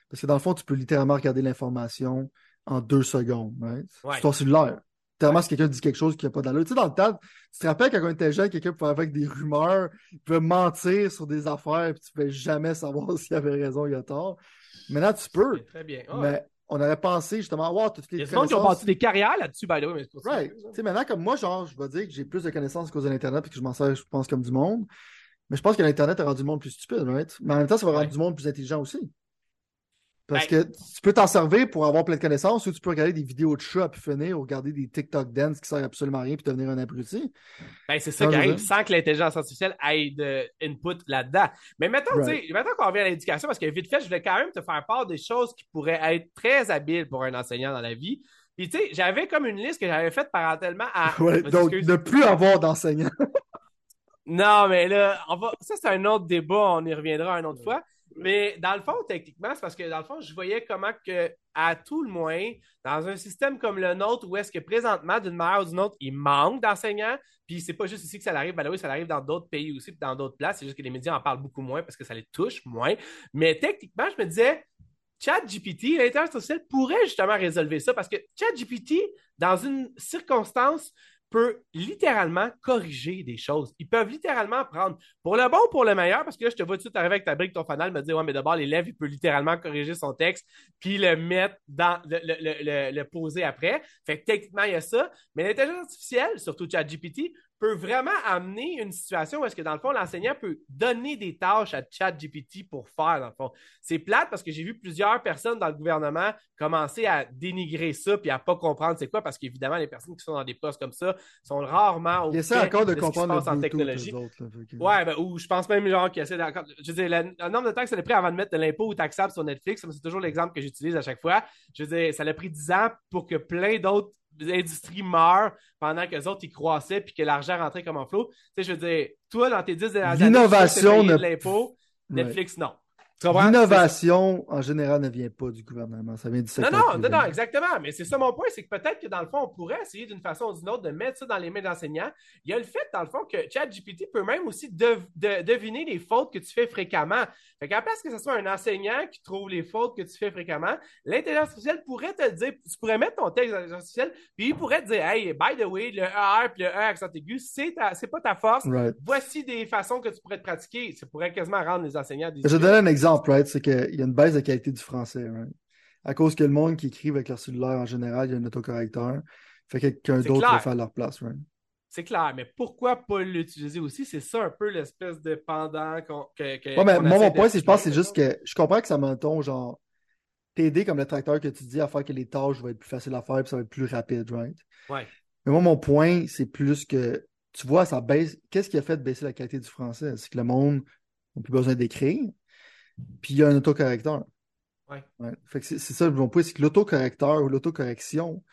[SPEAKER 2] Parce que dans le fond, tu peux littéralement regarder l'information en deux secondes, right?
[SPEAKER 1] Ouais.
[SPEAKER 2] C'est ton cellulaire. Littéralement, si quelqu'un dit quelque chose qui n'a pas d'allure. Tu sais, dans le temps, tu te rappelles quand on était jeune, quelqu'un pouvait avec des rumeurs, il pouvait mentir sur des affaires, puis tu ne pouvais jamais savoir s'il avait raison ou il a tort. Maintenant, tu peux.
[SPEAKER 1] Très bien.
[SPEAKER 2] Mais on aurait pensé justement, wow, toutes
[SPEAKER 1] Il y
[SPEAKER 2] les
[SPEAKER 1] a du monde qui ont bâti des carrières là-dessus, by the way, mais.
[SPEAKER 2] Right. Tu sais, maintenant, comme moi, genre, je vais dire que j'ai plus de connaissances à cause de l'Internet et que je m'en sers, je pense, comme du monde. Mais je pense que l'Internet a rendu le monde plus stupide, right? Mais en même temps, ça va rendre
[SPEAKER 1] Ouais.
[SPEAKER 2] du monde plus intelligent aussi. Parce
[SPEAKER 1] Ben-
[SPEAKER 2] que tu peux t'en servir pour avoir plein de connaissances ou tu peux regarder des vidéos de chats à pu finir ou regarder des TikTok dance qui servent absolument à rien puis devenir un abruti.
[SPEAKER 1] Ben, c'est ça qui arrive sans que l'intelligence artificielle ait de input là-dedans. Mais mettons,
[SPEAKER 2] Right.
[SPEAKER 1] qu'on revient à l'éducation, parce que vite fait, je voulais quand même te faire part des choses qui pourraient être très habiles pour un enseignant dans la vie. Puis, tu sais, j'avais comme une liste que j'avais faite parentèlement à.
[SPEAKER 2] Ouais, donc, ne plus avoir d'enseignants.
[SPEAKER 1] Non, mais là, on va... ça, c'est un autre débat, on y reviendra une autre fois. Mais dans le fond, techniquement, c'est parce que dans le fond, je voyais comment que, à tout le moins, dans un système comme le nôtre, où est-ce que présentement, d'une manière ou d'une autre, il manque d'enseignants, puis c'est pas juste ici que ça arrive, ben oui, ça arrive dans d'autres pays aussi, dans d'autres places, c'est juste que les médias en parlent beaucoup moins parce que ça les touche moins. Mais techniquement, je me disais, ChatGPT, l'intelligence artificielle pourrait justement résolver ça parce que ChatGPT, dans une circonstance, peut littéralement corriger des choses. Ils peuvent littéralement prendre pour le bon ou pour le meilleur, parce que là, je te vois tout arriver avec ta brique, ton fanal, me dire, ouais, mais d'abord, l'élève, il peut littéralement corriger son texte, puis le mettre dans, le, le, le, le poser après. Fait que techniquement, il y a ça. Mais l'intelligence artificielle, surtout ChatGPT, peut vraiment amener une situation où est-ce que, dans le fond, l'enseignant peut donner des tâches à ChatGPT pour faire, dans le fond. C'est plate parce que j'ai vu plusieurs personnes dans le gouvernement commencer à dénigrer ça puis à pas comprendre c'est quoi parce qu'évidemment, les personnes qui sont dans des postes comme ça sont rarement au fait
[SPEAKER 2] encore de
[SPEAKER 1] ce qui se
[SPEAKER 2] comprendre
[SPEAKER 1] passe en technologie.
[SPEAKER 2] autres, là, que-
[SPEAKER 1] Ouais, ben, ou je pense même genre qu'ils essaient d'accord. Je veux dire, le, le nombre de temps que ça a pris avant de mettre de l'impôt ou taxable sur Netflix, c'est toujours l'exemple que j'utilise à chaque fois. Je veux dire, ça a pris 10 ans pour que plein d'autres industries meurent pendant que les autres ils croissaient puis que l'argent rentrait comme en flot. Tu sais, je veux dire, toi, dans tes 10 dernières années,
[SPEAKER 2] L'innovation ne-
[SPEAKER 1] de l'impôt,
[SPEAKER 2] Ouais.
[SPEAKER 1] Netflix, non.
[SPEAKER 2] L'innovation, en général, ne vient pas du gouvernement. Ça vient du
[SPEAKER 1] Non,
[SPEAKER 2] secteur
[SPEAKER 1] non,
[SPEAKER 2] privé.
[SPEAKER 1] non, non, exactement. Mais c'est ça mon point, c'est que peut-être que dans le fond, on pourrait essayer d'une façon ou d'une autre de mettre ça dans les mains d'enseignants. Il y a le fait, dans le fond, que ChatGPT peut même aussi dev- de- deviner les fautes que tu fais fréquemment. Fait qu'à place que ce soit un enseignant qui trouve les fautes que tu fais fréquemment, l'intelligence artificielle pourrait te le dire, tu pourrais mettre ton texte dans l'intelligence artificielle, puis il pourrait te dire, hey, by the way, le ER puis le E accent aigu, c'est ta- c'est pas ta force.
[SPEAKER 2] Right.
[SPEAKER 1] Voici des façons que tu pourrais te pratiquer. Ça pourrait quasiment rendre les enseignants des
[SPEAKER 2] Je vais donner un exemple, right? C'est qu'il y a une baisse de qualité du français, right? À cause que le monde qui écrit avec leur cellulaire en général, il y a un autocorrecteur. Fait que quelqu'un d'autre va faire leur place, right?
[SPEAKER 1] C'est clair, mais pourquoi pas l'utiliser aussi? C'est ça un peu l'espèce de pendant qu'on, que, que-
[SPEAKER 2] Ouais, mais moi, mon point, c'est je pense que c'est juste que je comprends que ça mettons, genre, t'aider comme le tracteur que tu dis à faire que les tâches vont être plus faciles à faire puis ça va être plus rapide, right?
[SPEAKER 1] Ouais.
[SPEAKER 2] Mais moi, mon point, c'est plus que, tu vois, ça baisse. Qu'est-ce qui a fait baisser la qualité du français? C'est que le monde n'a plus besoin d'écrire, puis il y a un autocorrecteur.
[SPEAKER 1] Ouais.
[SPEAKER 2] Fait que c'est ça mon point, c'est que l'autocorrecteur ou l'autocorrection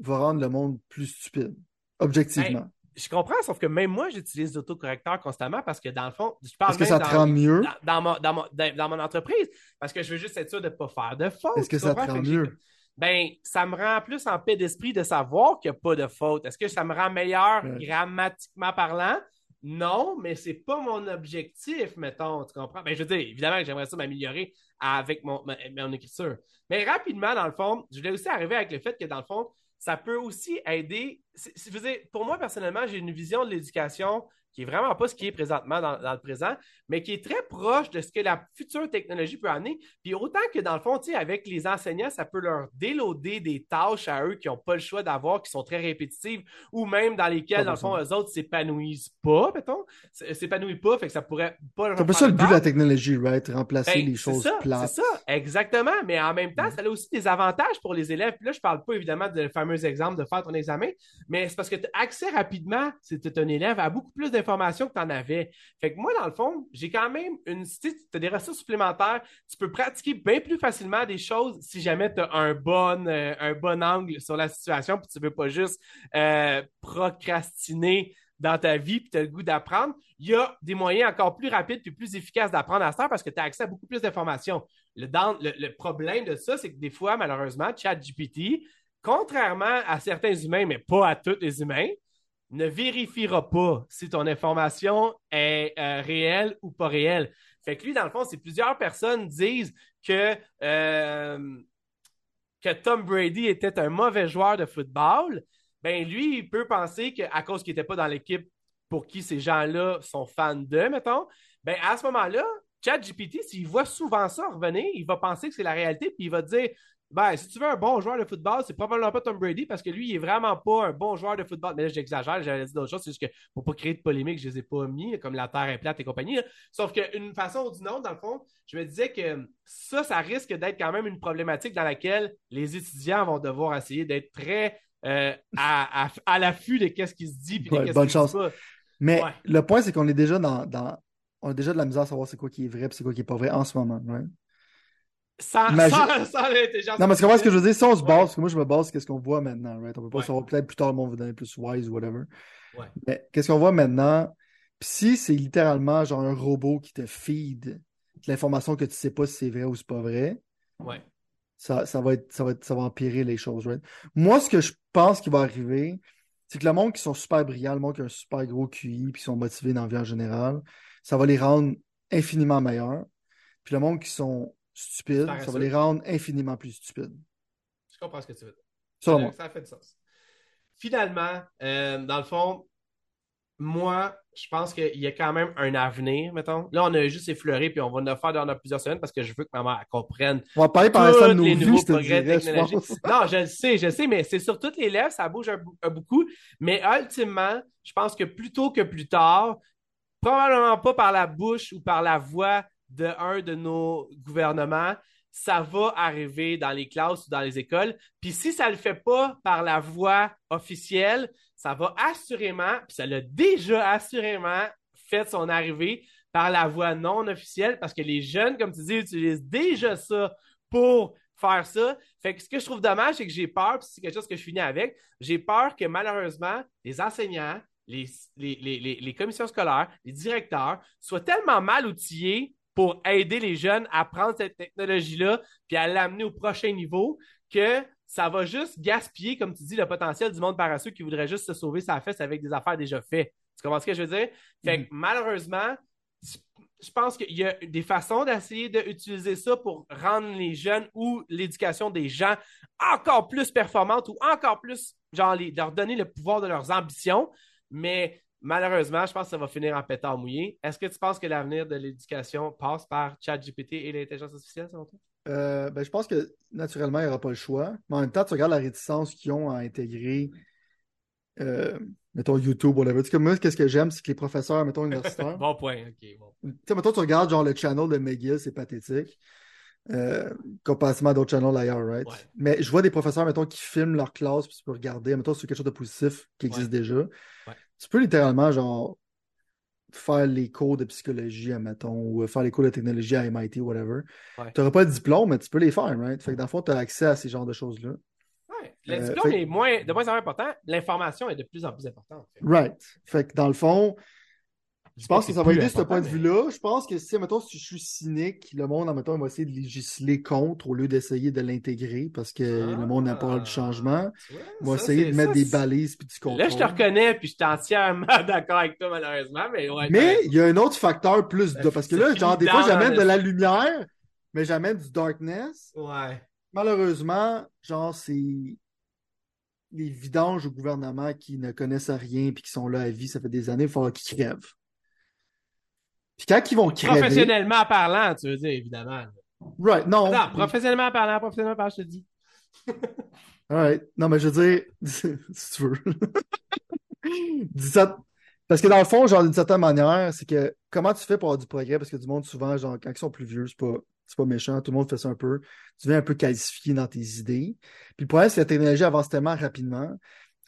[SPEAKER 2] va rendre le monde plus stupide, objectivement.
[SPEAKER 1] Je comprends, sauf que même moi, j'utilise l'autocorrecteur constamment parce que dans le fond, je parle
[SPEAKER 2] Est-ce que ça
[SPEAKER 1] dans,
[SPEAKER 2] te rend mieux?
[SPEAKER 1] dans, dans mon, dans, mon, dans- mon entreprise parce que je veux juste être sûr de ne pas faire de faute.
[SPEAKER 2] Est-ce que ça te rend mieux?
[SPEAKER 1] Ben, ça me rend plus en paix d'esprit de savoir qu'il n'y a pas de faute. Est-ce que ça me rend meilleur
[SPEAKER 2] Ouais.
[SPEAKER 1] grammatiquement parlant? Non, mais c'est pas mon objectif, mettons, tu comprends? Ben, je veux dire, évidemment que j'aimerais ça m'améliorer avec mon, ma- écriture. Mais rapidement, dans le fond, je voulais aussi arriver avec le fait que, dans le fond, ça peut aussi aider. dire, pour moi, personnellement, j'ai une vision de l'éducation qui est vraiment pas ce qui est présentement dans, dans le présent, mais qui est très proche de ce que la future technologie peut amener. Puis autant que dans le fond, avec les enseignants, ça peut leur déloader des tâches à eux qui n'ont pas le choix d'avoir, qui sont très répétitives, ou même dans lesquelles, dans le fond, eux autres s'épanouissent pas, mettons. S'épanouissent pas, fait que ça pourrait pas leur
[SPEAKER 2] C'est un peu ça le
[SPEAKER 1] de
[SPEAKER 2] but de la technologie, right? Remplacer
[SPEAKER 1] Ben,
[SPEAKER 2] les
[SPEAKER 1] c'est
[SPEAKER 2] choses
[SPEAKER 1] ça,
[SPEAKER 2] plates.
[SPEAKER 1] C'est ça, exactement. Mais en même temps, ça a aussi des avantages pour les élèves. Puis là, je parle pas évidemment du fameux exemple de faire ton examen, mais c'est parce que tu as accès rapidement, si tu es un élève, à beaucoup plus d'informations que tu en avais. Fait que moi, dans le fond, j'ai quand même une. Tu as des ressources supplémentaires. Tu peux pratiquer bien plus facilement des choses si jamais tu as un bon, euh, un bon angle sur la situation, puis tu veux pas juste euh, procrastiner dans ta vie puis tu as le goût d'apprendre, il y a des moyens encore plus rapides et plus efficaces d'apprendre à ça parce que tu as accès à beaucoup plus d'informations. Le, dans- le, le problème de ça, c'est que des fois, malheureusement, ChatGPT, contrairement à certains humains, mais pas à tous les humains, ne vérifiera pas si ton information est euh, réelle ou pas réelle. Fait que lui, dans le fond, c'est plusieurs personnes disent que, euh, que Tom Brady était un mauvais joueur de football. Ben lui, il peut penser qu'à cause qu'il n'était pas dans l'équipe pour qui ces gens-là sont fans de, mettons, ben à ce moment-là, ChatGPT, s'il voit souvent ça revenir, il va penser que c'est la réalité, puis il va dire ben, si tu veux un bon joueur de football, c'est probablement pas Tom Brady parce que lui, il est vraiment pas un bon joueur de football. Mais là, j'exagère, j'avais dit d'autres choses, c'est juste que pour pas créer de polémique, je les ai pas mis, comme la Terre est plate et compagnie. là. Sauf qu'une façon ou d'une autre, dans le fond, je me disais que ça, ça risque d'être quand même une problématique dans laquelle les étudiants vont devoir essayer d'être très euh, à, à, à l'affût de qu'est-ce qui se dit puis
[SPEAKER 2] Ouais, bonne chance.
[SPEAKER 1] pas.
[SPEAKER 2] Mais
[SPEAKER 1] Ouais.
[SPEAKER 2] le point, c'est qu'on est déjà dans, dans- On a déjà de la misère à savoir c'est quoi qui est vrai et c'est quoi qui est pas vrai en ce moment. right?
[SPEAKER 1] Sans, sans, sans l'intelligence
[SPEAKER 2] Non, mais c'est comment est-ce que je veux dire? Si on se base,
[SPEAKER 1] Ouais.
[SPEAKER 2] parce que moi je me base sur ce qu'on voit maintenant, right? On peut pas
[SPEAKER 1] Ouais.
[SPEAKER 2] savoir, peut-être plus tard le monde va donner plus wise ou whatever.
[SPEAKER 1] Ouais.
[SPEAKER 2] Mais qu'est-ce qu'on voit maintenant? Puis si c'est littéralement genre un robot qui te feed de l'information que tu sais pas si c'est vrai ou c'est pas vrai,
[SPEAKER 1] Ouais.
[SPEAKER 2] ça, ça va être, ça va être- ça va empirer les choses, right? Moi, ce que je pense qui va arriver, c'est que le monde qui sont super brillants, le monde qui a un super gros QI, puis qui sont motivés dans la vie en général, ça va les rendre infiniment meilleurs. Puis le monde qui sont stupides, ça va les rendre infiniment plus stupides.
[SPEAKER 1] Je comprends ce que tu veux dire. Ça-
[SPEAKER 2] moi.
[SPEAKER 1] Ça fait du sens. Finalement, euh, dans le fond, moi, je pense qu'il y a quand même un avenir, mettons. Là, on a juste effleuré, puis on va le faire dans plusieurs semaines parce que je veux que maman elle comprenne
[SPEAKER 2] On va parler par l'instant de nos
[SPEAKER 1] les
[SPEAKER 2] vies,
[SPEAKER 1] nouveaux progrès technologiques. Non, je le sais, je le sais, mais c'est sur toutes les lèvres, ça bouge un, bou- un beaucoup. Mais ultimement, je pense que plus tôt que plus tard, probablement pas par la bouche ou par la voix de un de nos gouvernements, ça va arriver dans les classes ou dans les écoles. Puis si ça ne le fait pas par la voix officielle, ça va assurément, puis ça l'a déjà assurément fait son arrivée par la voie non officielle, parce que les jeunes, comme tu dis, utilisent déjà ça pour faire ça. Fait que ce que je trouve dommage, c'est que j'ai peur, puis c'est quelque chose que je finis avec, j'ai peur que malheureusement, les enseignants, les, les, les, les commissions scolaires, les directeurs soient tellement mal outillés pour aider les jeunes à prendre cette technologie-là puis à l'amener au prochain niveau que ça va juste gaspiller, comme tu dis, le potentiel du monde paresseux qui voudrait juste se sauver sa fesse avec des affaires déjà faites. Tu comprends ce que je veux dire? Fait que malheureusement, je- je pense qu'il y a des façons d'essayer d'utiliser ça pour rendre les jeunes ou l'éducation des gens encore plus performante ou encore plus, genre, les- leur donner le pouvoir de leurs ambitions. Mais malheureusement, je pense que ça va finir en pétard mouillé. Est-ce que tu penses que l'avenir de l'éducation passe par ChatGPT et l'intelligence artificielle, selon toi?
[SPEAKER 2] Euh, ben, je pense que naturellement, il n'y aura pas le choix. Mais en même temps, tu regardes la réticence qu'ils ont à intégrer, euh, mettons, YouTube, whatever. Tu sais, moi, qu'est-ce que j'aime, c'est que les professeurs, mettons, universitaires,
[SPEAKER 1] Bon point, ok. Bon.
[SPEAKER 2] tu sais, mettons, tu regardes genre le channel de McGill, c'est pathétique. Euh, comparativement à d'autres channels ailleurs, right?
[SPEAKER 1] Ouais.
[SPEAKER 2] Mais je vois des professeurs, mettons, qui filment leur classe, puis tu peux regarder, mettons, c'est quelque chose de positif qui existe déjà. Tu peux littéralement, genre, faire les cours de psychologie, mettons, ou faire les cours de technologie à MIT, whatever.
[SPEAKER 1] Ouais.
[SPEAKER 2] Tu n'auras pas de diplôme, mais tu peux les faire, right? Fait que dans le fond, tu as accès à ces genres de choses-là.
[SPEAKER 1] Ouais. Le
[SPEAKER 2] Euh,
[SPEAKER 1] diplôme
[SPEAKER 2] fait-
[SPEAKER 1] est moins, de moins en moins important. L'information est de plus en plus importante.
[SPEAKER 2] Right. Fait que dans le fond, je pense que ça va aider ce
[SPEAKER 1] ce
[SPEAKER 2] point de vue-là. Je pense que si, mettons, si je suis cynique, le monde, admettons, il va essayer de législer contre au lieu d'essayer de l'intégrer parce que le monde n'a pas du changement. Il va essayer de mettre des balises puis du contrôle.
[SPEAKER 1] Là, je te reconnais, puis je suis entièrement d'accord avec toi, malheureusement, mais ouais.
[SPEAKER 2] Mais
[SPEAKER 1] t'as-
[SPEAKER 2] il y a un autre facteur plus de.
[SPEAKER 1] Ça
[SPEAKER 2] Parce que là, genre, des fois, j'amène de la lumière, mais j'amène du darkness.
[SPEAKER 1] Ouais.
[SPEAKER 2] Malheureusement, genre, c'est. les vidanges au gouvernement qui ne connaissent rien puis qui sont là à vie, ça fait des années, il va falloir qu'ils crèvent. Puis quand ils vont crever.
[SPEAKER 1] Professionnellement parlant, tu veux dire, évidemment.
[SPEAKER 2] Right, non.
[SPEAKER 1] Non, professionnellement parlant, professionnellement parlant, je te dis.
[SPEAKER 2] Alright. Non, mais je veux dire, si tu veux. Parce que dans le fond, genre, d'une certaine manière, c'est que comment tu fais pour avoir du progrès? Parce que du monde, souvent, genre, quand ils sont plus vieux, c'est pas, c'est pas méchant, tout le monde fait ça un peu. Tu deviens un peu calcifié dans tes idées. Puis le problème, c'est que la technologie avance tellement rapidement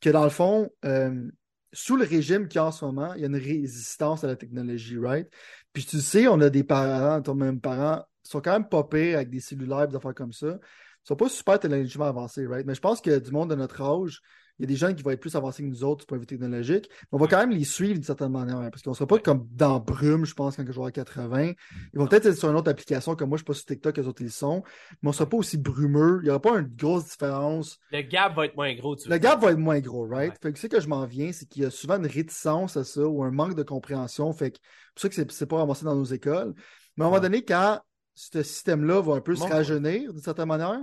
[SPEAKER 2] que dans le fond, euh, sous le régime qu'il y a en ce moment, il y a une résistance à la technologie, right? Puis tu sais, on a des parents, ton même parents, qui sont quand même pas pires avec des cellulaires, des affaires comme ça. Ils sont pas super technologiquement avancés, right? Mais je pense que du monde de notre âge, il y a des gens qui vont être plus avancés que nous autres du point de vue technologique. Mais on va quand même les suivre d'une certaine manière. hein, Parce qu'on ne sera pas comme dans Brume, je pense, quand je vais à 80. Ils vont peut-être être sur une autre application, comme moi, je ne suis pas sur TikTok, les autres ils le sont. Mais on ne sera pas aussi brumeux. Il n'y aura pas une grosse différence.
[SPEAKER 1] Le gap va être moins gros, tu
[SPEAKER 2] Le gap va être moins gros, right?
[SPEAKER 1] Ouais.
[SPEAKER 2] Fait que c'est que je m'en viens, c'est qu'il y a souvent une réticence à ça ou un manque de compréhension. Fait que c'est pour ça que c'est- pas ramassé dans nos écoles. Mais à un moment donné, quand ce système-là va un peu se rajeunir d'une certaine manière,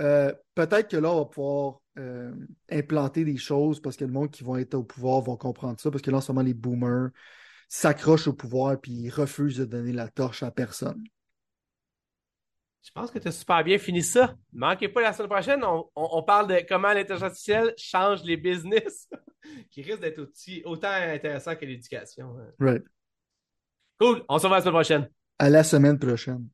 [SPEAKER 2] euh, peut-être que là, on va pouvoir euh, implanter des choses parce que le monde qui va être au pouvoir vont comprendre ça. Parce que là, en ce moment, les boomers s'accrochent au pouvoir puis ils refusent de donner la torche à personne.
[SPEAKER 1] Je pense que tu as super bien fini ça. Ne manquez pas la semaine prochaine. On, on- on parle de comment l'intelligence artificielle change les business, qui risque d'être aussi, autant intéressant que l'éducation. hein.
[SPEAKER 2] Right.
[SPEAKER 1] Cool. On se revoit la semaine prochaine.
[SPEAKER 2] À la semaine prochaine.